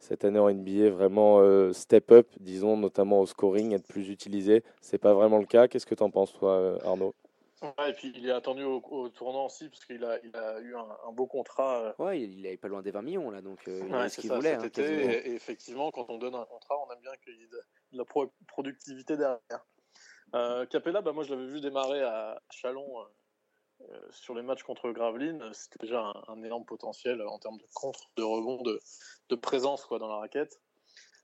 cette année en NBA vraiment step up, disons, notamment au scoring, être plus utilisé. C'est pas vraiment le cas. Qu'est-ce que tu en penses, toi, Arnaud? Ouais, et puis il est attendu au, tournant aussi, parce qu'il a, il a eu un, beau contrat. Euh. Ouais, il est pas loin des 20 millions là, donc il a ce qu'il voulait. Hein, et, effectivement, quand on donne un contrat, on aime bien qu'il y ait de, la productivité derrière. Capella, bah, moi je l'avais vu démarrer à Chalon sur les matchs contre Gravelines. C'était déjà un, énorme potentiel en termes de contre, de rebond, de, de présence quoi, dans la raquette.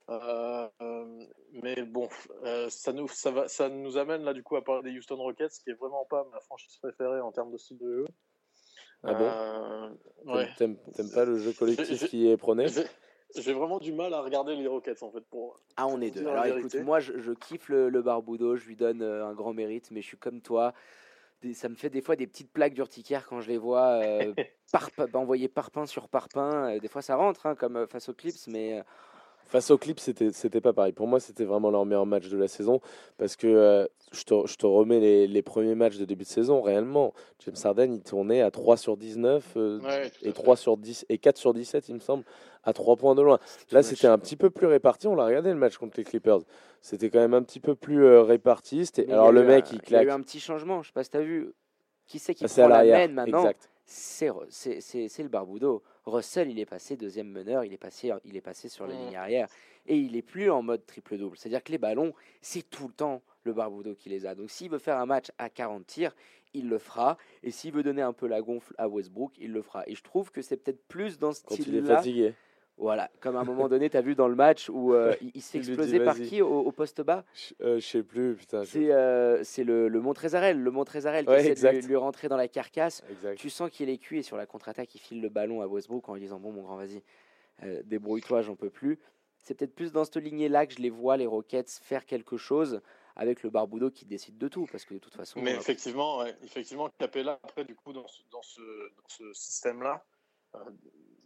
Euh, mais bon, euh, ça, nous, ça, va, ça nous amène là du coup à parler des Houston Rockets, qui est vraiment pas ma franchise préférée en termes de style de jeu. Ah bon euh, T'aimes pas le jeu collectif qui est prôné j'ai vraiment du mal à regarder les Rockets en fait. Pour, ah, on est deux. Alors écoute, moi je, je kiffe le, le, Barbudo, je lui donne un grand mérite, mais je suis comme toi. Ça me fait des fois des petites plaques d'urticaire quand je les vois euh, par, envoyer parpaing sur parpaing. Des fois ça rentre, hein, comme face aux Clips, mais Face au clip, c'était c'était pas pareil. Pour moi, c'était vraiment leur meilleur match de la saison parce que euh, je, te, je, te, remets les, les, premiers matchs de début de saison. Réellement, James Harden, il tournait à 3 sur 19 euh, et 3 sur 10 et 4 sur 17, il me semble, à 3 points de loin. Là, c'était un petit peu plus réparti. On l'a regardé le match contre les Clippers. C'était quand même un petit peu plus euh, réparti. Alors le mec, il claque. Il y a eu un petit changement. Je sais pas si tu as vu. Qui c'est qui prend la main maintenant? Exact c'est le Barbudo. Russell, il est passé deuxième meneur, il est passé, il est passé sur la ligne arrière et il est plus en mode triple-double. C'est-à-dire que les ballons, c'est tout le temps le Barbudo qui les a. Donc s'il veut faire un match à 40 tirs, il le fera. Et s'il veut donner un peu la gonfle à Westbrook, il le fera. Et je trouve que c'est peut-être plus dans ce style-là. il est fatigué. Voilà, comme à un moment donné, tu as vu dans le match où euh, il, s'est explosé par qui au, poste bas? Je euh, sais plus, putain. C'est euh, le, le Montrezarel, le Montrezarel qui essaie de lui, rentrer dans la carcasse. Tu sens qu'il est cuit et sur la contre-attaque, il file le ballon à Westbrook en lui disant Bon, mon grand, vas-y, débrouille-toi, j'en peux plus. C'est peut-être plus dans cette lignée-là que je les vois, les Rockets, faire quelque chose avec le Barbudo qui décide de tout, parce que de toute façon. Mais effectivement, effectivement, Capella, après, du coup, dans ce, dans ce, dans ce système-là,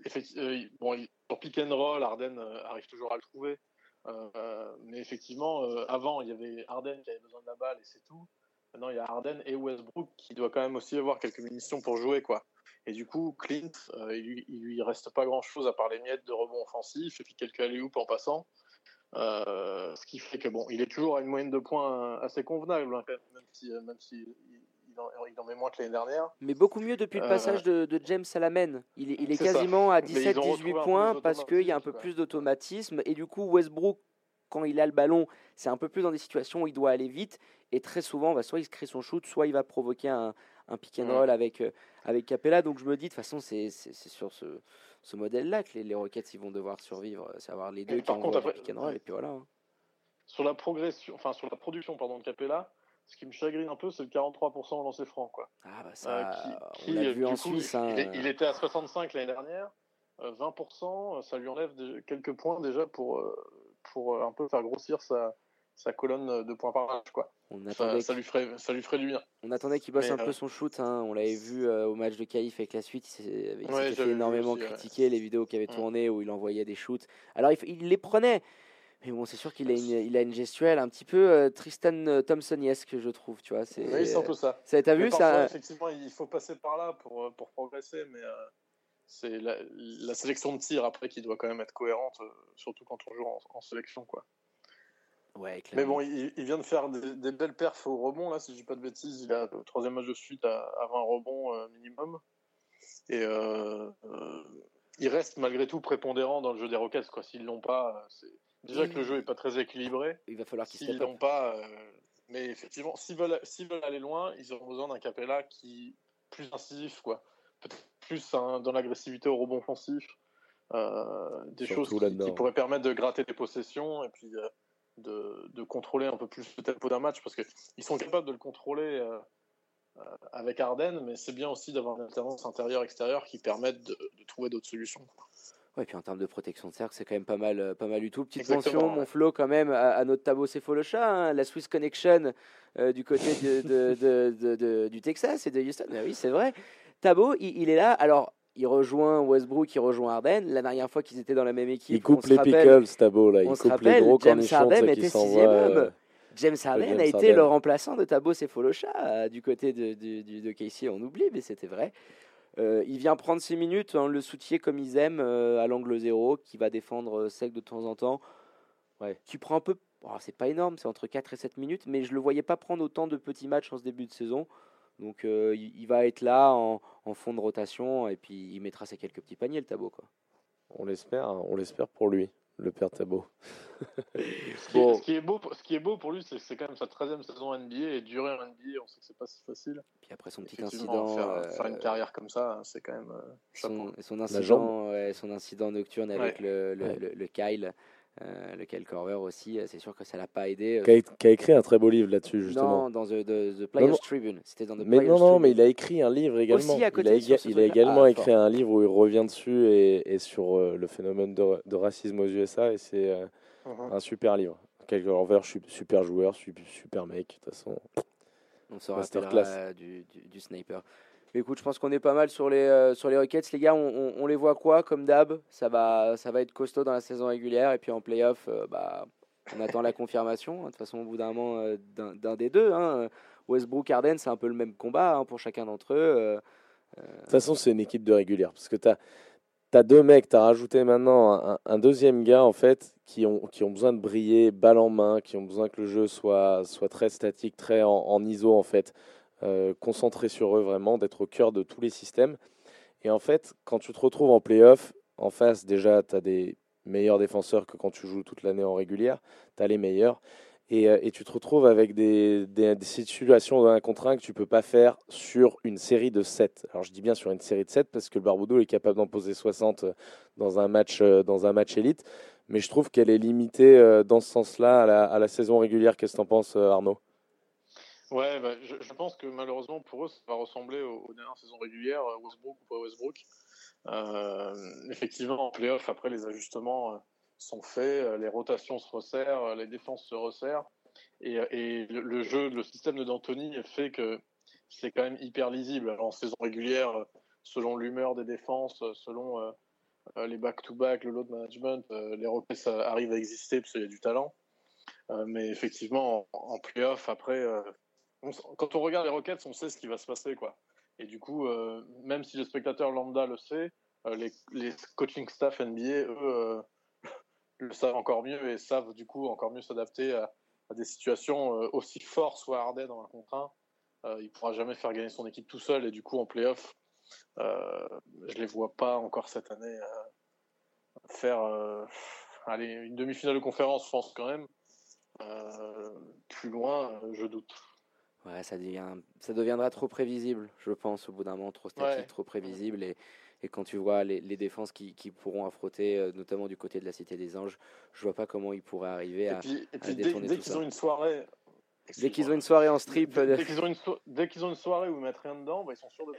effectivement, bon, pour pick and roll, Arden euh, arrive toujours à le trouver. Euh, mais effectivement, euh, avant, il y avait Arden qui avait besoin de la balle et c'est tout. Maintenant, il y a Arden et Westbrook qui doit quand même aussi avoir quelques munitions pour jouer, quoi. Et du coup, Clint, il, lui reste pas grand chose à part les miettes de rebond offensif et puis quelques alley en passant. ce qui fait que bon, il est toujours à une moyenne de points assez convenable, hein, même si, même si il en, met moins que l'année dernière. Mais beaucoup mieux depuis le passage de, James à la main. Il, il est, quasiment à 17-18 points parce qu'il y a un peu plus d'automatisme. Et du coup, Westbrook, quand il a le ballon, c'est un peu plus dans des situations où il doit aller vite. Et très souvent, bah, soit il se crée son shoot, soit il va provoquer un, un pick and roll avec, euh, avec Capella. Donc je me dis, de toute façon, c'est sur ce, ce modèle-là que les, les, Rockets ils vont devoir survivre. C'est avoir les deux qui par contre, pick and roll. Et puis voilà. Hein. Sur la progression, enfin sur la production pardon, de Capella, ce qui me chagrine un peu, c'est le 43% au lancer franc. Quoi. Ah bah ça, euh, qui, on l'a vu en Suisse. Hein. Il, était à 65 l'année dernière. 20%, euh, ça lui enlève quelques points déjà pour, euh, pour un peu faire grossir sa, sa colonne de points par match. Quoi. On ça, ça, lui ferait, ça lui ferait du bien. On attendait qu'il bosse un peu son shoot. Hein. On l'avait vu au match de Caïf avec la suite. Il s'est fait énormément critiquer les vidéos qui avaient mm. tourné où il envoyait des shoots. Alors il, il les prenait. Mais bon, c'est sûr qu'il a une, il a une gestuelle un petit peu euh, Tristan euh, Thompson-esque, je trouve. Tu vois, c'est, oui, peu ça. Ça, t'as vu ça Effectivement, il faut passer par là pour, euh, pour progresser, mais c'est la, la, sélection de tir après qui doit quand même être cohérente, surtout quand on joue en, sélection, quoi. Ouais, mais bon, il, il, vient de faire des, belles perfs au rebond, là, si je dis pas de bêtises. Il a le troisième match de suite à, à 20 rebonds minimum. Et il reste malgré tout prépondérant dans le jeu des Rockets, quoi. S'ils l'ont pas, c'est Déjà que le jeu est pas très équilibré. Il va falloir qu'ils n'ont pas. Euh, mais effectivement, s'ils veulent, veulent aller loin, ils auront besoin d'un Capella qui plus incisif, quoi. Peut-être plus dans l'agressivité au rebond offensif. Euh, des choses qui, pourraient permettre de gratter des possessions et puis euh, de, de, contrôler un peu plus le tempo d'un match parce qu'ils sont capables de le contrôler avec Arden, mais c'est bien aussi d'avoir une alternance intérieure-extérieure qui permettent de, de trouver d'autres solutions. Ouais, puis en termes de protection de cercle, c'est quand même pas mal, euh, pas mal du tout. Petite mention, mon flow quand même, à, notre Tabo Cefolocha, hein, la Swiss Connection euh, du côté de, de, de, du Texas et de Houston. Ah oui, c'est vrai. Tabo, il, est là. Alors, il rejoint Westbrook, il rejoint Arden. La dernière fois qu'ils étaient dans la même équipe, il coupe les pickles, Tabo là. Il on coupe se les gros James Harden était sixième homme. James Harden a été le remplaçant de Tabo Cefolocha euh, du côté de, de, de, Casey. On oublie, mais c'était vrai. Euh, il vient prendre ses minutes, hein, le soutien comme ils aiment euh, à l'angle zéro, qui va défendre euh, sec de temps en temps. Ouais. Qui prend un peu. c'est pas énorme, c'est entre 4 et 7 minutes, mais je le voyais pas prendre autant de petits matchs en ce début de saison. Donc il, va être là en, fond de rotation et puis il mettra ses quelques petits paniers le quoi. On l'espère, hein. on l'espère pour lui le père Tabo. ce, qui, est beau, ce qui est beau pour lui, c'est que c'est quand même sa 13e saison NBA et durer en NBA, on sait que c'est pas si facile. Puis après son petit incident. Faire, faire, une euh, carrière comme ça, c'est quand même. Euh, son, son, incident, son incident nocturne avec le, le, le, Kyle. Euh, le Kyle Corver aussi, c'est sûr que ça l'a pas aidé. Qui a, écrit un très beau livre là-dessus, justement. Non, dans The, the, Players Tribune. C'était dans The mais Players Non, non, mais il a écrit un livre également. Aussi à côté il a, il a également ah, écrit un livre où il revient dessus et, et sur le phénomène de, de, racisme aux USA. Et c'est Mhm. Un super livre. Quelques envers, super joueur, super mec. De toute façon, on se rappellera du, du, du, sniper. Mais écoute, je pense qu'on est pas mal sur les, euh, sur les Rockets. Les gars, on, on, les voit quoi comme d'hab? Ça va, ça va être costaud dans la saison régulière. Et puis en playoff, euh, bah, on attend la confirmation. De toute façon, au bout d'un moment, euh, d'un des deux. Hein. Westbrook, Arden, c'est un peu le même combat hein, pour chacun d'entre eux. De toute façon, c'est une équipe de régulière. Parce que tu as deux mecs, tu as rajouté maintenant un, deuxième gars en fait qui ont, qui ont besoin de briller balle en main, qui ont besoin que le jeu soit, soit très statique, très en, ISO en fait, euh, concentré sur eux vraiment, d'être au cœur de tous les systèmes. Et en fait, quand tu te retrouves en playoff, en face déjà, tu as des meilleurs défenseurs que quand tu joues toute l'année en régulière, tu as les meilleurs. Euh, et, tu te retrouves avec des, des, situations dans un contre un que tu peux pas faire sur une série de 7. Alors je dis bien sur une série de 7 parce que le Barbudo est capable d'en poser 60 euh, dans un match, euh, dans un match élite, mais je trouve qu'elle est limitée dans ce sens-là à à la, saison régulière. Qu'est-ce que tu en penses, Arnaud? Ouais, bah, je, pense que malheureusement pour eux, ça va ressembler aux, dernières saisons régulières, Westbrook ou pas Westbrook. effectivement, en playoff, après les ajustements sont faits, euh, les rotations se resserrent, euh, les défenses se resserrent. Et, le, jeu, le système de D'Antoni fait que c'est quand même hyper lisible. Alors, en saison régulière, euh, selon l'humeur des défenses, selon les back-to-back, le load management, les Rockets arrivent à exister parce qu'il y a du talent. mais effectivement, en, playoff, après, quand on regarde les Rockets, on sait ce qui va se passer. quoi. Et du coup, même si le spectateur lambda le sait, les, les, coaching staff NBA, eux, le savent encore mieux et savent du coup encore mieux s'adapter à, des situations euh, aussi fortes, soit Harden dans un contre 1. Euh, il pourra jamais faire gagner son équipe tout seul et du coup en playoff, euh, je les vois pas encore cette année euh, faire une demi-finale de conférence, je pense quand même. plus loin, je doute. Ouais, ça, devient, ça deviendra trop prévisible, je pense, au bout d'un moment, trop statique, trop prévisible. Et, et quand tu vois les, les défenses qui, qui, pourront affronter, euh, notamment du côté de la Cité des Anges, je vois pas comment ils pourraient arriver à, et puis, dès, dès qu'ils ont une soirée. Dès qu'ils ont une soirée en strip. Dès, euh, qu'ils ont, ont, une soirée où ils mettent rien dedans, bah, ils sont sûrs de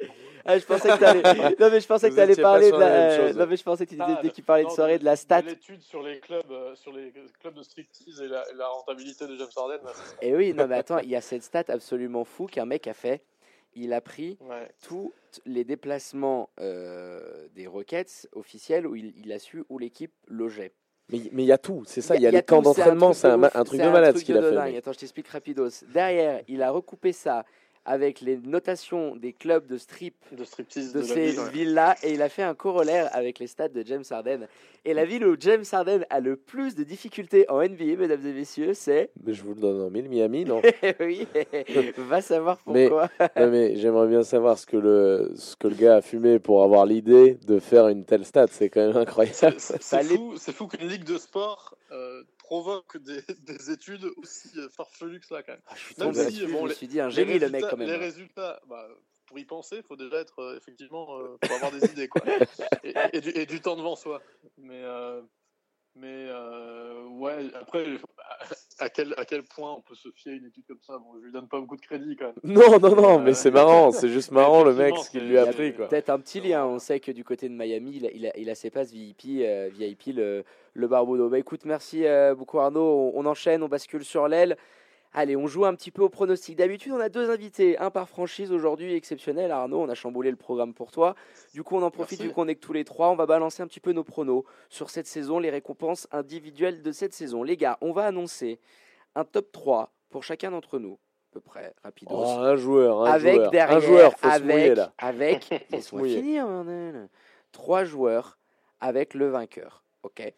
ah, je pensais que t'allais. non mais je pensais que t'allais parler de la. Non mais je pensais que ah, dès qu'il parlait de soirée de la stat. L'étude sur les clubs, euh, sur les clubs de striptease et la, la rentabilité de James Harden. Et oui, non mais attends, il y a cette stat absolument fou qu'un mec a fait il a pris tous les déplacements euh, des Rockets officiels où il, a su où l'équipe logeait. Mais il y a tout, c'est ça, il y, a, les camps d'entraînement, c'est un, truc de, malade ce qu'il a fait. Attends, je t'explique rapidos. Derrière, il a recoupé ça avec les notations des clubs de strip de, de, ces villes-là et il a fait un corollaire avec les stats de James Harden. Et la ville où James Harden a le plus de difficultés en NBA, mesdames et messieurs, c'est. Mais je vous le donne en mille, Miami, non Oui, va savoir pourquoi. Mais, mais j'aimerais bien savoir ce que, le, ce que le gars a fumé pour avoir l'idée de faire une telle stat. C'est quand même incroyable. C'est fou, fou qu'une ligue de sport. Euh, provoque des, des, études aussi euh, farfelues que ça, quand même. Ah, je suis Même si, je me suis dit un génie, le mec, quand même. Les résultats, bah, pour y penser, il faut déjà être, euh, effectivement, euh, pour avoir des idées, quoi. Et, et, du, et, du, temps devant soi. Mais, euh, mais ouais, après, à quel, à quel point on peut se fier à une étude comme ça? Bon, je lui donne pas beaucoup de crédit quand même. Non, non, non, mais c'est marrant, c'est juste marrant le mec ce qu'il lui a appris. Peut-être un petit lien, on sait que du côté de Miami, il a, il a, il a ses passes VIP, VIP le, le Barbudo. Bah écoute, merci beaucoup Arnaud, on, on enchaîne, on bascule sur l'aile. Allez, on joue un petit peu au pronostic. D'habitude, on a deux invités, un par franchise aujourd'hui, exceptionnel. Arnaud, on a chamboulé le programme pour toi. Du coup, on en profite vu qu'on est que tous les trois. On va balancer un petit peu nos pronos sur cette saison, les récompenses individuelles de cette saison. Les gars, on va annoncer un top 3 pour chacun d'entre nous. À peu près, rapide. Oh, un joueur, un avec joueur. Derrière, un joueur, faut avec, se là. avec, finir, Trois joueurs avec le vainqueur. Ok.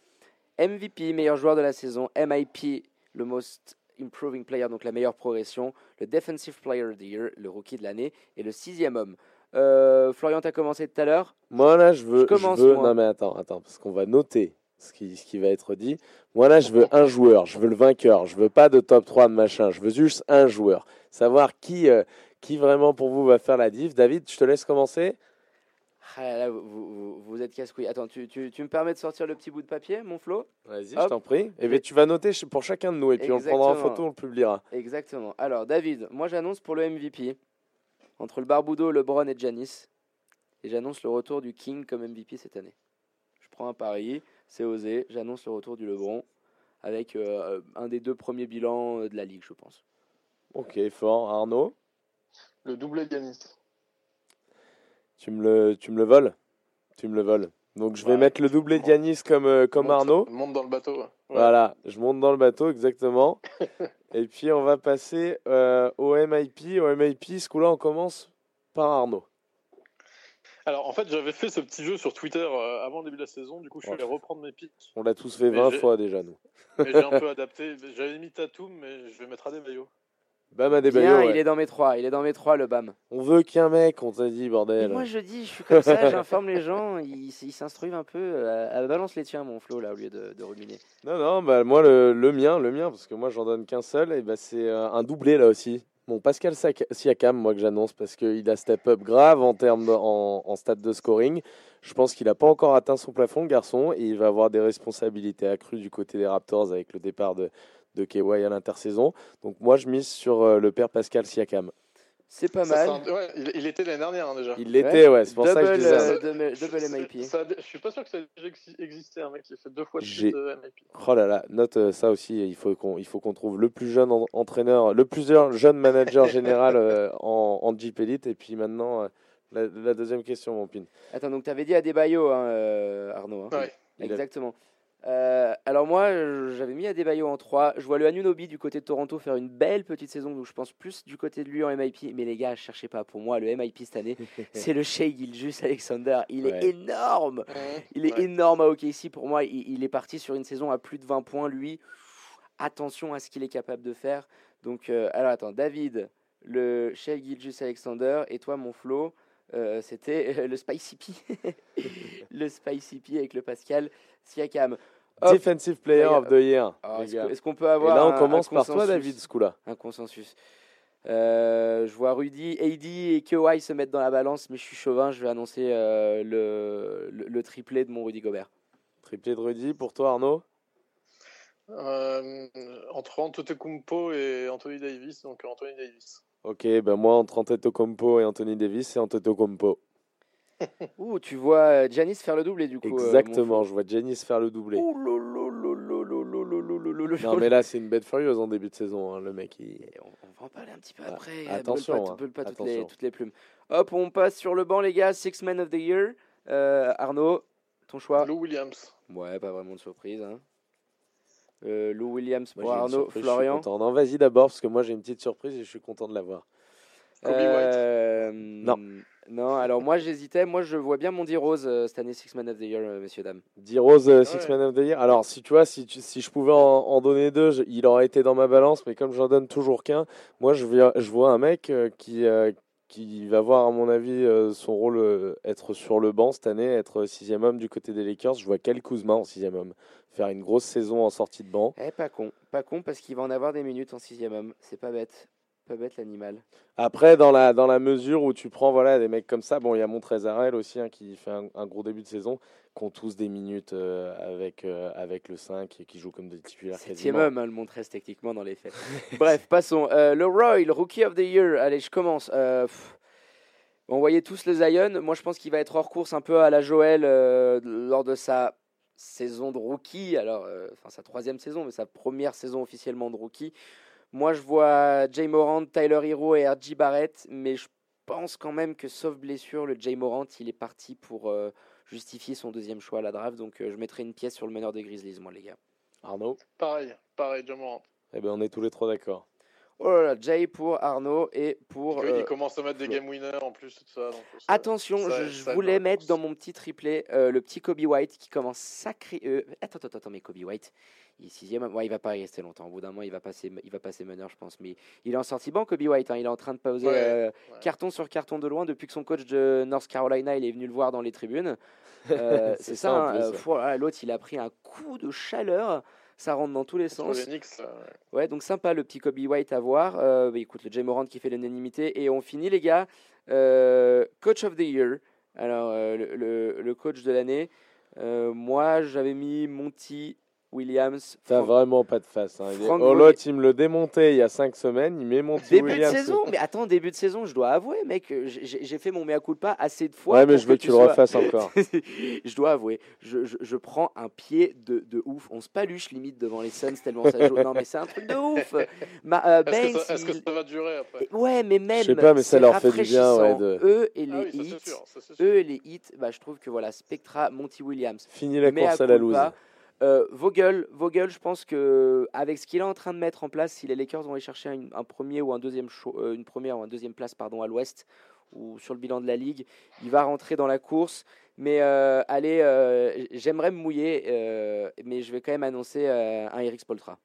MVP, meilleur joueur de la saison. MIP, le most Improving Player, donc la meilleure progression, le Defensive Player of the Year, le rookie de l'année, et le sixième homme. Euh, Florian, tu as commencé tout à l'heure? Moi, là, je veux. Je veux... Non, mais attends, attends, parce qu'on va noter ce qui, ce qui va être dit. Moi, là, je veux un joueur, je veux le vainqueur, je veux pas de top 3 de machin, je veux juste un joueur. Savoir qui, euh, qui vraiment pour vous va faire la div. David, je te laisse commencer. Ah, vous, vous, êtes casse-couille. Attends, tu, tu, tu, me permets de sortir le petit bout de papier, mon Flo? Vas-y, je t'en prie. Et bien, tu vas noter pour chacun de nous et puis on le prendra en photo, on le publiera. Exactement. Alors, David, moi j'annonce pour le MVP, entre le Barbudo, LeBron et Janis, et j'annonce le retour du King comme MVP cette année. Je prends un pari, c'est osé, j'annonce le retour du LeBron avec euh, un des deux premiers bilans euh, de la ligue, je pense. Ok, fort. Arnaud? Le doublé de Janis. Tu me le, tu me le voles Tu me le voles. Donc je vais mettre le doublé de comme, euh, comme Arnaud. Monte dans le bateau. Voilà, je monte dans le bateau, exactement. Et puis on va passer euh, au MIP. Au MIP, ce coup-là, on commence par Arnaud. Alors en fait, j'avais fait ce petit jeu sur Twitter euh, avant le début de la saison. Du coup, je suis allé reprendre mes pics. On l'a tous fait 20 fois déjà, nous. mais j'ai un peu adapté. J'avais mis Tatum, mais je vais mettre Adebayo. Bam Adebayo. il est dans mes trois. Il est dans mes trois, le Bam. On veut qu'un mec, on t'a dit, bordel. moi, je dis, je suis comme ça, j'informe les gens. Ils s'instruisent un peu. Euh, balance les tiens, mon Flo, là, au lieu de, de ruminer. Non, non, bah, moi, le, le, mien, le mien, parce que moi, j'en donne qu'un seul, et bah, c'est euh, un doublé, là aussi. Bon, Pascal Siakam, moi, que j'annonce, parce qu'il a step up grave en termes en, en stade de scoring. Je pense qu'il n'a pas encore atteint son plafond, garçon, et il va avoir des responsabilités accrues du côté des Raptors avec le départ de, de KY à l'intersaison. Donc moi, je mise sur euh, le père Pascal Siakam. C'est pas mal. il, était l'année dernière hein, déjà. Il l'était, ouais. c'est pour ça que je disais. Euh, double, MIP. Ça, je suis pas sûr que ça ait déjà existé, un mec qui a fait deux fois de suite MIP. Oh là là, note euh, ça aussi, il faut qu'on qu'on trouve le plus jeune entraîneur, le plus jeune manager général en, en Jeep Elite. Et puis maintenant, la, deuxième question, mon pin. Attends, donc tu avais dit à Desbayo, hein, Arnaud. Hein. Ouais. Exactement. Euh, alors moi, j'avais mis Adebayo en 3. Je vois le Anunobi du côté de Toronto faire une belle petite saison, donc je pense plus du côté de lui en MIP. Mais les gars, cherchez pas. Pour moi, le MIP cette année, c'est le Shea Gilgis Alexander. Il est énorme. Il est énorme à OKC. Pour moi, il, est parti sur une saison à plus de 20 points. Lui, attention à ce qu'il est capable de faire. Donc, euh, alors attends, David, le Shea Gilgis Alexander, et toi, mon Flo. Euh, c'était le Spicy P. le Spicy P avec le Pascal Siakam. Defensive Player of the Year. Ah, est-ce qu'on peut avoir. Et là, on commence par toi, David, ce coup-là. Un consensus. Euh, je vois Rudy, AD et Kawhi se mettre dans la balance, mais je suis chauvin, je vais annoncer euh, le, le, triplé de mon Rudy Gobert. Triplé de Rudy, pour toi Arnaud? Euh, Entre Antetokounmpo et Anthony Davis, donc Anthony Davis. Ok, ben moi entre Antetokounmpo et Anthony Davis, c'est Antetokounmpo. Ouh, tu vois Janis faire le doublé du coup. Exactement, je vois Janis faire le doublé. non mais là c'est une bête furieuse en début de saison, hein, le mec. On, va en parler un petit peu après. attention, pas, pas toutes, les, toutes, les, plumes. Hop, on passe sur le banc les gars, Six Men of the Year. Arnaud, ton choix Lou Williams. Ouais, pas vraiment de surprise. Hein. Lou Williams pour Arnaud, Florian. Non, vas-y d'abord parce que moi j'ai une petite surprise et je suis content de l'avoir. Euh, non. Non, alors moi j'hésitais. Moi je vois bien mon D-Rose euh, cette année Six Man of the Year, euh, messieurs, dames. D-Rose, Six Man of the Year. Alors si tu vois, si, si je pouvais en, donner deux, il aurait été dans ma balance, mais comme j'en donne toujours qu'un, moi je, je vois un mec qui, qui va voir, à mon avis, son rôle être sur le banc cette année, être sixième homme du côté des Lakers. Je vois Kyle Kuzma en sixième homme faire une grosse saison en sortie de banc. Eh, pas con, pas con parce qu'il va en avoir des minutes en sixième homme. C'est pas bête pas bête l'animal. Après, dans la, dans la mesure où tu prends voilà, des mecs comme ça, bon, il y a Montrezarel aussi hein, qui fait un, gros début de saison, qui ont tous des minutes euh, avec, euh, avec le 5 et qui jouent comme des titulaires. Septième homme, hein, le Montrez techniquement dans les faits. Bref, passons. Euh, le Roy, le Rookie of the Year. Allez, je commence. on voyait tous le Zion. Moi, je pense qu'il va être hors course un peu à la Joël lors de sa saison de rookie. Alors, enfin, sa troisième saison, mais sa première saison officiellement de rookie. Moi, je vois Jay Morant, Tyler Hero et RJ Barrett, mais je pense quand même que, sauf blessure, le Jay Morant, il est parti pour euh, justifier son deuxième choix à la draft. Donc, euh, je mettrai une pièce sur le meneur des Grizzlies, moi, les gars. Arnaud? Pareil, pareil, Jay Morant. Eh bien, on est tous les trois d'accord. Oh là là, Jay pour Arnaud et pour. Il euh, commence à mettre des game winners en plus, tout ça. donc ça- Attention, ça- je, ça voulais la mettre dans mon petit triplé euh, le petit Kobe White qui commence sacré. euh, attends, attends, attends, mais Kobe White, il est sixième. Ouais, il va pas y rester longtemps. Au bout d'un moment, il va passer, il va passer meneur, je pense. Mais il est en sortie banc, Kobe White. hein, il est en train de poser Ouais, euh, ouais. carton sur carton de loin depuis que son coach de North Carolina il est venu le voir dans les tribunes. Euh, C'est ça, hein, euh, L'autre, il a pris un coup de chaleur. Ça rentre dans tous les sens. les Knicks. Ouais, donc sympa le petit Kobe White à voir. Euh, bah, écoute, le Jay Morant qui fait l'unanimité. Et on finit, les gars. Euh, coach of the Year. Alors, euh, le, le- le coach de l'année. Euh, moi, j'avais mis Monty Williams. T'as vraiment pas de face. Hein. Frank Oh, l'autre, il me le démontait il y a 5 semaines. Il met mon Début Williams. de saison, mais attends, début de saison, je dois avouer, mec, euh, j'ai fait mon mea culpa assez de fois. Ouais, mais je veux que tu le sois- refasses encore. je dois avouer, je, je- je prends un pied de, de ouf. On se paluche limite devant les Suns tellement ça joue. Non, mais c'est un truc de ouf. Euh, Est-ce que, ça- que va durer après Ouais, mais même. sais pas, mais ça leur fait du bien, ouais, de- Eux et les Ah oui, hits. sûr. Eux et les hits, bah, je trouve que voilà, Spectra, Monty Williams. Fini la course à la loose. Euh, Vogel, Vogel, je pense que avec ce qu'il est en train de mettre en place, si les Lakers vont aller chercher un, un premier ou un deuxième show- euh, une première ou un deuxième place pardon à l'Ouest ou sur le bilan de la ligue, il va rentrer dans la course. Mais euh, allez, euh, j'aimerais me mouiller, euh, mais je vais quand même annoncer euh, un Eric Spoltra.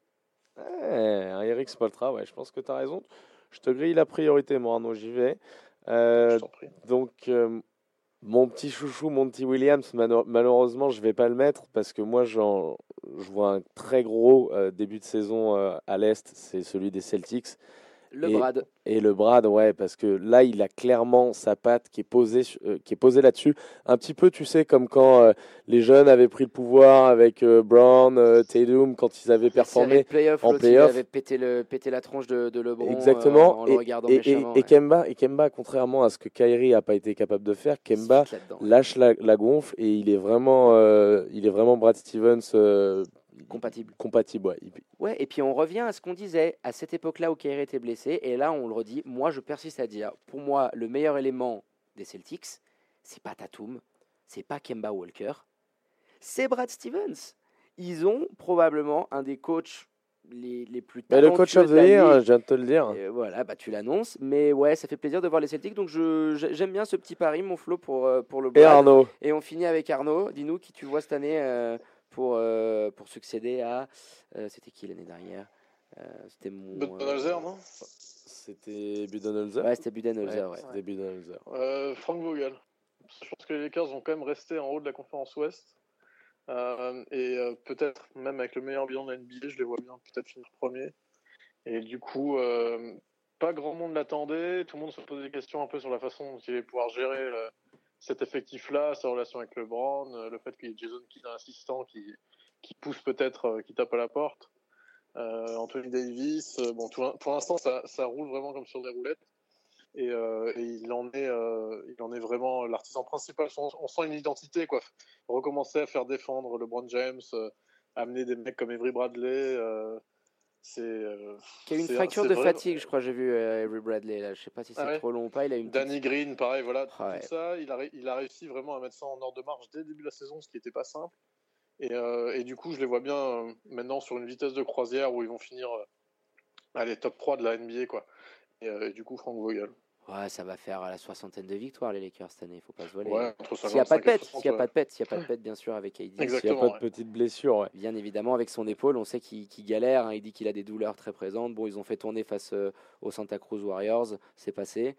Un Eric Spoltra, ouais, je pense que tu as raison. Je te grille la priorité, moi, Arnaud, j'y vais. Euh, Je t'en prie. donc, euh, mon petit chouchou, Monty Williams, malo- malheureusement, je vais pas le mettre parce que moi, je vois un très gros euh, début de saison euh, à l'Est, c'est celui des Celtics. Le Et- Brad. Et le Brad, ouais, parce que là, il a clairement sa patte qui est posée, euh, qui est posée là-dessus. Un petit peu, tu sais, comme quand euh, les jeunes avaient pris le pouvoir avec euh, Brown, euh, Tatum, quand ils avaient performé. playoff, en playoff. pété, le, pété la tronche de, de LeBron Exactement. en le et, regardant et, et, méchamment. et ouais. Kemba, et Kemba, contrairement à ce que Kyrie n'a pas été capable de faire, Kemba lâche la, la gonfle et il est vraiment, il est vraiment Brad Stevens compatible. compatible. ouais. Et puis on revient à ce qu'on disait à cette époque-là où Kyrie était blessé, et là on le redit. Moi, je persiste à dire, pour moi, le meilleur élément des Celtics, c'est pas Tatum, c'est pas Kemba Walker, c'est Brad Stevens. Ils ont probablement un des coachs les, les plus Mais le coach talentueux of the year, je viens de te le dire. Et voilà, bah tu l'annonces, mais ouais, ça fait plaisir de voir les Celtics. Donc j'aime bien ce petit pari, mon Flo, pour euh, pour le Et Brad. Arnaud, Et on finit avec Arnaud. Dis-nous qui tu vois cette année euh, pour, euh, pour succéder à. euh, C'était qui l'année dernière Euh, C'était mon. Budenholzer, non? C'était Budenholzer. Ouais, c'était Budenholzer. Ouais. C'était Budenholzer. Euh, Frank Vogel. Je pense que les Lakers vont quand même rester en haut de la conférence Ouest. Euh, et euh, peut-être, même avec le meilleur bilan de la NBA, je les vois bien peut-être finir premier. Et du coup, euh, pas grand monde l'attendait. Tout le monde se posait des questions un peu sur la façon dont il allait pouvoir gérer euh, cet effectif-là, sa relation avec LeBron, euh, le fait qu'il y ait Jason Kidd, un assistant, qui, pousse peut-être, euh, qui tape à la porte. Euh, Anthony Davis, bon, pour l'instant, ça, roule vraiment comme sur des roulettes. Et, il en est, vraiment l'artisan principal. On, sent une identité, quoi. Recommencer à faire défendre LeBron James, amener des mecs comme Avery Bradley, c'est. euh, Qui a eu une fracture de vrai- fatigue, je crois, j'ai vu euh, Avery Bradley. Là. Je sais pas si c'est Ah ouais trop long ou pas. Il a une petite- Danny Green, pareil, voilà, Ah ouais. tout ça. Il a, ré- il a réussi vraiment à mettre ça en ordre de marche dès le début de la saison, ce qui n'était pas simple. Et, euh, et du coup, je les vois bien euh, maintenant sur une vitesse de croisière où ils vont finir euh, allez, top 3 de la NBA, quoi. Et, et du coup, Frank Vogel. Ouais, ça va faire la soixantaine de victoires, les Lakers, cette année. Faut pas se. Ouais, entre S'il n'y a pas de 55 et pète, 60, s'il n'y a pas de pète, s'il n'y a pas de pète, bien sûr, avec AD. S'il n'y a pas de petite blessure, ouais. Bien évidemment, avec son épaule, on sait qu'il galère. hein. Il dit qu'il a des douleurs très présentes. Bon, ils ont fait tourner face euh, aux Santa Cruz Warriors. C'est passé.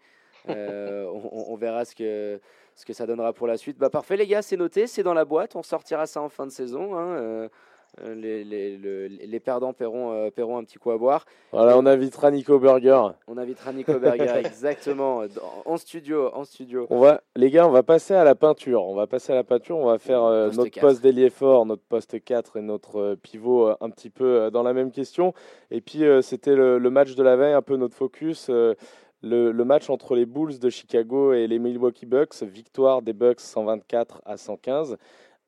Euh, on, on- on verra ce que, ce que ça donnera pour la suite. Bah, parfait, les gars, c'est noté. C'est dans la boîte. On sortira ça en fin de saison. hein. Euh, euh, les, les- le- les perdants paieront, euh, paieront un petit coup à boire. Voilà, on invitera Nico Burger. On invitera Nico Berger, exactement, dans- en studio. En studio. On va, les gars, on va passer à la peinture. On va passer à la peinture. On va faire euh, Poste notre 4. poste d'ailier fort, notre poste 4 et notre euh, pivot un petit peu dans la même question. Et puis, c'était le, le match de la veille, un peu notre focus. le, le match entre les Bulls de Chicago et les Milwaukee Bucks. Victoire des Bucks 124 à 115.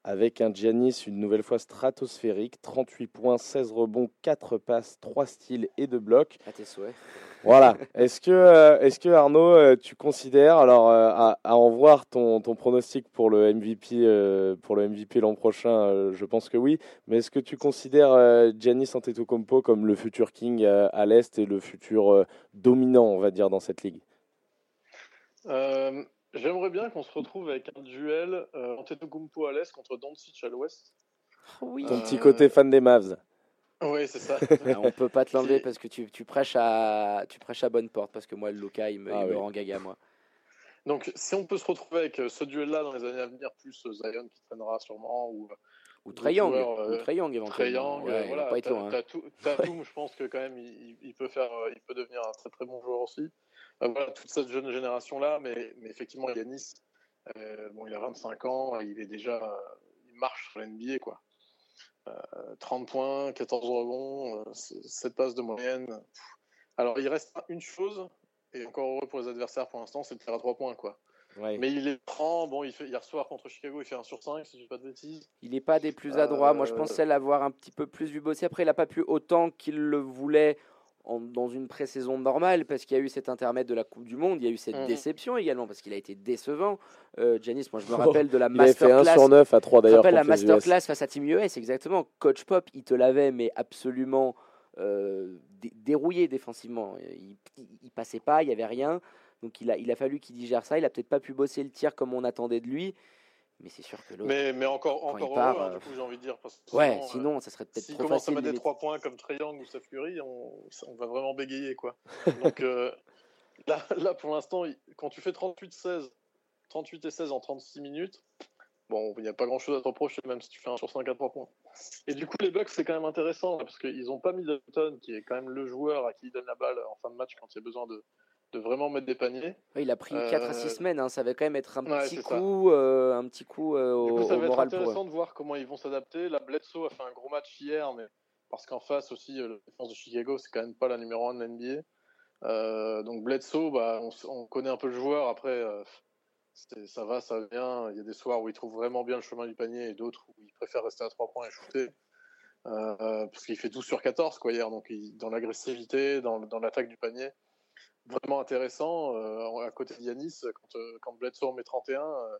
Avec un Giannis une nouvelle fois stratosphérique. 38 points, 16 rebonds, 4 passes, 3 styles et 2 blocs. À tes souhaits. voilà. Est-ce que, euh, est-ce que Arnaud, euh, tu considères, alors euh, à, en voir ton, ton, pronostic pour le MVP, pour le MVP l'an prochain, je pense que oui. Mais est-ce que tu considères Giannis Antetokounmpo comme le futur king à l'est et le futur dominant, on va dire, dans cette ligue? J'aimerais bien qu'on se retrouve avec un duel Antetokounmpo à l'est contre Doncic à l'ouest. Oui. Ton petit côté fan des Mavs. Oui, c'est ça. Ah, on peut pas te l'enlever parce que tu, tu, prêches à, tu prêches à bonne porte parce que moi, le Luca, il me, ah rend gaga, moi. Donc, si on peut se retrouver avec euh, ce duel-là dans les années à venir, plus euh, Zion qui traînera sûrement, ou, ou Trae Young éventuellement. Trae Young, voilà, t'as, tout, je pense que quand même, il, peut faire, il peut devenir un très très bon joueur aussi. Voilà, toute cette jeune génération-là, mais, mais effectivement, Yanis, euh, bon, il a 25 ans, il est déjà, il marche sur l'NBA, quoi. 30 points, 14 rebonds, 7 passes de moyenne. Alors, il reste une chose, et encore heureux pour les adversaires pour l'instant, c'est de faire à 3 points. Quoi. Mais il est prend, bon, il fait, hier soir contre Chicago, il fait 1 sur 5, si je dis pas de bêtises. Il n'est pas des plus adroits. Moi, je euh, pensais l'avoir un petit peu plus vu bosser. Après, il n'a pas pu autant qu'il le voulait dans une pré-saison normale, parce qu'il y a eu cet intermède de la Coupe du Monde, il y a eu cette mhm. déception également, parce qu'il a été décevant. Euh, Janis, moi je me rappelle de la masterclass. Il a fait 1 sur 9 à 3 d'ailleurs. Je me rappelle la masterclass face à Team US, exactement. Coach Pop, il te l'avait, mais absolument euh, dérouillé défensivement. Il, il, passait pas, il y avait rien. Donc il a, il a fallu qu'il digère ça. Il a peut-être pas pu bosser le tir comme on attendait de lui. Mais c'est sûr que l'autre. Mais, mais encore, encore part, heureux, hein, du coup, j'ai envie de dire. Parce que ouais, sinon, euh, ça serait peut-être trop facile. commence à mettre des 3 points comme Triangle ou Steph Curry, on, on, va vraiment bégayer, quoi. Donc euh, là, là, pour l'instant, quand tu fais 38-16, 38 et 16 en 36 minutes, bon, il n'y a pas grand-chose à te reprocher, même si tu fais un sur 5 à 3 points. Et du coup, les Bucks, c'est quand même intéressant, parce qu'ils n'ont pas mis Middleton, qui est quand même le joueur à qui ils donnent la balle en fin de match quand il y a besoin de, de vraiment mettre des paniers. il a pris 4 à 6 euh, semaines, hein. ça va quand même être un petit coup, euh, un petit coup euh, au, ça va être intéressant de voir comment ils vont s'adapter. La Bledsoe a fait un gros match hier, mais parce qu'en face aussi, la défense de Chicago, c'est quand même pas la numéro 1 de l'NBA. donc Bledsoe, bah, on, connaît un peu le joueur. Après, ça va, ça vient. Il y a des soirs où il trouve vraiment bien le chemin du panier et d'autres où il préfère rester à 3 points et shooter. parce qu'il fait 12 sur 14 quoi, hier, donc dans l'agressivité, dans, dans l'attaque du panier vraiment intéressant. Euh, à côté de Yanis, quand, euh, quand Bledsoe en met 31, euh,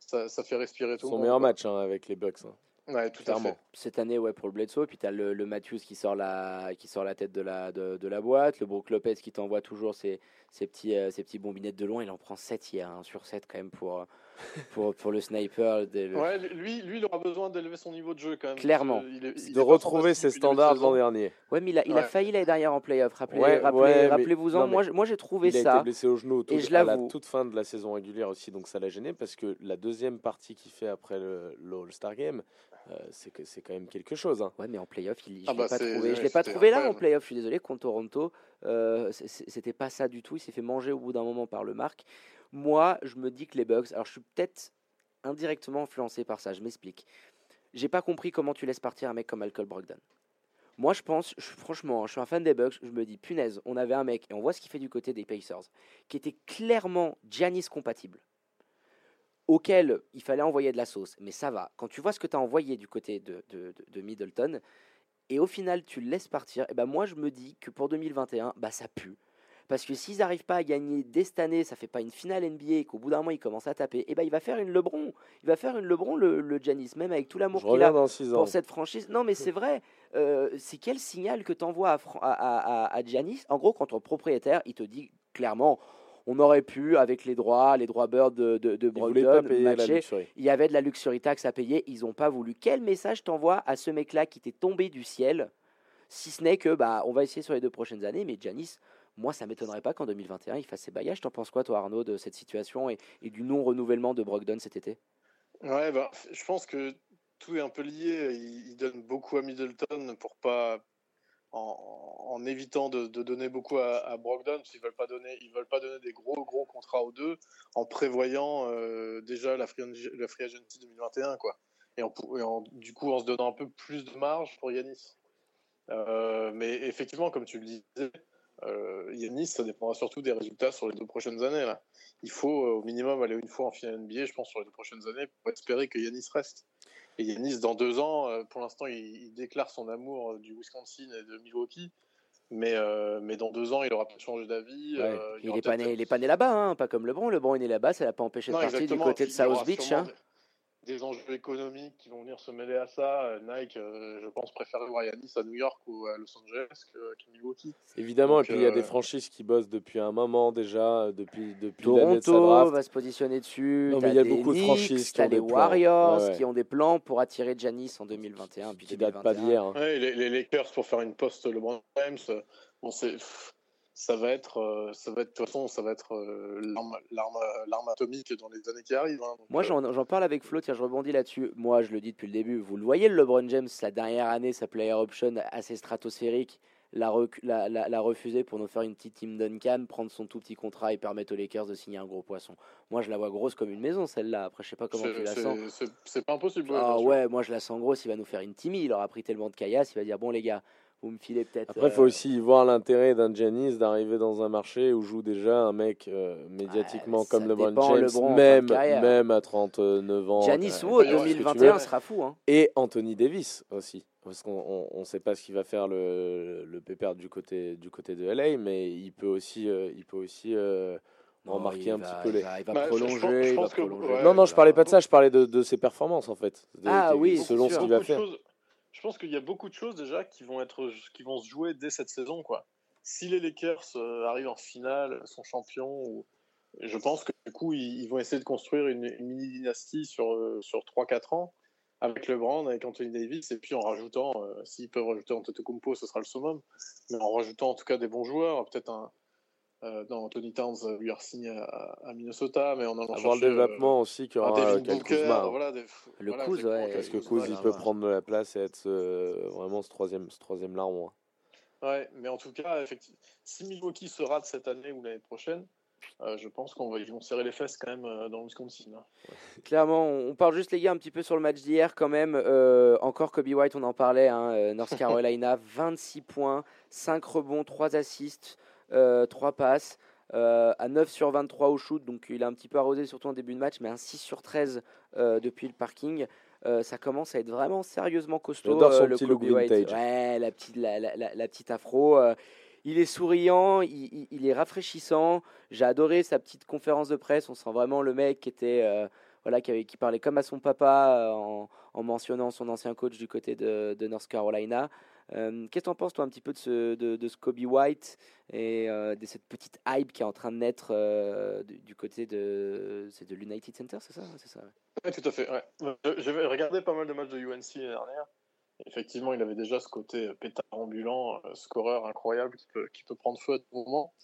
ça, ça, fait respirer tout Son le monde. Son meilleur match hein, avec les Bucks. Hein. Ouais, tout Clairement. Cette année, ouais, pour le Bledsoe. Puis tu as le, le, Matthews qui sort, la, qui sort la tête de la, de, de la boîte. Le Brook Lopez qui t'envoie toujours ses, ses, petits, ses petits bombinettes de loin. Il en prend 7 hier, hein, sur 7 quand même pour, pour, pour le sniper. Ouais, lui, lui, il aura besoin d'élever son niveau de jeu quand même. Clairement. de retrouver ses standards l'an dernier. Ouais, mais il a, il a failli l'année dernière en playoff. Rappelez, rappelez, vous en moi, moi j'ai trouvé ça. Il a été blessé au genou et je à la toute fin de la saison régulière aussi, donc ça l'a gêné parce que la deuxième partie qu'il fait après le, All-Star Game, euh, c'est que c'est quand même quelque chose. Hein. Ouais, mais en playoff, il, je ah l'ai bah pas trouvé. je l'ai pas trouvé là en playoff. Je suis désolé contre Toronto, euh, c'était pas ça du tout. Il s'est fait manger au bout d'un moment par le Marc. Moi, je me dis que les Bucks, alors je suis peut-être indirectement influencé par ça, je m'explique. J'ai pas compris comment tu laisses partir un mec comme Michael Brogdon. Moi, je pense, franchement, je suis un fan des Bucks, je me dis, punaise, on avait un mec, et on voit ce qu'il fait du côté des Pacers, qui était clairement Giannis compatible, auquel il fallait envoyer de la sauce. Mais ça va, quand tu vois ce que tu as envoyé du côté de, Middleton, et au final, tu le laisses partir, et ben moi, je me dis que pour 2021, bah, ça pue. Parce que s'ils n'arrivent pas à gagner dès cette année, ça fait pas une finale NBA et qu'au bout d'un moment il commence à taper, et eh ben il va faire une Lebron. Il va faire une Lebron le, le Giannis, même avec tout l'amour qu'il a pour cette franchise. Non mais c'est vrai. Euh, c'est quel signal que tu envoies à, à, à, Giannis? En gros, quand ton propriétaire, il te dit clairement on aurait pu, avec les droits, les droits Bird de, de, de Brogdon, matcher, il y avait de la luxury tax à payer, ils n'ont pas voulu. Quel message t'envoies à ce mec-là qui t'est tombé du ciel? Si ce n'est que, bah, on va essayer sur les deux prochaines années, mais Giannis, moi, ça m'étonnerait pas qu'en 2021, il fasse ses bagages. T'en penses quoi, toi, Arnaud, de cette situation et, du non-renouvellement de Brogdon cet été? Ouais, bah, je pense que tout est un peu lié. Il, donne beaucoup à Middleton pour pas. En, évitant de, donner beaucoup à, Brogdon, parce qu'ils veulent pas donner, ils veulent pas donner des gros gros contrats aux deux, en prévoyant euh, déjà la free, la agency 2021, quoi. Et, en, du coup, en se donnant un peu plus de marge pour Yanis. Euh, mais effectivement, comme tu le disais, euh, Yanis, ça dépendra surtout des résultats sur les deux prochaines années. Là. Il faut euh, au minimum aller une fois en finale NBA, je pense, sur les deux prochaines années pour espérer que Yanis reste. Et Yanis, dans deux ans, euh, pour l'instant, il, déclare son amour du Wisconsin et de Milwaukee. Mais, euh, mais dans deux ans, il aura peut-être changé d'avis. Ouais. euh, il, aura est pas né, né là-bas, hein, pas comme LeBron. LeBron est né là-bas, ça l'a pas empêché de partir du côté de South Beach. hein. Des, des enjeux économiques qui vont venir se mêler à ça. Euh, Nike, euh, je pense, préférer voir Yanis à New York ou à Los Angeles que- qu'à Milwaukee. Évidemment, Donc, et puis il y a euh, des franchises qui bossent depuis un moment déjà, depuis, depuis Toronto draft. va se positionner dessus. Non, mais t'as il y a beaucoup de franchises qui les des plans. Warriors Ouais, ouais. qui ont des plans pour attirer Giannis en 2021. Puis qui date pas 2021. d'hier. hein. Ouais, les, les Lakers pour faire une post LeBron James, bon, c'est, ça va être, euh, ça va être, de toute façon, ça va être euh, l'arme, atomique dans les années qui arrivent. hein. Moi, euh, j'en parle avec Flo, tiens, je rebondis là-dessus. Moi, je le dis depuis le début, vous le voyez, le LeBron James, la dernière année, sa player option assez stratosphérique, l'a l'a- l'a- l'a refusé pour nous faire une petite team Duncan, prendre son tout petit contrat et permettre aux Lakers de signer un gros poisson. Moi, je la vois grosse comme une maison, celle-là. Après, je sais pas comment tu la c'est- sens. c'est- pas impossible. Ah ouais, moi, je la sens grosse. Il va nous faire une Timmy. Il aura pris tellement de caillasse, il va dire Bon, les gars, vous me filez peut-être. Après, il faut euh, aussi y voir l'intérêt d'un Giannis d'arriver dans un marché où joue déjà un mec euh, médiatiquement Ouais, comme LeBron James, LeBron même, même à 39 ans. Giannis euh, ouais, 2021 veux. sera fou. Hein. Et Anthony Davis aussi. Parce qu'on ne sait pas ce qu'il va faire le, le pépère du côté, du côté de LA, mais il peut aussi, euh, il peut aussi euh, en marquer un va- petit peu il les. va, il va Bah, je- je pense- prolonger. je il va pense que- prolonger. ouais, non, non, je parlais pas de ça, je parlais de, de ses performances en fait. De- Ah oui, selon ce qu'il va de faire. choses- je pense qu'il y a beaucoup de choses déjà qui vont être, qui vont se jouer dès cette saison, quoi. Si les Lakers euh, arrivent en finale, sont champions, je pense que du coup ils, ils vont essayer de construire une, une mini dynastie sur euh, sur 3-4 ans avec LeBron, avec Anthony Davis, et puis en rajoutant, euh, s'ils peuvent rajouter Antetokounmpo, ce sera le summum, mais en rajoutant en tout cas des bons joueurs, peut-être un euh, non, Anthony Towns euh, lui a signé à, à Minnesota, mais en allant Avoir le euh, développement aussi qu'il y un aura euh, Kyle Booker, Kuzma, hein. voilà, des- Le voilà, Kuz, ouais, Parce que Kuz, il peut prendre de la place et être ce- vraiment ce troisième, ce troisième larron. hein. Ouais, mais en tout cas, effectivement, si Milwaukee se rate cette année ou l'année prochaine, euh, je pense qu'on va, ils vont serrer les fesses quand même euh, dans le Wisconsin. hein. Clairement, on parle juste les gars un petit peu sur le match d'hier quand même. Euh, encore Kobe White, on en parlait. Hein, euh, North Carolina, 26 points, 5 rebonds, 3 assists, euh, 3 passes. euh, à 9 sur 23 au shoot, donc il a un petit peu arrosé surtout en début de match, mais un 6 sur 13 euh, depuis le parking. Euh, ça commence à être vraiment sérieusement costaud. Son euh, le petit Kobe look vintage. Ouais, la petite, la, la- la- la petite afro. euh, il est souriant, il, il- il est rafraîchissant. J'ai adoré sa petite conférence de presse. On sent vraiment le mec qui était, euh, voilà, qui, avait- qui parlait comme à son papa euh, en, en mentionnant son ancien coach du côté de, de North Carolina. Euh, Qu'est-ce que tu en penses, toi, un petit peu de ce, de, de Kobe White et euh, de cette petite hype qui est en train de naître euh, du, côté de, de l'United Center, c'est ça, ça. Ouais, tout à fait. J'avais regardé pas mal de matchs de UNC l'année dernière. Effectivement, il avait déjà ce côté pétard ambulant, scoreur incroyable qui peut, qui peut prendre feu à tout moment.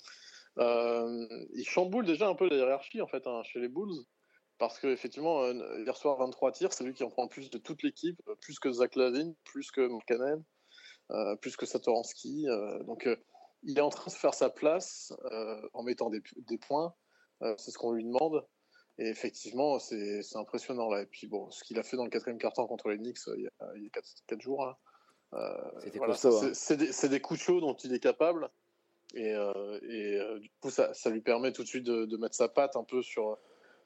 Il chamboule déjà un peu la hiérarchie en fait hein, chez les Bulls. Parce que effectivement, hier soir 23 tirs, c'est lui qui en prend le plus de toute l'équipe, plus que Zach Lavine, plus que euh, plus que Satoransky. euh, donc euh, il est en train de faire sa place euh, en mettant des, des points. Euh, c'est ce qu'on lui demande. Et effectivement, c'est impressionnant là. Et puis bon, ce qu'il a fait dans le quatrième quart-temps contre les Knicks euh, il y a, il y a quatre, quatre jours là. euh, voilà, hein. c'est- des, des coups de chaud dont il est capable. Et, euh, et euh, du coup, ça, ça lui permet tout de suite de, de mettre sa patte un peu sur,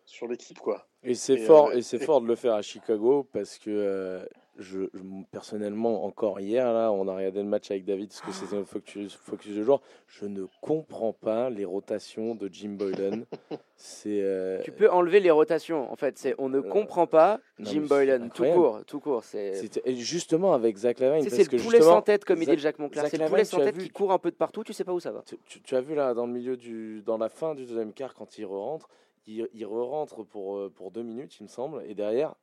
sur l'équipe, quoi. Et c'est fort, euh, et c'est et- fort de le faire à Chicago parce que euh, je, je- personnellement encore hier là, on a regardé le match avec David parce que c'était un focus, focus de joueur. Je ne comprends pas les rotations de Jim Boylan. c'est euh, Tu peux enlever les rotations. En fait, c'est on ne comprend pas non, Jim Boylan, tout court, tout court. C'est et justement avec Zach Lavine c'est c'est le poulet sans tête comme il dit Zach- Jacques Monclar. Zach C'est le poulet sans tête vu- qui court un peu de partout. Tu sais pas où ça va. Tu, tu- tu as vu là dans le milieu du, dans la fin du deuxième quart quand il re-rentre, il, il re-rentre pour euh, pour deux minutes il me semble et derrière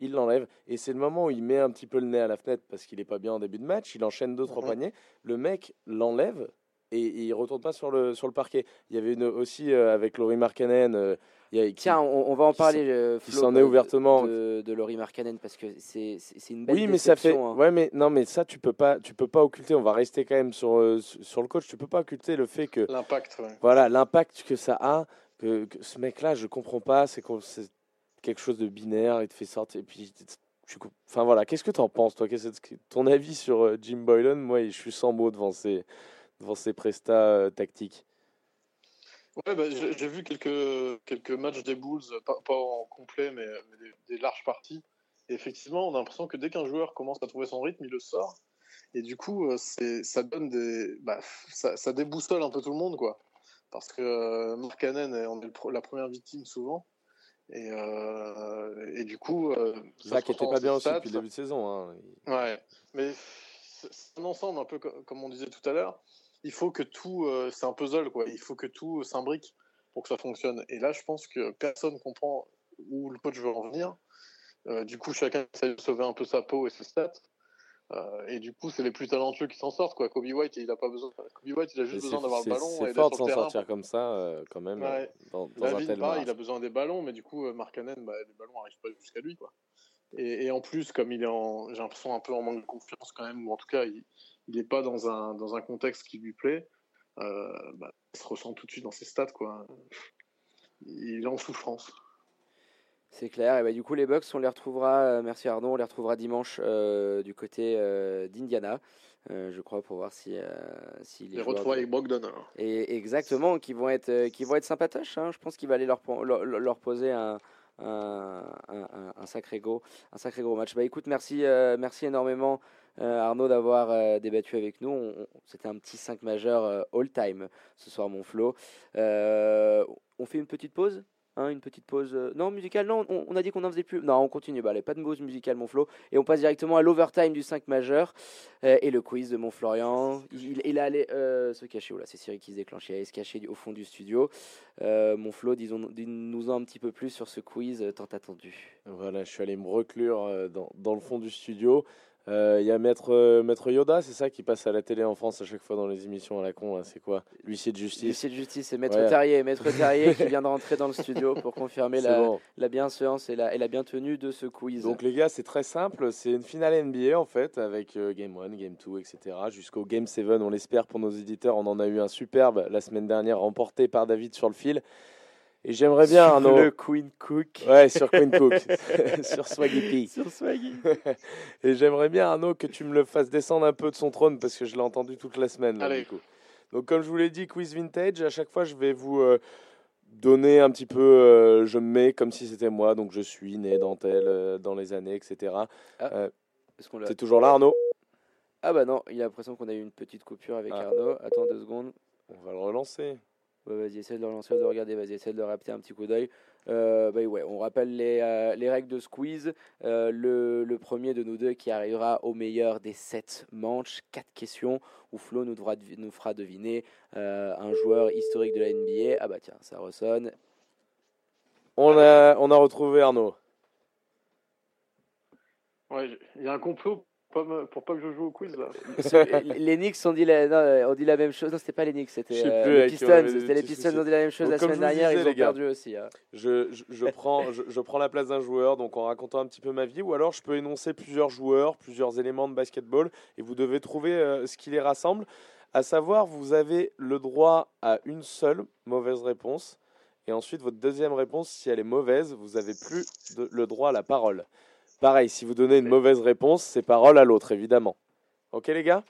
il l'enlève et c'est le moment où il met un petit peu le nez à la fenêtre parce qu'il est pas bien en début de match, il enchaîne deux trois Mhm. paniers, le mec l'enlève et, et il retourne pas sur le sur le parquet. Il y avait une, aussi euh, avec Laurie Markkanen, euh, il y a- qui- Tiens, on, on va en parler. euh, qui s'en est ouvertement. de, de Laurie Markkanen parce que c'est une belle oui, mais ça fait. hein. Ouais, mais non, mais ça, tu peux pas, tu peux pas occulter. On va rester quand même sur euh, sur le coach. Tu peux pas occulter le fait que L'impact, ouais. voilà l'impact que ça a que, que ce mec là je comprends pas c'est quelque chose de binaire il te fait sortir et puis enfin voilà qu'est-ce que tu en penses toi? Ton avis sur euh, Jim Boylan? Moi je suis sans mots devant ses devant ses prestats euh, tactiques Ouais, bah, j'ai vu quelques, quelques matchs des Bulls, pas, en complet, mais, des, larges parties. Effectivement, on a l'impression que dès qu'un joueur commence à trouver son rythme, il le sort. Et du coup, c'est, ça donne des, bah, ça, déboussole un peu tout le monde, quoi. Parce que Mark Cannon on est la première victime souvent. Et, et du coup, Zach n'était pas bien aussi depuis le début de saison. Hein. Ouais, mais c'est un ensemble un peu comme on disait tout à l'heure. Il faut que tout, c'est un puzzle, quoi. Il faut que tout s'imbrique pour que ça fonctionne. Et là, je pense que personne comprend où le coach veut en venir. Euh, du coup, chacun essaie de sauver un peu sa peau et ses stats. Euh, et du coup, c'est les plus talentueux qui s'en sortent. Quoi. Kobe White, il a pas besoin. Kobe White, il a juste besoin d'avoir le ballon. C'est fort de s'en sortir comme ça, euh, quand même. Dans, dans un tel il a besoin des ballons, mais du coup, Mark Cannon, bah, les ballons n'arrivent pas jusqu'à lui. Quoi. Et, en plus, comme il est en, j'ai l'impression un peu en manque de confiance quand même, ou en tout cas, il n'est pas dans un, dans un contexte qui lui plaît. Bah, il se ressent tout de suite dans ses stats. Quoi. Il est en souffrance. C'est clair. Et bah, du coup, les Bucks, on les retrouvera, euh, merci Arnaud, on les retrouvera dimanche euh, du côté euh, d'Indiana. je crois pour voir si, si les, les avec Bogdan. Et exactement, qui vont être qui vont être sympatoches. Hein. Je pense qu'il va aller leur, leur, poser un, un, un, sacré gros un sacré gros match. Bah écoute, merci merci énormément Arnaud d'avoir débattu avec nous. C'était un petit 5 majeur all time ce soir, mon Flo. on fait une petite pause Hein, une petite pause. Euh, non, musicale, non, on, a dit qu'on n'en faisait plus. Non, on continue. Bah, allez, pas de pause musicale, mon Flo. Et on passe directement à l'overtime du 5 majeur euh, et le quiz de mon Florian. Il, il, allé euh, se cacher. Oh c'est Cyril qui se déclenche. Il allait se cacher au fond du studio. mon Flo, disons, nous en un petit peu plus sur ce quiz tant attendu. Voilà, je suis allé me reclure dans, dans le fond du studio. Il euh, y a Maître, euh, Maître Yoda, c'est ça qui passe à la télé en France à chaque fois dans les émissions à la con. C'est quoi? L'huissier de justice. L'huissier de justice, c'est Maître Terrier. Maître Terrier qui vient de rentrer dans le studio pour confirmer la, la bienséance et la, et la bienvenue de ce quiz. Donc les gars, c'est très simple. C'est une finale NBA en fait avec euh, Game 1, Game 2, etc. Jusqu'au Game 7, on l'espère pour nos éditeurs. On en a eu un superbe la semaine dernière remporté par David sur le fil. Et j'aimerais bien, Arnaud. Le Queen Cook. Ouais, sur Queen Cook. sur Swaggy P. Sur Swaggy. et j'aimerais bien, Arnaud, que tu me le fasses descendre un peu de son trône parce que je l'ai entendu toute la semaine. Là, Du coup. Donc, comme je vous l'ai dit, quiz vintage, à chaque fois, je vais vous euh, donner un petit peu. Euh, je me mets comme si c'était moi, donc je suis né dans tel, euh, dans les années, etc. Ah, C'est toujours là, Arnaud? Ah, bah non, il a l'impression qu'on a eu une petite coupure avec ah. Arnaud. Attends deux secondes. On va le relancer vas-y, essaie de le relancer, de regarder, vas-y, essaie de le rappeler un petit coup d'œil. Euh, bah ouais, on rappelle les, euh, les, règles de squeeze. Euh, le, le, premier de nous deux qui arrivera au meilleur des sept manches, quatre questions, où Flo nous, devra, nous fera deviner un joueur historique de la NBA. Ah bah tiens, ça ressonne. On a, on a retrouvé Arnaud. Ouais, il y a un complot pour pas que je joue au quiz là. les Knicks ont dit la, dit la même chose. Non, c'était pas les Knicks, c'était euh, les Pistons. C'était les Pistons ont dit la même chose la semaine dernière. ils ont perdu aussi. Hein. Je, je, prends, je, prends la place d'un joueur, donc en racontant un petit peu ma vie, ou alors je peux énoncer plusieurs joueurs, plusieurs éléments de basketball, et vous devez trouver euh, ce qui les rassemble. À savoir, vous avez le droit à une seule mauvaise réponse, et ensuite votre deuxième réponse, si elle est mauvaise, vous avez plus le droit à la parole. Pareil, si vous donnez une mauvaise réponse, c'est parole à l'autre, évidemment. Ok, les gars?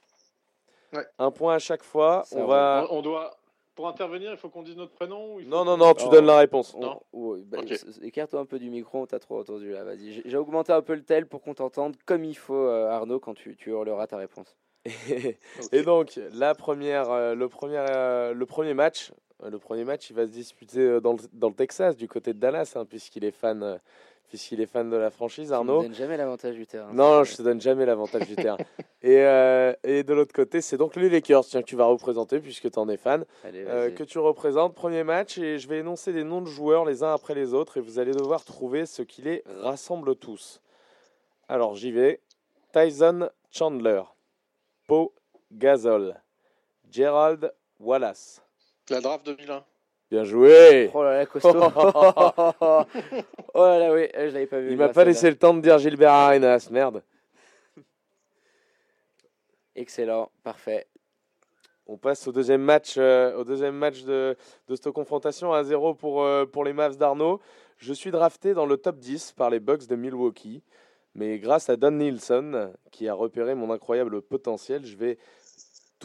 Un point à chaque fois. on, va... on doit. Pour intervenir, il faut qu'on dise notre prénom Non, non, non, tu donnes la réponse. Non. Bah, écarte-toi un peu du micro, on t'a trop entendu là. Vas-y, j'ai augmenté un peu le tel pour qu'on t'entende comme il faut, euh, Arnaud, quand tu, tu hurleras ta réponse. Et donc, la première, euh, le, premier, euh, le premier match, le premier match, il va se disputer dans le, dans le Texas, du côté de Dallas, hein, puisqu'il est fan puisqu'il est fan de la franchise, Arnaud. Tu ne donne jamais l'avantage du terrain. Non, je te donne jamais l'avantage du terrain. Et, euh, et, de l'autre côté, c'est donc les Lakers tiens, que tu vas représenter, puisque tu en es fan. Euh, que tu représentes, premier match, et je vais énoncer des noms de joueurs les uns après les autres, et vous allez devoir trouver ce qui les rassemble tous. Alors, j'y vais. Tyson Chandler, Poe Gasol, Gerald Wallace. La draft 2001. Bien joué Oh là là, costaud Oh là là, oui, je l'avais pas vu. Il m'a pas laissé le temps de dire Gilbert Arenas, merde. Excellent, parfait. On passe au deuxième match, euh, au deuxième match de, de cette confrontation à 0 pour, euh, pour les Mavs d'Arnaud. Je suis drafté dans le top 10 par les Bucks de Milwaukee. Mais grâce à Don Nielsen, qui a repéré mon incroyable potentiel, je vais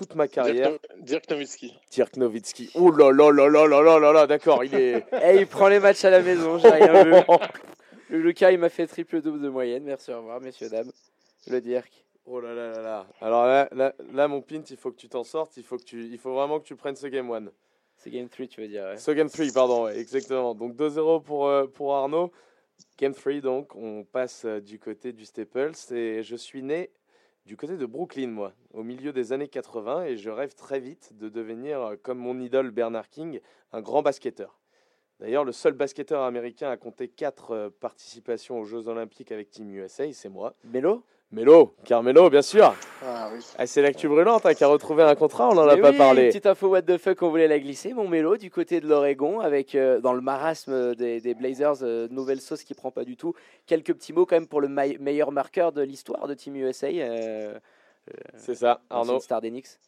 toute ma carrière. Dirk Nowitzki. Dirk Nowitzki. Oh là là là là là là là là, d'accord, il est. Eh, il prend les matchs à la maison, j'ai rien vu. Le Lucas, il m'a fait triple double de moyenne. Merci, au revoir, messieurs, dames. Le Dirk. Oh là là là là. Alors là, là, là, mon pint, il faut que tu t'en sortes. Il faut, que tu, il faut vraiment que tu prennes ce game 1. C'est game 3, tu veux dire. Ouais. Ce game 3, pardon, ouais, exactement. Donc 2-0 pour, euh, pour Arnaud. Game 3, donc, on passe euh, du côté du Staples. Et je suis né du côté de Brooklyn, moi, au milieu des années 80. Et je rêve très vite de devenir, euh, comme mon idole Bernard King, un grand basketteur. D'ailleurs, le seul basketteur américain à compter 4 participations aux Jeux Olympiques avec Team USA, c'est moi. Mélo Mélo, Carmelo, bien sûr. Ah oui. Ah, c'est l'actu brûlante hein, qui a retrouvé un contrat, on n'en a pas parlé. Petite info what the fuck, on voulait la glisser. Mon Mélo du côté de l'Oregon, avec euh, dans le marasme des, des Blazers, euh, nouvelle sauce qui prend pas du tout. Quelques petits mots quand même pour le meilleur marqueur de l'histoire de Team USA, euh, C'est ça, Arnaud. star d'Enix.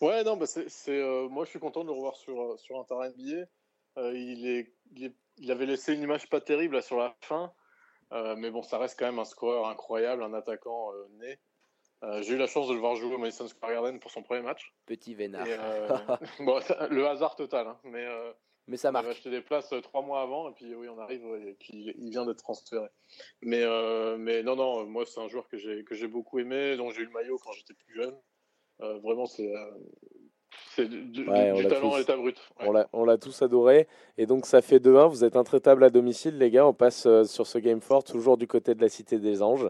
Ouais, non, bah c'est, c'est, euh, moi je suis content de le revoir sur, sur un terrain NBA. Euh, il, est, il, est- il avait laissé une image pas terrible là, sur la fin, Euh, mais bon, ça reste quand même un scoreur incroyable, un attaquant euh, né. Euh, j'ai eu la chance de le voir jouer au Madison Square Garden pour son premier match. Petit vénard. Euh, bon, le hasard total, hein, mais euh, Mais ça avait marque. acheté des places euh, trois mois avant, et puis oui, on arrive, ouais, et puis il vient d'être transféré. Mais, euh, mais non, non, moi c'est un joueur que j'ai que j'ai beaucoup aimé, dont j'ai eu le maillot quand j'étais plus jeune. Euh, vraiment, c'est euh, c'est du, du- Ouais, du talent tous. à l'état brut. Ouais. On l'a- tous adoré. Et donc, ça fait 2-1. Vous êtes intraitable à domicile, les gars. On passe euh, sur ce Game 4, toujours du côté de la Cité des Anges.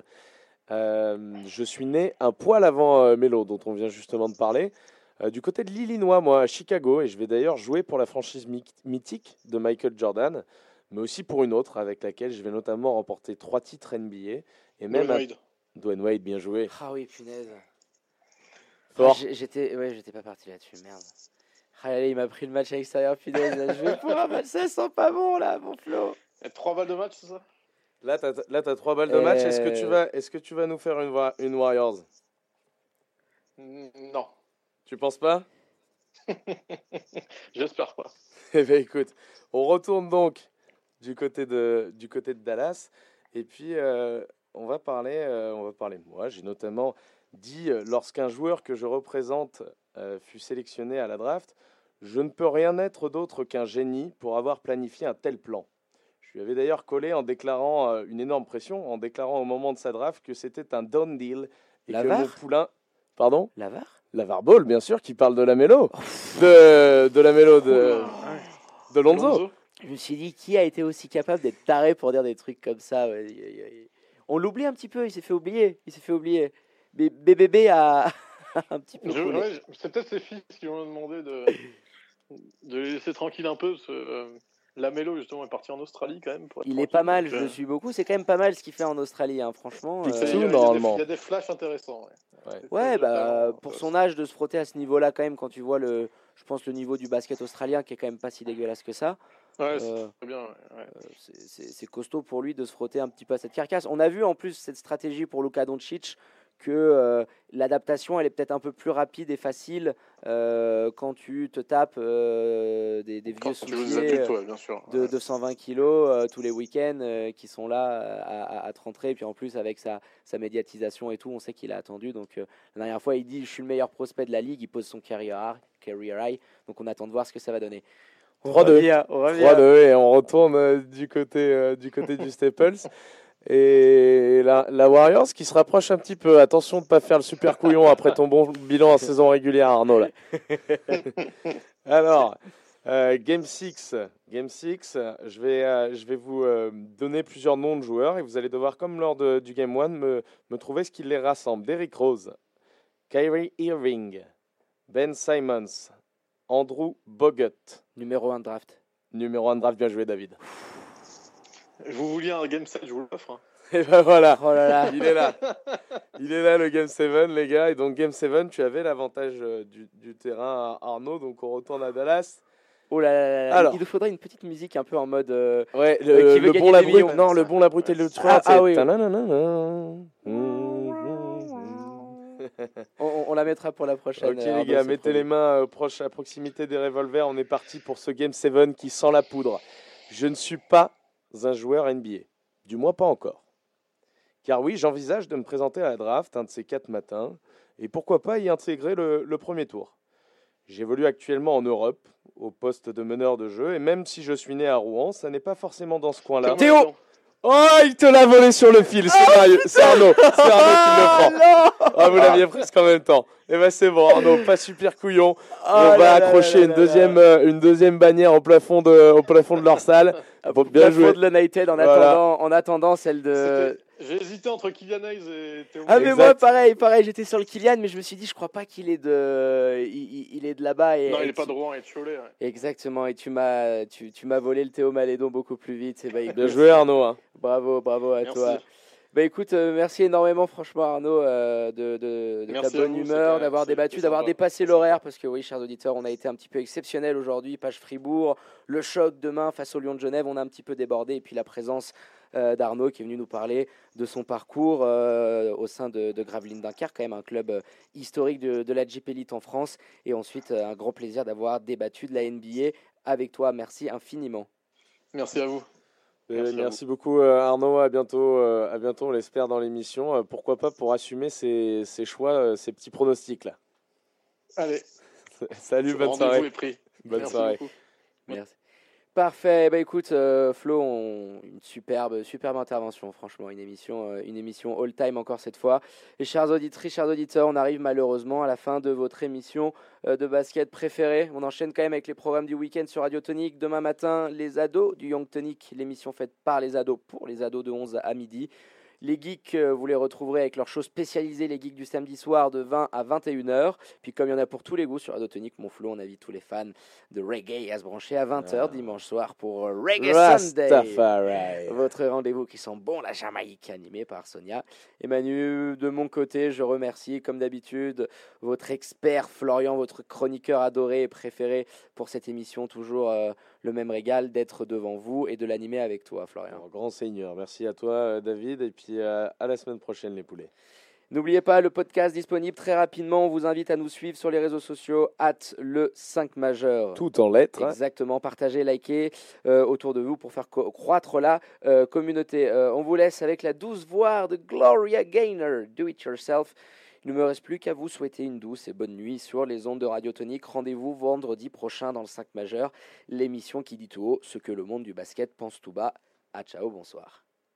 Euh, je suis né un poil avant euh, Melo, dont on vient justement de parler. euh, du côté de l'Illinois, moi, à Chicago. Et je vais d'ailleurs jouer pour la franchise my- mythique de Michael Jordan, mais aussi pour une autre, avec laquelle je vais notamment remporter trois titres NBA. Et même Dwayne un- Wade. Dwayne Wade, bien joué. Ah oui, punaise. Fort. Ah, j'étais, ouais, j'étais pas parti là-dessus, merde. Ah là là, il m'a pris le match à l'extérieur, punaise. là, je vais pour un match, ça sent pas bon là, mon Flo. Et trois balles de match, c'est ça? Là, tu as, trois balles de match. Est-ce que, tu Euh. vas, est que tu vas nous faire une, une Warriors? Non, Tu penses pas? J'espère pas. Eh bien, écoute, on retourne donc du côté de, du côté de Dallas. Et puis, euh, on, va parler, euh, on va parler moi. J'ai notamment dit, euh, lorsqu'un joueur que je représente euh, fut sélectionné à la draft, je ne peux rien être d'autre qu'un génie pour avoir planifié un tel plan. Je lui avais d'ailleurs collé en déclarant euh, une énorme pression, en déclarant au moment de sa draft que c'était un done deal et que Lavar mon poulain. Pardon? Lavar Lavar Ball, bien sûr, qui parle de la mélo. De, de la mélo de, de Lonzo. Je me suis dit, qui a été aussi capable d'être taré pour dire des trucs comme ça? On l'oublie un petit peu, il s'est fait oublier. Il s'est fait oublier. BBB a un petit peu. Ouais, c'est peut-être ses fils qui m'ont demandé de, de les laisser tranquilles un peu. Parce que, euh, Lamelo, justement, est parti en Australie quand même. Pour être Il est tranquille, pas mal, je euh, le suis beaucoup. C'est quand même pas mal ce qu'il fait en Australie, hein, franchement. Euh, il y a- il y a des- normalement. Il y a des flashs intéressants. Ouais, bah, talent, pour euh, son âge, de se frotter à ce niveau-là, quand même, quand tu vois le, je pense, le niveau du basket australien qui est quand même pas si dégueulasse que ça. Ouais, Euh, bien. ouais. Euh, c'est costaud pour lui de se frotter un petit peu à cette carcasse. On a vu en plus cette stratégie pour Luka Doncic que euh, l'adaptation elle est peut-être un peu plus rapide et facile euh, quand tu te tapes euh, des, des vieux souliers adultes, ouais, bien sûr. de, Ouais. de 120 kilos euh, tous les week-ends euh, qui sont là à, à- à te rentrer. Et puis en plus avec sa, sa médiatisation et tout, on sait qu'il a attendu. Donc euh, la dernière fois il dit je suis le meilleur prospect de la ligue, il pose son career high, career high. Donc on attend de voir ce que ça va donner. On 3-2. revient, on revient. 3-2 et on retourne euh, du côté, euh, du côté du Staples. Et la, la Warriors qui se rapproche un petit peu. Attention de ne pas faire le super couillon après ton bon bilan en saison régulière, Arnaud. Là. Alors, euh, Game 6. Game 6, je vais, euh, je vais vous euh, donner plusieurs noms de joueurs et vous allez devoir, comme lors de- du Game 1, me, me trouver ce qui les rassemble. Derrick Rose, Kyrie Irving, Ben Simons, Andrew Bogut. Numéro 1 draft. Numéro 1 draft, bien joué David. Vous vouliez un game set, je vous l'offre. hein. Et ben voilà, Oh là là. il est là. Il est là le Game 7, les gars. Et donc, Game 7, tu avais l'avantage euh, du, du terrain à Arnaud. Donc, on retourne à Dallas. Oh là là. Alors. Il nous faudrait une petite musique un peu en mode. euh, Ouais, Euh, le, qui veut le gagner bon, la brute. millions. Non, le bon, la brute et le Ah, truand. ah oui. on, on la mettra pour la prochaine. Ok, euh, les gars, mettez les mains euh, proches à proximité des revolvers. On est parti pour ce Game 7 qui sent la poudre. Je ne suis pas un joueur NBA. Du moins, pas encore. Car oui, j'envisage de me présenter à la draft un de ces quatre matins. Et pourquoi pas y intégrer le, le premier tour. J'évolue actuellement en Europe, au poste de meneur de jeu. Et même si je suis né à Rouen, ça n'est pas forcément dans ce coin-là. Théo. Oh, il te l'a volé sur le fil, c'est Arnaud, c'est Arnaud qui le prend. Ah, Ah, vous l'aviez presque en même temps. Et ben c'est bon, Arnaud, pas super couillon. Oh on va là accrocher là une là deuxième, euh, une deuxième bannière au plafond de, au plafond de leur salle. Bon, bien Plafond joué. de l'United en Voilà. attendant, en attendant celle de. Hésité entre Kylian Hayes et Théo. Ah mais Exact. moi pareil, pareil, j'étais sur le Kylian, mais je me suis dit, je crois pas qu'il est de, il, il- il est de là-bas. Et, non, il et est pas tu- de Rouen et de Cholet. ouais. Exactement, et tu m'as, tu, tu m'as volé le Théo Malédon beaucoup plus vite. Bah, Bien joué Arnaud. hein. Bravo, bravo à Merci. toi. Bah écoute, euh, merci énormément franchement Arnaud euh, de, de, de ta bonne vous, humeur, d'avoir débattu, d'avoir dépassé l'horaire, parce que oui, chers auditeurs, on a été un petit peu exceptionnel aujourd'hui, page Fribourg, le choc demain face au Lyon de Genève, on a un petit peu débordé, et puis la présence euh, d'Arnaud qui est venu nous parler de son parcours au sein de, de Gravelines Dunkerque, quand même un club historique de, de la Jeep Elite en France, et ensuite un grand plaisir d'avoir débattu de la NBA avec toi, merci infiniment. Merci à vous. Euh, Merci beaucoup euh, Arnaud, à bientôt, euh, à bientôt on l'espère dans l'émission. Euh, pourquoi pas pour assumer ses, ses choix, euh, ses petits pronostics là. Allez, Salut, bonne soirée. est pris. Bonne Merci soirée. beaucoup. Merci. Parfait. Bah écoute, euh, Flo, une superbe, superbe intervention, franchement, une émission, euh, une émission all time encore cette fois. Et chers auditrices, chers auditeurs, on arrive malheureusement à la fin de votre émission euh, de basket préférée. On enchaîne quand même avec les programmes du week-end sur Radio Tonic. Demain matin, les ados du Young Tonic, l'émission faite par les ados pour les ados de 11 à midi. Les geeks, euh, vous les retrouverez avec leurs shows spécialisés, les geeks du samedi soir de 20 à 21h. Puis comme il y en a pour tous les goûts sur Radio Tonic, mon Flo, on invite tous les fans de reggae à se brancher à 20h Ah. dimanche soir pour euh, Reggae Sunday. Votre rendez-vous qui sent bon la Jamaïque, animé par Sonia. Et Manu, de mon côté, je remercie, comme d'habitude, votre expert Florian, votre chroniqueur adoré et préféré pour cette émission. Toujours euh, le même régal d'être devant vous et de l'animer avec toi, Florian. Alors, grand seigneur, merci à toi euh, David et puis euh, à la semaine prochaine les poulets. N'oubliez pas le podcast disponible très rapidement. On vous invite à nous suivre sur les réseaux sociaux, at le 5 majeur. Tout en lettres. hein. Exactement, partagez, likez euh, autour de vous pour faire croître la euh, communauté. Euh, on vous laisse avec la douce voix de Gloria Gaynor, Do It Yourself. Il ne me reste plus qu'à vous souhaiter une douce et bonne nuit sur les ondes de Radio Tonique. Rendez-vous vendredi prochain dans le 5 majeur, l'émission qui dit tout haut ce que le monde du basket pense tout bas. À ciao, bonsoir.